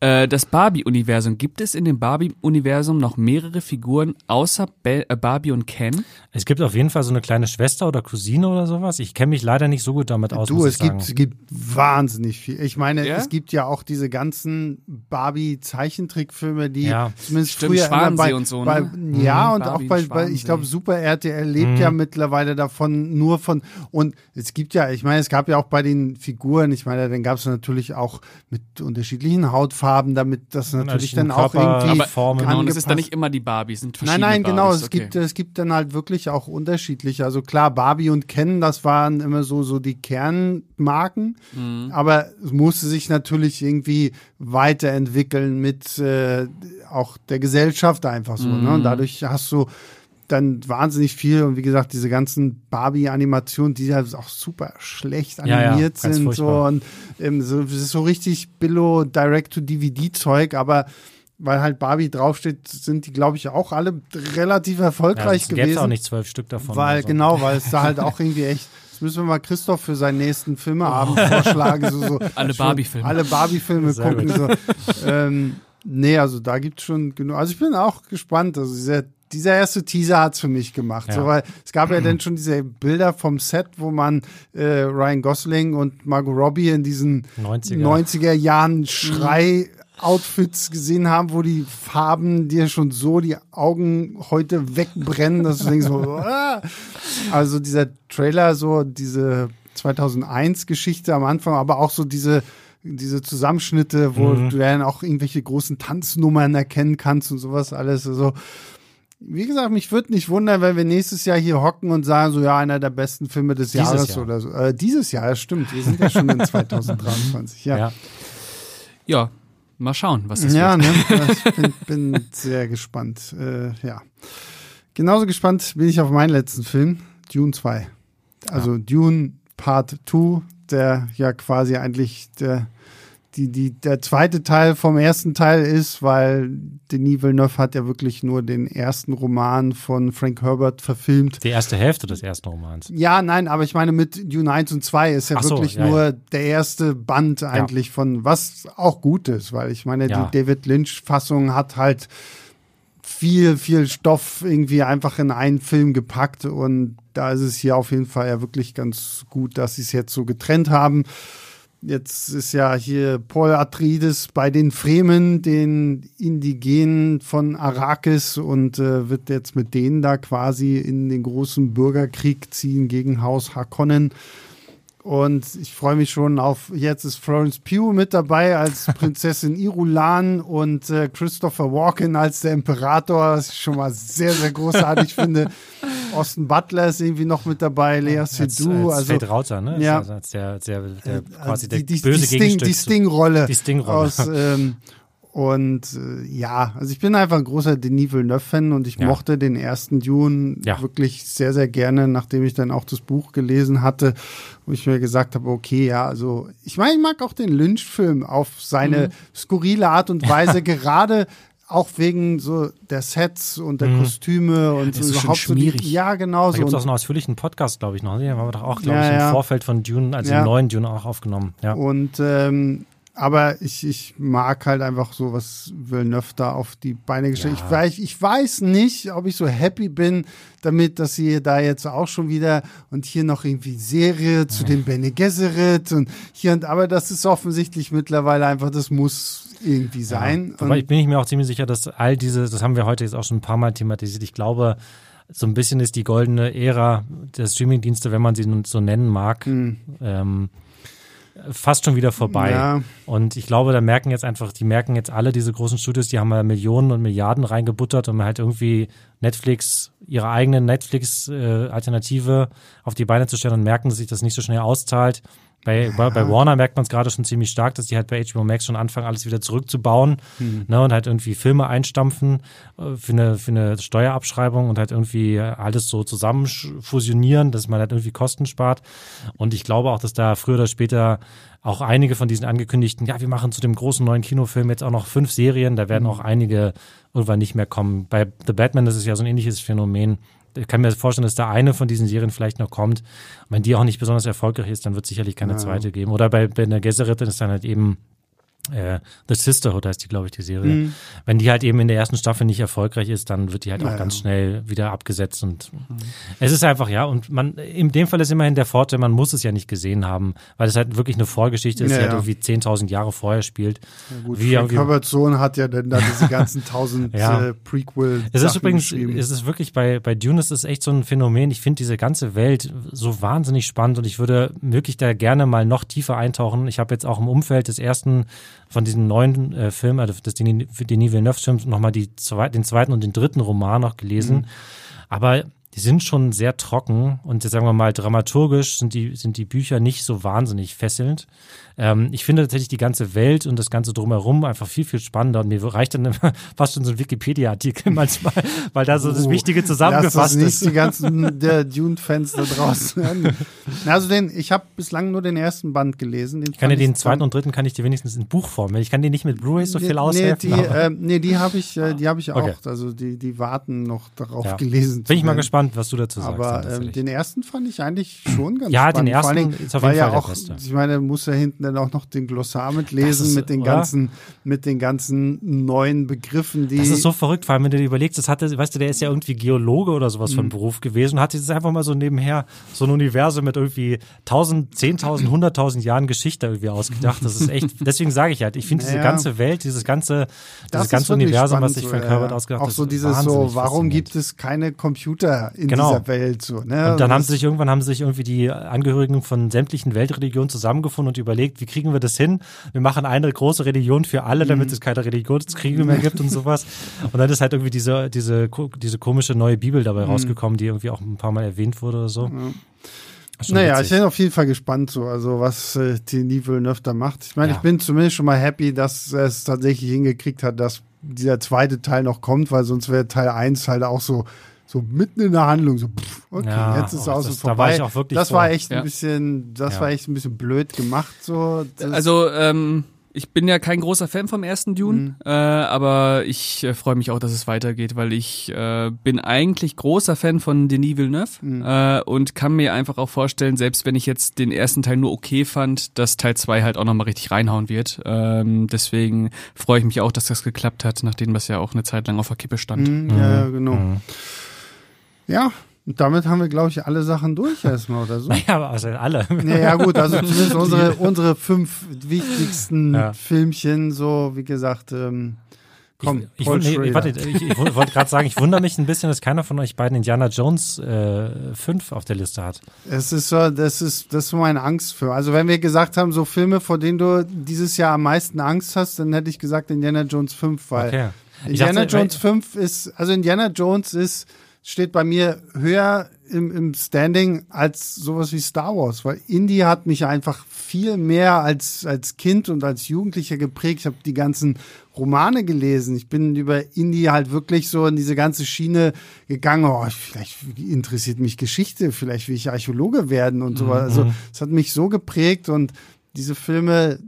Äh, das Barbie-Universum, gibt es in dem Barbie-Universum noch mehrere Figuren außer Be äh, Barbie und Ken? Es gibt auf jeden Fall so eine kleine Schwester oder Cousine oder sowas. Ich kenne mich leider nicht so gut damit aus. Du, muss es gibt, es gibt wahnsinnig viel. Ich meine, Ja? es gibt ja auch diese ganzen Barbie-Zeichentrickfilme, die Ja. zumindest Stimmt, früher immer Schwansee bei, und so, bei, ne? Ja, Mhm. und Barbie auch bei, bei ich glaube, Super RTL lebt ja mittlerweile davon nur von und es gibt ja, ich meine, es gab ja auch bei den Figuren, ich meine, dann gab es natürlich auch mit unterschiedlichen Hautfarben Farben, damit das natürlich dann auch Körper- irgendwie Aber Formen. genau, und es ist dann nicht immer die Barbie, es sind Nein, verschiedene nein, genau. Barbies. Es okay. gibt, es gibt dann halt wirklich auch unterschiedliche. Also klar, Barbie und Ken, das waren immer so, so die Kernmarken. Mhm. Aber es musste sich natürlich irgendwie weiterentwickeln mit äh, auch der Gesellschaft einfach so. Mhm. Ne? Und dadurch hast du dann wahnsinnig viel und wie gesagt, diese ganzen Barbie-Animationen, die ja auch super schlecht Ja, ja, animiert ganz sind, so und ähm, so, es ist so richtig Billo Direct-to-DVD-Zeug, aber weil halt Barbie draufsteht, sind die, glaube ich, auch alle relativ Ja, erfolgreich es gäbe gewesen. auch nicht zwölf Stück davon. weil, so. genau, weil es da halt auch irgendwie echt. Das müssen wir mal Christoph für seinen nächsten Filmeabend (laughs) vorschlagen. So, so Alle Barbie-Filme. Alle Barbie-Filme Sehr gucken. So. Ähm, nee, also da gibt's schon genug. Also ich bin auch gespannt. Also dieser, dieser erste Teaser hat's für mich gemacht. Ja. So, weil es gab ja (clears throat) dann schon diese Bilder vom Set, wo man äh, Ryan Gosling und Margot Robbie in diesen 90er. 90er Jahren Schrei Outfits gesehen haben, wo die Farben dir schon so die Augen heute wegbrennen, dass du denkst so, (laughs) ah. also dieser Trailer, so diese 2001 Geschichte am Anfang, aber auch so diese diese Zusammenschnitte, wo Mhm. du dann auch irgendwelche großen Tanznummern erkennen kannst und sowas alles. Also, wie gesagt, mich würde nicht wundern, wenn wir nächstes Jahr hier hocken und sagen, so ja, einer der besten Filme des Dieses Jahres Jahr. oder so. Äh, dieses Jahr, stimmt. Wir sind ja schon in (laughs) 2023. Ja, Ja. Ja, mal schauen, was das ja wird. ne? (laughs) ich bin, bin sehr gespannt. Äh, ja. Genauso gespannt bin ich auf meinen letzten Film, Dune 2. Also Dune Part 2, der ja quasi eigentlich der, die, die, der zweite Teil vom ersten Teil ist, weil Denis Villeneuve hat ja wirklich nur den ersten Roman von Frank Herbert verfilmt. Die erste Hälfte des ersten Romans. Ja, nein, aber ich meine mit Dune 1 und 2 ist ja so, wirklich ja, nur ja. der erste Band eigentlich von, was auch gut ist, weil ich meine, Ja. die David Lynch-Fassung hat halt viel, viel Stoff irgendwie einfach in einen Film gepackt und da ist es hier auf jeden Fall ja wirklich ganz gut, dass sie es jetzt so getrennt haben. Jetzt ist ja hier Paul Atreides bei den Fremen, den Indigenen von Arrakis und äh, wird jetzt mit denen da quasi in den großen Bürgerkrieg ziehen gegen Haus Harkonnen. Und ich freue mich schon auf, jetzt ist Florence Pugh mit dabei als (laughs) Prinzessin Irulan und äh, Christopher Walken als der Imperator, was ich schon mal sehr, sehr großartig (laughs) finde. Austin Butler ist irgendwie noch mit dabei, Lea Als, Seydoux. als also, Fate Rauter, ne? Ja. Also als der, der, der äh, quasi der die, die, böse die Sting, Gegenstück. die Sting-Rolle. Die Sting-Rolle. Aus, ähm, und äh, ja, also ich bin einfach ein großer Denis Villeneuve-Fan und ich Ja. mochte den ersten Dune Ja. wirklich sehr, sehr gerne, nachdem ich dann auch das Buch gelesen hatte, wo ich mir gesagt habe, okay, ja, also ich meine, ich mag auch den Lynch-Film auf Mhm. seine skurrile Art und (laughs) Weise, gerade auch wegen so der Sets und der Mhm. Kostüme und so ist schon überhaupt so die, schmierig. ja, genau Da so. gibt es auch einen ausführlichen Podcast, glaube ich, noch. Den haben wir doch auch, glaube Ja, ich, im Vorfeld von Dune, also im neuen Dune auch aufgenommen. Ja. Und ähm, aber ich, ich mag halt einfach so, was Villeneuve da auf die Beine gestellt Ja. ich, weiß, ich weiß nicht, ob ich so happy bin damit, dass sie da jetzt auch schon wieder und hier noch irgendwie Serie zu den Bene Gesserit und hier und aber das ist offensichtlich mittlerweile einfach, das muss irgendwie sein. Wobei Und- ich bin ich mir auch ziemlich sicher, dass all diese, das haben wir heute jetzt auch schon ein paar Mal thematisiert. Ich glaube, so ein bisschen ist die goldene Ära der Streamingdienste, wenn man sie nun so nennen mag, ähm, fast schon wieder vorbei. Ja. Und ich glaube, da merken jetzt einfach, die merken jetzt alle diese großen Studios, die haben ja Millionen und Milliarden reingebuttert, um halt irgendwie Netflix, ihre eigene Netflix-Alternative auf die Beine zu stellen und merken, dass sich das nicht so schnell auszahlt. Bei, bei, bei Warner merkt man es gerade schon ziemlich stark, dass die halt bei HBO Max schon anfangen, alles wieder zurückzubauen ne, und halt irgendwie Filme einstampfen äh, für eine, für eine Steuerabschreibung und halt irgendwie alles so zusammen fusionieren, dass man halt irgendwie Kosten spart. Und ich glaube auch, dass da früher oder später auch einige von diesen angekündigten, ja, wir machen zu dem großen neuen Kinofilm jetzt auch noch fünf Serien, da werden auch einige irgendwann nicht mehr kommen. Bei The Batman, das ist ja so ein ähnliches Phänomen. Ich kann mir vorstellen, dass da eine von diesen Serien vielleicht noch kommt. Wenn die auch nicht besonders erfolgreich ist, dann wird es sicherlich keine zweite geben. Oder bei, bei der Gesserit ist dann halt eben äh, The Sisterhood heißt die, glaube ich, die Serie. Mhm. Wenn die halt eben in der ersten Staffel nicht erfolgreich ist, dann wird die halt auch Ja, ganz ja. schnell wieder abgesetzt und es ist einfach, ja, und man, in dem Fall ist immerhin der Vorteil, man muss es ja nicht gesehen haben, weil es halt wirklich eine Vorgeschichte ist, Ja, die halt ja. irgendwie 10.000 Jahre vorher spielt. Gut, Wie- Frank wie- Herberts Sohn hat ja dann da diese (laughs) ganzen tausend Ja. äh, prequel Es ist übrigens, es ist wirklich bei, bei Dune ist es echt so ein Phänomen. Ich finde diese ganze Welt so wahnsinnig spannend und ich würde wirklich da gerne mal noch tiefer eintauchen. Ich habe jetzt auch im Umfeld des ersten von diesem neuen äh, Film, also des Denis, Denis Villeneuve-Films, nochmal die zwei, den zweiten und den dritten Roman noch gelesen. Mhm. Aber die sind schon sehr trocken und jetzt sagen wir mal dramaturgisch sind die, sind die Bücher nicht so wahnsinnig fesselnd. Ähm, ich finde tatsächlich die ganze Welt und das Ganze drumherum einfach viel, viel spannender und mir reicht dann immer (laughs) fast schon so ein Wikipedia-Artikel (laughs) manchmal, weil da so das oh, Wichtige zusammengefasst ist. nicht die ganzen der Dune-Fans da draußen. also den, ich habe bislang nur den ersten Band gelesen. Den ich kann dir den zweiten und dritten kann ich dir wenigstens in Buchform. Ich kann dir nicht mit Blu-ray so viel nee, aushelfen. Nee, die, äh, nee, die habe ich, die habe ich auch. Okay. Also die, die warten noch darauf ja. gelesen. Bin ich mal gespannt, was du dazu sagst. Aber ähm, den ersten fand ich eigentlich schon ganz ja, spannend. Ja, den ersten allem, ist auf jeden Fall ja auch, beste. Ich meine, muss ja hinten dann auch noch den Glossar mitlesen mit den oder? ganzen, mit den ganzen neuen Begriffen, die. Das ist so verrückt, vor allem wenn du dir überlegst, das hatte, weißt du, der ist ja irgendwie Geologe oder sowas mhm. von Beruf gewesen und hat jetzt einfach mal so nebenher so ein Universum mit irgendwie 1000, 10.000, 100.000 Jahren Geschichte irgendwie ausgedacht. Das ist echt, (laughs) deswegen sage ich halt, ich finde naja. diese ganze Welt, dieses ganze, dieses ganze Universum, was sich so, Herbert ausgedacht hat. Auch so dieses so, warum gibt es keine Computer in genau. dieser Welt? So, ne? Und dann haben sie sich irgendwann haben sich irgendwie die Angehörigen von sämtlichen Weltreligionen zusammengefunden und überlegt, wie kriegen wir das hin? Wir machen eine große Religion für alle, damit mhm. es keine Religionskriege mehr gibt und sowas. Und dann ist halt irgendwie diese, diese, diese komische neue Bibel dabei mhm. rausgekommen, die irgendwie auch ein paar Mal erwähnt wurde oder so. Ja. Naja, witzig. ich bin auf jeden Fall gespannt, so, also was äh, Denis Villeneuve da macht. Ich meine, ja. ich bin zumindest schon mal happy, dass er es tatsächlich hingekriegt hat, dass dieser zweite Teil noch kommt, weil sonst wäre Teil 1 halt auch so so mitten in der Handlung, so, pff, okay, ja, jetzt ist es oh, außen vorbei. Da war ich auch wirklich das vor. war echt ein bisschen, das ja. war echt ein bisschen blöd gemacht, so. Das also, ähm, ich bin ja kein großer Fan vom ersten Dune, mhm. äh, aber ich äh, freue mich auch, dass es weitergeht, weil ich äh, bin eigentlich großer Fan von Denis Villeneuve mhm. äh, und kann mir einfach auch vorstellen, selbst wenn ich jetzt den ersten Teil nur okay fand, dass Teil zwei halt auch nochmal richtig reinhauen wird. Ähm, deswegen freue ich mich auch, dass das geklappt hat, nachdem das ja auch eine Zeit lang auf der Kippe stand. Mhm, ja, genau. Ja, und damit haben wir, glaube ich, alle Sachen durch erstmal oder so. (laughs) Naja, also alle. Naja, gut, also (laughs) zumindest unsere, unsere fünf wichtigsten ja. Filmchen, so wie gesagt, ähm, Komm, ich, ich, nee, warte, ich, ich wollte gerade sagen, ich wundere mich ein bisschen, dass keiner von euch beiden Indiana Jones äh, 5 auf der Liste hat. Es ist so, das ist, das ist meine Angst für. Also wenn wir gesagt haben, so Filme, vor denen du dieses Jahr am meisten Angst hast, dann hätte ich gesagt Indiana Jones 5, weil okay. Indiana dachte, Jones 5 ist, also Indiana Jones ist steht bei mir höher im, im Standing als sowas wie Star Wars, weil Indie hat mich einfach viel mehr als, als Kind und als Jugendlicher geprägt. Ich habe die ganzen Romane gelesen. Ich bin über Indie halt wirklich so in diese ganze Schiene gegangen. Oh, vielleicht interessiert mich Geschichte, vielleicht will ich Archäologe werden und so. Mhm. Also es hat mich so geprägt und diese Filme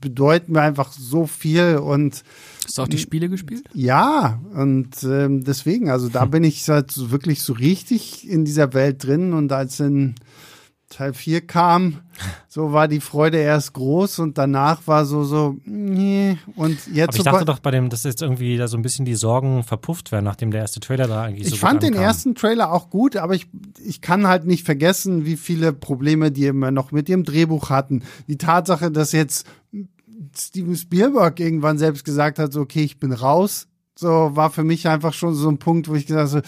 bedeuten mir einfach so viel und Hast du auch die Spiele gespielt? Ja, und ähm, deswegen, also da bin ich halt so wirklich so richtig in dieser Welt drin und als in Teil 4 kam, so war die Freude erst groß und danach war so, so, nee, und jetzt. Aber ich dachte doch bei dem, dass jetzt irgendwie da so ein bisschen die Sorgen verpufft werden, nachdem der erste Trailer da eigentlich ich so Ich fand den ersten Trailer auch gut, aber ich, ich kann halt nicht vergessen, wie viele Probleme die immer noch mit ihrem Drehbuch hatten. Die Tatsache, dass jetzt Steven Spielberg irgendwann selbst gesagt hat, so, okay, ich bin raus, so war für mich einfach schon so ein Punkt, wo ich gesagt habe,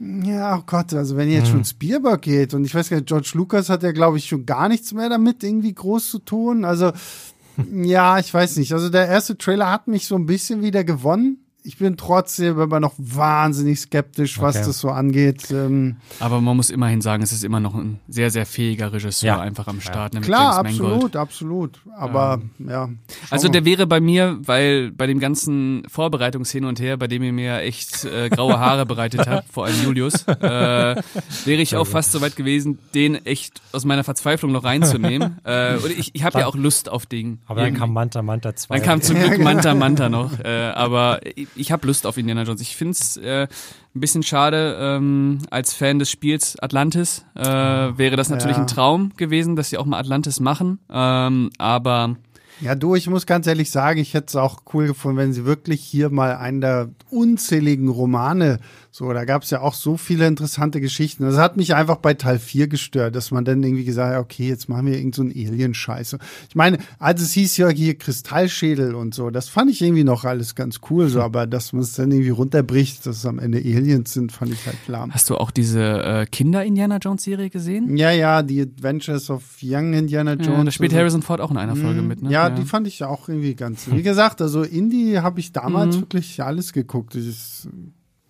ja, oh Gott, also wenn jetzt mhm. schon Spielberg geht und ich weiß gar nicht, George Lucas hat ja, glaube ich, schon gar nichts mehr damit irgendwie groß zu tun. Also, (laughs) ja, ich weiß nicht. Also der erste Trailer hat mich so ein bisschen wieder gewonnen ich bin trotzdem immer noch wahnsinnig skeptisch, was okay. das so angeht. Ähm, Aber man muss immerhin sagen, es ist immer noch ein sehr, sehr fähiger Regisseur ja. einfach am Start. Ja. Ne, Klar, absolut, absolut. Aber ähm, ja. Also der wäre bei mir, weil bei dem ganzen Vorbereitungshin und her, bei dem ihr mir echt äh, graue Haare bereitet habt, vor allem Julius, äh, wäre ich auch fast so weit gewesen, den echt aus meiner Verzweiflung noch reinzunehmen. (laughs) äh, und ich, ich habe ja auch Lust auf den. Aber dann kam Manta Manta 2. Dann kam zum Glück (laughs) Manta Manta noch. Äh, aber ich habe Lust auf Indiana Jones. Ich finde es äh, ein bisschen schade, ähm, als Fan des Spiels Atlantis äh, wäre das natürlich ja. ein Traum gewesen, dass sie auch mal Atlantis machen. Ähm, aber ja, du, ich muss ganz ehrlich sagen, ich hätte es auch cool gefunden, wenn sie wirklich hier mal einen der unzähligen Romane So, da gab es ja auch so viele interessante Geschichten. Das hat mich einfach bei Teil 4 gestört, dass man dann irgendwie gesagt hat, okay, jetzt machen wir irgendeinen so Alien-Scheiße. Ich meine, als es hieß ja hier Kristallschädel und so, das fand ich irgendwie noch alles ganz cool, so, aber dass man es dann irgendwie runterbricht, dass es am Ende Aliens sind, fand ich halt lahm. Hast du auch diese äh, Kinder-Indiana Jones-Serie gesehen? Ja, ja, die Adventures of Young Indiana Jones. Ja, da spielt also- Harrison Ford auch in einer Folge mit, ne? Ja, die fand ich auch irgendwie ganz. Wie gesagt, also Indie habe ich damals Mhm. wirklich alles geguckt. Ist,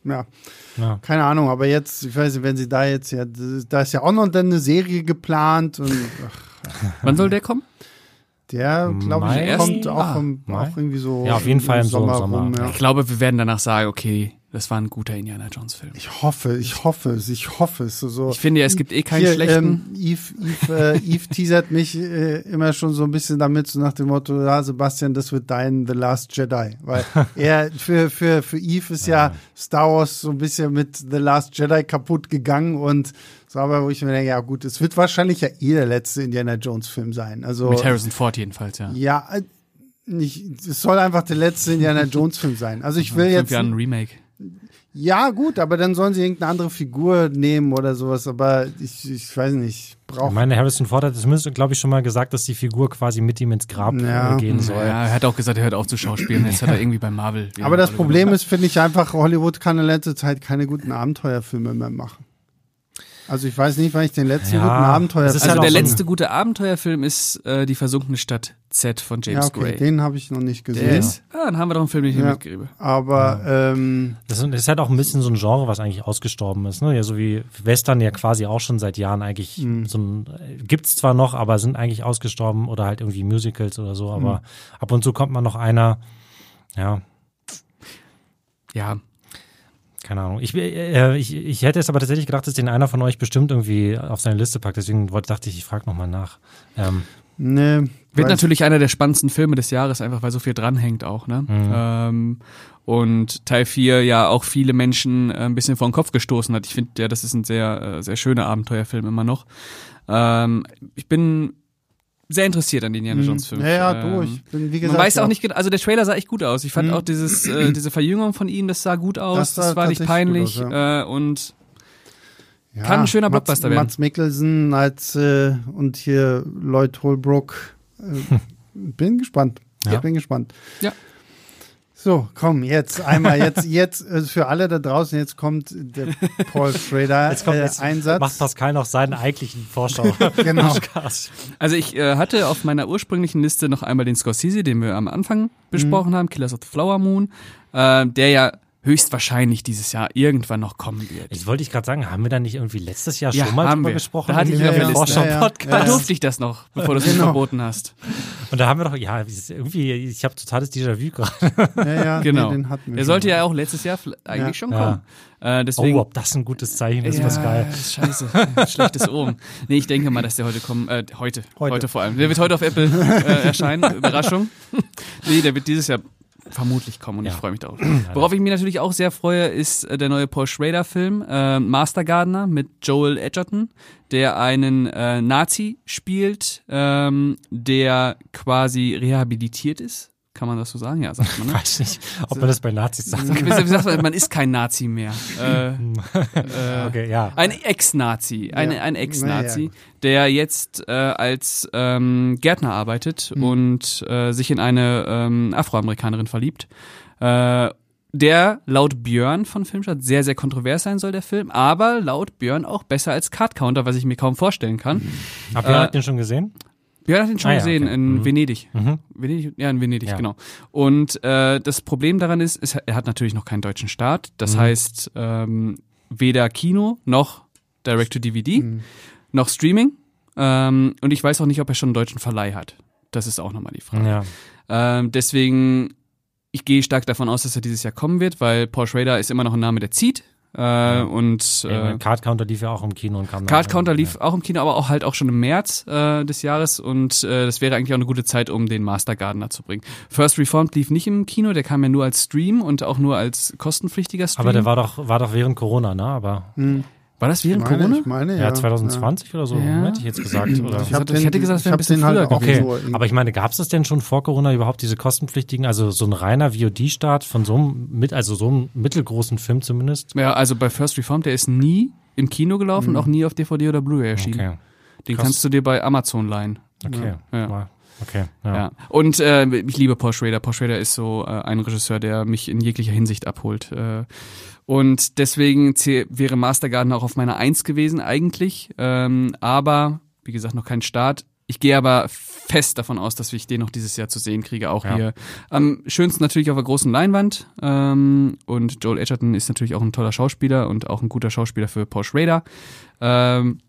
ja, Ja. keine Ahnung, aber jetzt, ich weiß nicht, wenn sie da jetzt ja, da ist ja auch noch dann eine Serie geplant und ach, (laughs) Wann soll der kommen? der, glaube ich, kommt Ah, auch, im, Mai? auch irgendwie so. Ja, auf jeden Fall im Sommer. rum, ja. Ich glaube, wir werden danach sagen, okay, das war ein guter Indiana Jones-Film. Ich hoffe, ich hoffe es, ich hoffe es. So, Ich finde ja, es gibt eh keinen Hier, schlechten. Ähm, Eve, Eve, äh, Eve teasert mich äh, immer schon so ein bisschen damit, so nach dem Motto, ja, Sebastian, das wird dein The Last Jedi. Weil (laughs) er, für, für, für Eve ist ja Star Wars so ein bisschen mit The Last Jedi kaputt gegangen und so, aber wo ich mir denke, ja gut, es wird wahrscheinlich ja eh der letzte Indiana Jones Film sein. Also, mit Harrison Ford jedenfalls, ja. ja, äh, nicht, es soll einfach der letzte Indiana Jones Film sein. Also ich will Fünf jetzt, Jahren ein Remake. Ja gut, aber dann sollen sie irgendeine andere Figur nehmen oder sowas, aber ich, ich weiß nicht, ich brauche meine, Harrison Ford hat zumindest, glaube ich, schon mal gesagt, dass die Figur quasi mit ihm ins Grab Ja. gehen soll. Ja, er hat auch gesagt, er hört auf zu schauspielen. Jetzt hat er irgendwie bei Marvel. Aber das Rolle Problem ist, finde ich einfach, Hollywood kann in letzter Zeit keine guten Abenteuerfilme mehr machen. Also ich weiß nicht, wann ich den letzten Ja, guten das ist Abenteuerfilm. Also halt der letzte gute Abenteuerfilm ist äh, die versunkene Stadt Z von ja, James okay, Gray. den habe ich noch nicht Der gesehen. ist, ah, dann haben wir doch einen Film, den ich Ja. mitgebe. Aber ähm, Das ist, das ist halt auch ein bisschen so ein Genre, was eigentlich ausgestorben ist. Ne? Ja, so wie Western ja quasi auch schon seit Jahren eigentlich Mhm. so ein, äh, gibt's zwar noch, aber sind eigentlich ausgestorben oder halt irgendwie Musicals oder so. Aber Mhm. ab und zu kommt man noch einer, ja, Ja, keine Ahnung. Ich, äh, ich, ich hätte es aber tatsächlich gedacht, dass den einer von euch bestimmt irgendwie auf seine Liste packt. Deswegen dachte ich, ich frage nochmal nach. Ähm, ne, Wird natürlich einer der spannendsten Filme des Jahres, einfach weil so viel dranhängt auch, ne? Ähm, und Teil 4 ja auch viele Menschen äh, ein bisschen vor den Kopf gestoßen hat. Ich finde ja, das ist ein sehr, äh, sehr schöner Abenteuerfilm immer noch. Ähm, ich bin sehr interessiert an den Indiana Jones Film. Ja, ja, Ähm, du, ich bin, wie Man gesagt, weiß auch ja, nicht also der Trailer sah echt gut aus. Ich fand Mhm. auch dieses, äh, (clears throat) diese Verjüngung von ihm, das sah gut aus, Das das, war nicht peinlich aus, äh, und ja, kann ein schöner Mats- Blockbuster werden. Mats Mikkelsen als äh, und hier Lloyd Holbrook. Äh, (laughs) bin gespannt. Ja. Ich bin gespannt. Ja. So, komm, jetzt einmal, jetzt, jetzt äh, für alle da draußen, jetzt kommt der Paul Schrader jetzt kommt äh, jetzt Einsatz. macht Pascal noch seinen eigentlichen Vorschau. (laughs) (laughs) Genau. Also ich äh, hatte auf meiner ursprünglichen Liste noch einmal den Scorsese, den wir am Anfang besprochen haben, Killers of the Flower Moon, äh, der ja höchstwahrscheinlich dieses Jahr irgendwann noch kommen wird. Jetzt wollte ich gerade sagen, haben wir da nicht irgendwie letztes Jahr Ja, schon mal haben drüber wir. gesprochen? Da hatte ich dem auf der Liste. Vorschau-Podcast? Da Ja, ja. durfte ich das noch, bevor du es Genau. verboten hast. Und da haben wir doch, ja, irgendwie, ich habe totales Déjà-vu gerade. Ja, ja, Genau. Nee, den hatten wir Der schon sollte mal. ja auch letztes Jahr eigentlich Ja. schon Ja. kommen. Äh, deswegen, Oh, ob das ein gutes Zeichen ist, ja, Pascal. ist scheiße. (laughs) Schlechtes Omen. Nee, ich denke mal, dass der heute kommen, äh, heute, heute, Heute. vor allem. Der wird heute auf Apple äh, erscheinen. (laughs) Überraschung. nee, der wird dieses Jahr vermutlich kommen und Ja. ich freue mich darauf. Worauf ich mich natürlich auch sehr freue, ist äh, der neue Paul Schrader Film, äh, Master Gardener mit Joel Edgerton, der einen äh, Nazi spielt, ähm, der quasi rehabilitiert ist. Kann man das so sagen? Ja, sagt man, Ich (laughs) ne? weiß nicht, ob man das bei Nazis sagt. Wie sagt man, man ist kein Nazi mehr. (laughs) Äh, äh, Okay, ja. ein Ex-Nazi, ein, Ja. ein Ex-Nazi, Naja. der jetzt äh, als ähm, Gärtner arbeitet Hm. und äh, sich in eine ähm, Afroamerikanerin verliebt. Äh, der laut Björn von Filmstadt sehr, sehr kontrovers sein soll, der Film, aber laut Björn auch besser als Card Counter, was ich mir kaum vorstellen kann. Habt ihr Äh, den schon gesehen? Björn hat ihn schon Ah ja, gesehen okay. in Mhm. Venedig. Mhm. Venedig. Ja, in Venedig, Ja. genau. Und äh, das Problem daran ist, ist, er hat natürlich noch keinen deutschen Start. Das Mhm. heißt, ähm, weder Kino noch Direct-to-DVD, Mhm. noch Streaming. Ähm, und ich weiß auch nicht, ob er schon einen deutschen Verleih hat. Das ist auch nochmal die Frage. Ja. Ähm, deswegen, ich gehe stark davon aus, dass er dieses Jahr kommen wird, weil Paul Schrader ist immer noch ein Name, der zieht. Äh, Und ja. äh, Card Counter lief ja auch im Kino und kam dann- Card Counter lief Ja. auch im Kino, aber auch halt auch schon im März äh, des Jahres und äh, das wäre eigentlich auch eine gute Zeit, um den Master Gardener zu bringen. First Reformed lief nicht im Kino, der kam ja nur als Stream und auch nur als kostenpflichtiger Stream. Aber der war doch, war doch während Corona, ne? Aber Hm. War das während Ich meine, Corona? Ich meine, ja. Ja, 2020 oder so, Ja. hätte ich jetzt gesagt. Oder? Ich hatte- ich hätte gesagt, es wäre ein bisschen den halt früher auch Okay, so aber ich meine, gab es das denn schon vor Corona überhaupt diese kostenpflichtigen, also so ein reiner VOD-Start von so einem, mit, also so einem mittelgroßen Film zumindest? Ja, also bei First Reformed, der ist nie im Kino gelaufen und auch nie auf DVD oder Blu-ray erschienen. Okay, Den Krass. kannst du dir bei Amazon leihen. okay, Ja. Okay, ja. Ja. Und äh, ich liebe Paul Schrader. Paul Schrader ist so äh, ein Regisseur, der mich in jeglicher Hinsicht abholt. Äh, und deswegen wäre Master Garden auch auf meiner Eins gewesen eigentlich. Ähm, aber, wie gesagt, noch kein Start. Ich gehe aber fest davon aus, dass ich den noch dieses Jahr zu sehen kriege, auch Ja. hier. Am schönsten natürlich auf der großen Leinwand. Ähm, und Joel Edgerton ist natürlich auch ein toller Schauspieler und auch ein guter Schauspieler für Paul Schrader. Ähm,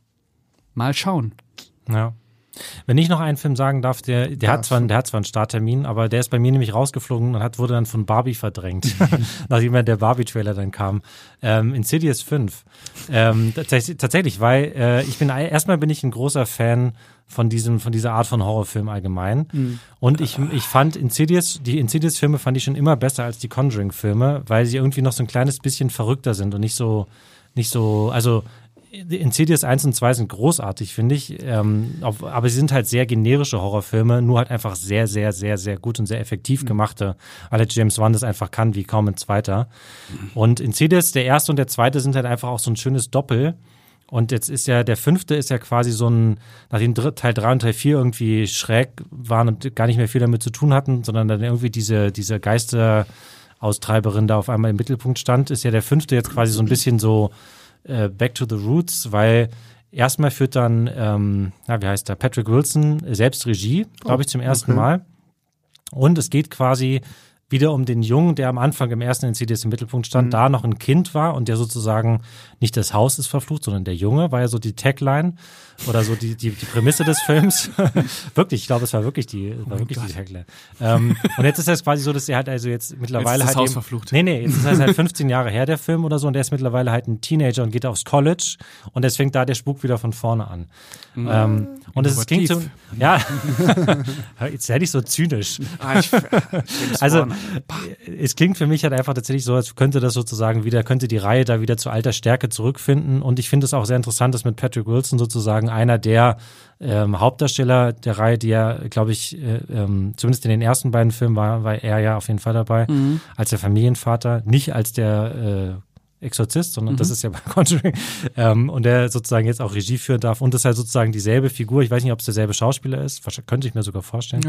mal schauen. Ja. Wenn ich noch einen Film sagen darf, der, der, Ja, hat, zwar, der hat zwar einen Starttermin, aber der ist bei mir nämlich rausgeflogen und hat, wurde dann von Barbie verdrängt, (laughs) nachdem der Barbie-Trailer dann kam. Ähm, Insidious 5. Ähm, tatsächlich, tatsächlich, weil äh, ich bin erstmal bin ich ein großer Fan von diesem, von dieser Art von Horrorfilm allgemein. Und ich, ich fand Insidious, die Insidious-Filme fand ich schon immer besser als die Conjuring-Filme, weil sie irgendwie noch so ein kleines bisschen verrückter sind und nicht so, nicht so, also Insidious 1 und 2 sind großartig, finde ich. Ähm, auf, aber sie sind halt sehr generische Horrorfilme, nur halt einfach sehr, sehr, sehr, sehr gut und sehr effektiv gemachte, weil James Wan das einfach kann, wie kaum ein zweiter. Und Insidious, der erste und der zweite, sind halt einfach auch so ein schönes Doppel. Und jetzt ist ja, der fünfte ist ja quasi so ein, nachdem Teil 3 und Teil 4 irgendwie schräg waren und gar nicht mehr viel damit zu tun hatten, sondern dann irgendwie diese, diese Geisteraustreiberin da auf einmal im Mittelpunkt stand, ist ja der fünfte jetzt quasi so ein bisschen so äh, Back to the Roots, weil erstmal führt dann, ähm, na, wie heißt der, Patrick Wilson selbst Regie, glaube ich, zum ersten okay. Mal. Und es geht quasi wieder um den Jungen, der am Anfang im ersten Insidious im Mittelpunkt stand, da noch ein Kind war und der sozusagen nicht das Haus ist verflucht, sondern der Junge, war ja so die Tagline oder so die, die, die Prämisse des Films. (laughs) wirklich, ich glaube, es war wirklich die, war wirklich die Tagline. Ähm, und jetzt ist es quasi so, dass er halt also jetzt mittlerweile Jetzt ist das halt Haus eben, verflucht. Nee, nee, jetzt ist das halt 15 Jahre her, der Film oder so, und der ist mittlerweile halt ein Teenager und geht aufs College und jetzt fängt da der Spuk wieder von vorne an. Ähm, und es klingt so, ja, (laughs) jetzt hätte ich so zynisch. Ah, ich, Also es klingt für mich halt einfach tatsächlich so, als könnte das sozusagen wieder, könnte die Reihe da wieder zu alter Stärke zurückfinden. Und ich finde es auch sehr interessant, dass mit Patrick Wilson sozusagen einer der ähm, Hauptdarsteller der Reihe, die ja, glaube ich, äh, ähm, zumindest in den ersten beiden Filmen war, war er ja auf jeden Fall dabei, als der Familienvater, nicht als der äh, Exorzist, sondern das ist ja (laughs) bei Conjuring. Ähm, und der sozusagen jetzt auch Regie führen darf. Und das ist halt sozusagen dieselbe Figur. Ich weiß nicht, ob es derselbe Schauspieler ist. Könnte ich mir sogar vorstellen.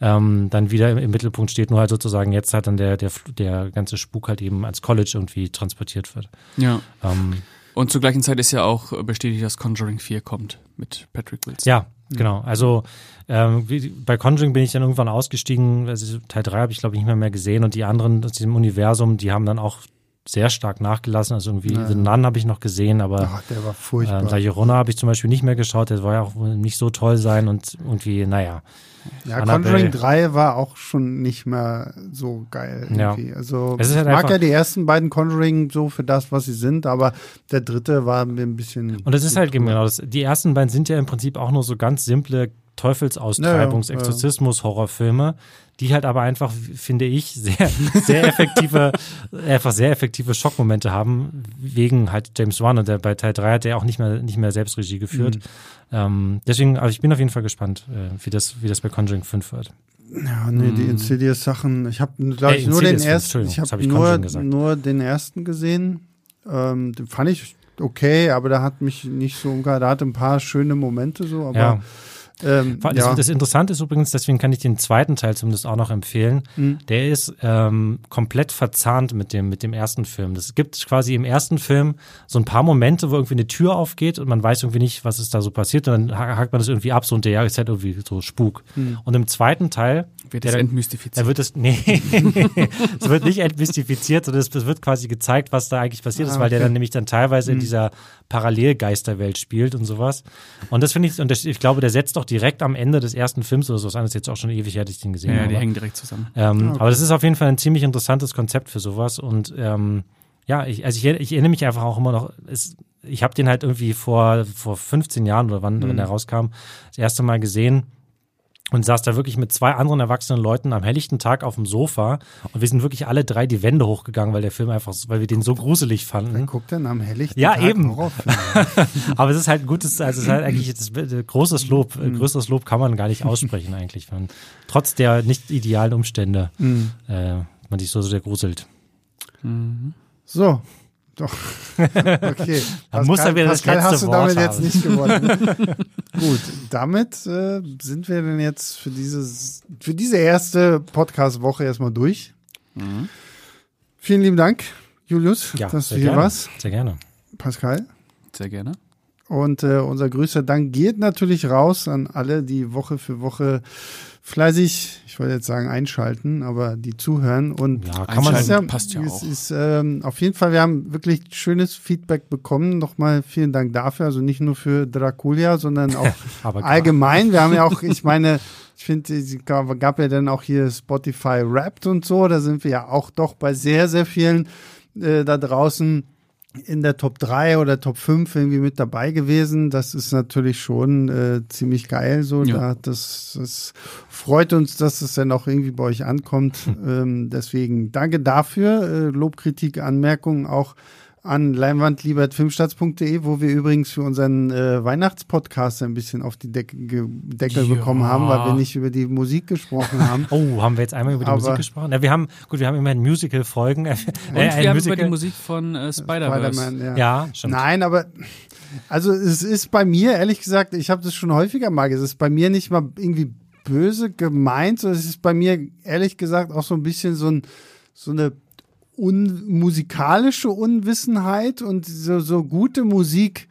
Ja. Ähm, dann wieder im, im Mittelpunkt steht, nur halt sozusagen jetzt halt dann der, der, der ganze Spuk halt eben als College irgendwie transportiert wird. ja. Und zur gleichen Zeit ist ja auch äh, bestätigt, dass Conjuring 4 kommt mit Patrick Wilson. ja, genau. Also ähm, wie, bei Conjuring bin ich dann irgendwann ausgestiegen. Also Teil 3 habe ich, glaube ich, nicht mehr, mehr gesehen. Und die anderen aus diesem Universum, die haben dann auch sehr stark nachgelassen. Also irgendwie Ja. The Nun habe ich noch gesehen, aber Ach, der war furchtbar. Ähm, La Llorona habe ich zum Beispiel nicht mehr geschaut, der war ja auch wohl nicht so toll sein und irgendwie, naja. Ja, Annabelle. Conjuring 3 war auch schon nicht mehr so geil Ja. irgendwie. Also Es halt ich mag ja die ersten beiden Conjuring so für das, was sie sind, aber der dritte war mir ein bisschen. Und es ist halt genau das. Die ersten beiden sind ja im Prinzip auch nur so ganz simple Teufelsaustreibungs-, Ja, ja. Exorzismus-Horrorfilme, die halt aber einfach, finde ich, sehr, sehr effektive, (laughs) einfach sehr effektive Schockmomente haben, wegen halt James Wan und der bei Teil 3 hat der auch nicht mehr, nicht mehr selbst Regie geführt. Mhm. Ähm, deswegen, aber ich bin auf jeden Fall gespannt, äh, wie das, wie das bei Conjuring 5 wird. Ja, nee, die Insidious-Sachen. Ich habe, glaube ich, nur den ersten. Ich hab habe ich nur, nur den ersten gesehen. Ähm, den fand ich okay, aber da hat mich nicht so umgehauen. Da hatte ein paar schöne Momente so, aber Ja. Ähm, Das, ja. das Interessante ist übrigens, deswegen kann ich den zweiten Teil zumindest auch noch empfehlen. Mhm. Der ist ähm, komplett verzahnt mit dem, mit dem ersten Film. Das gibt quasi im ersten Film so ein paar Momente, wo irgendwie eine Tür aufgeht und man weiß irgendwie nicht, was ist da so passiert. Und dann ha- hakt man das irgendwie ab, so und der ist halt irgendwie so Spuk. Mhm. Und im zweiten Teil Wird der das dann- entmystifiziert. da wird es, nee, (laughs) es wird nicht entmystifiziert, sondern es, wird quasi gezeigt, was da eigentlich passiert ist, Ah, weil der okay. dann nämlich dann teilweise in dieser Parallelgeisterwelt spielt und sowas. Und das finde ich, und das, ich glaube, der setzt doch direkt am Ende des ersten Films oder so an, das ist jetzt auch schon ewig dass ich den gesehen ja, habe. die hängen direkt zusammen. Ähm, okay. Aber das ist auf jeden Fall ein ziemlich interessantes Konzept für sowas. Und ähm, ja, ich, also ich, ich erinnere mich einfach auch immer noch, es, ich habe den halt irgendwie vor, vor 15 Jahren oder wann, Mhm. wenn der rauskam, das erste Mal gesehen. Und saß da wirklich mit zwei anderen erwachsenen Leuten am helllichten Tag auf dem Sofa und wir sind wirklich alle drei die Wände hochgegangen, weil der Film einfach, weil wir den so gruselig fanden. Wer guckt denn am helllichten Ja, Tag eben. (laughs) Aber es ist halt ein gutes, also es ist halt eigentlich das, äh, großes Lob, Mhm. äh, größeres Lob kann man gar nicht aussprechen eigentlich. Man, trotz der nicht idealen Umstände, Mhm. äh, man sich so sehr gruselt. So. Doch. (laughs) Okay. Dann muss er wieder das Pascal letzte hast du Wort damit haben. jetzt nicht gewonnen. (laughs) Gut, damit äh, sind wir denn jetzt für dieses, für diese erste Podcast-Woche erstmal durch. Vielen lieben Dank, Julius, Ja, dass du sehr hier gerne. warst. Sehr gerne. Pascal. Sehr gerne. Und äh, unser größter Dank geht natürlich raus an alle, die Woche für Woche fleißig, ich wollte jetzt sagen einschalten, aber die zuhören und Ja, kann man ja, passt ja es auch. Ist, ähm, auf jeden Fall, wir haben wirklich schönes Feedback bekommen. Nochmal vielen Dank dafür. Also nicht nur für Draculia, sondern auch (laughs) allgemein. Wir haben ja auch, ich meine, ich finde, es gab, gab ja dann auch hier Spotify Wrapped und so. Da sind wir ja auch doch bei sehr, sehr vielen äh, da draußen in der Top 3 oder Top 5 irgendwie mit dabei gewesen. Das ist natürlich schon äh, ziemlich geil. So, Ja. da, das, das freut uns, dass es dann auch irgendwie bei euch ankommt. (laughs) ähm, deswegen danke dafür. Äh, Lob, Kritik, Anmerkungen auch an leinwandliebertfilmstarts.de, wo wir übrigens für unseren äh, Weihnachtspodcast ein bisschen auf die Decke, ge- Deckel Ja. bekommen haben, weil wir nicht über die Musik gesprochen haben. (laughs) Oh, haben wir jetzt einmal über die Aber- Musik gesprochen? Ja, wir haben, gut, wir haben immerhin Musical-Folgen. (laughs) Äh, wir haben Musical. über die Musik von äh, Spider-Verse. Spider-Man, Ja, stimmt. Nein, aber also es ist bei mir, ehrlich gesagt, ich habe das schon häufiger mal gesagt, es ist bei mir nicht mal irgendwie böse gemeint, sondern es ist bei mir ehrlich gesagt auch so ein bisschen so, ein, so eine un musikalische Unwissenheit und so, so gute Musik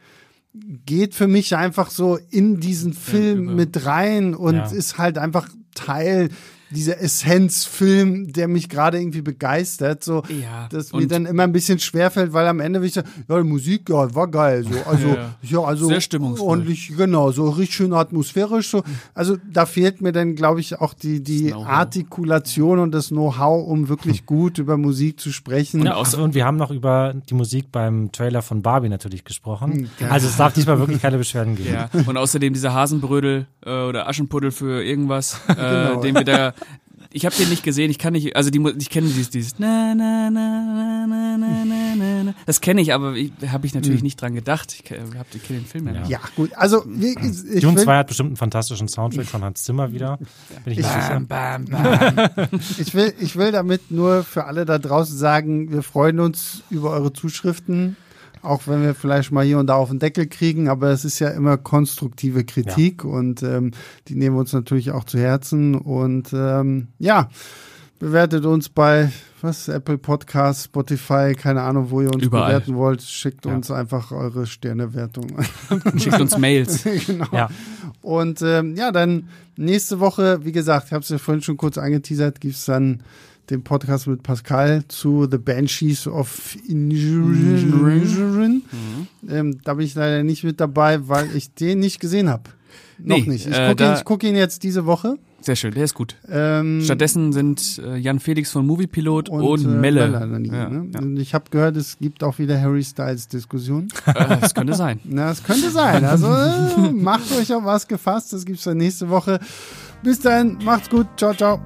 geht für mich einfach so in diesen Film mit rein und Ja. ist halt einfach Teil dieser Essenzfilm, der mich gerade irgendwie begeistert, so Ja, dass mir dann immer ein bisschen schwerfällt, weil am Ende will ich sagen, ja, die Musik, ja, war geil, so, also, Ja. ja, also Sehr stimmungsvoll. ordentlich, genau, so richtig schön atmosphärisch, so, also da fehlt mir dann, glaube ich, auch die, die. Artikulation und das Know-how, um wirklich gut über Musik zu sprechen. Ja, außer, und wir haben noch über die Musik beim Trailer von Barbie natürlich gesprochen. Hm, Also es darf diesmal wirklich keine Beschwerden geben. Ja, und außerdem dieser Hasenbrödel äh, oder Aschenpuddel für irgendwas, (laughs) äh, Genau. den wir da. Ich habe den nicht gesehen, ich kann nicht, also die, ich kenne dieses, dieses na, na, na, na, na, na, na, na. Das kenne ich, aber habe ich natürlich nicht dran gedacht. Ich habe ich kenn den Film ja nicht. Ja, gut, also wie- ich Dune will, 2 hat bestimmt einen fantastischen Soundtrack von Hans Zimmer wieder. Bin ich, sicher. Bam, bam, bam. (laughs) ich, will, ich will damit nur für alle da draußen sagen, wir freuen uns über eure Zuschriften, auch wenn wir vielleicht mal hier und da auf den Deckel kriegen, aber es ist ja immer konstruktive Kritik und ähm, die nehmen wir uns natürlich auch zu Herzen und ähm, ja, bewertet uns bei was Apple Podcasts, Spotify, keine Ahnung, wo ihr uns Überall. bewerten wollt, schickt Ja. uns einfach eure Sternewertung. (laughs) Schickt uns Mails. (laughs) genau. Ja. Und ähm, ja, dann nächste Woche, wie gesagt, ich habe es ja vorhin schon kurz angeteasert, gibt's dann den Podcast mit Pascal zu The Banshees of Inisherin. Ähm, da bin ich leider nicht mit dabei, weil ich den nicht gesehen habe. Noch Nee, nicht. Ich äh, gucke ihn, da- ich guck ihn jetzt diese Woche. Sehr schön, der ist gut. Ähm, Stattdessen sind äh, Jan Felix von Moviepilot und, und, äh, Melle. daneben, ja, ne? ja. Und ich habe gehört, es gibt auch wieder Harry Styles Diskussion. (laughs) Äh, das könnte sein. Na, es könnte sein. Also äh, macht euch auf was gefasst. Das gibt's dann nächste Woche. Bis dann, macht's gut. Ciao, ciao.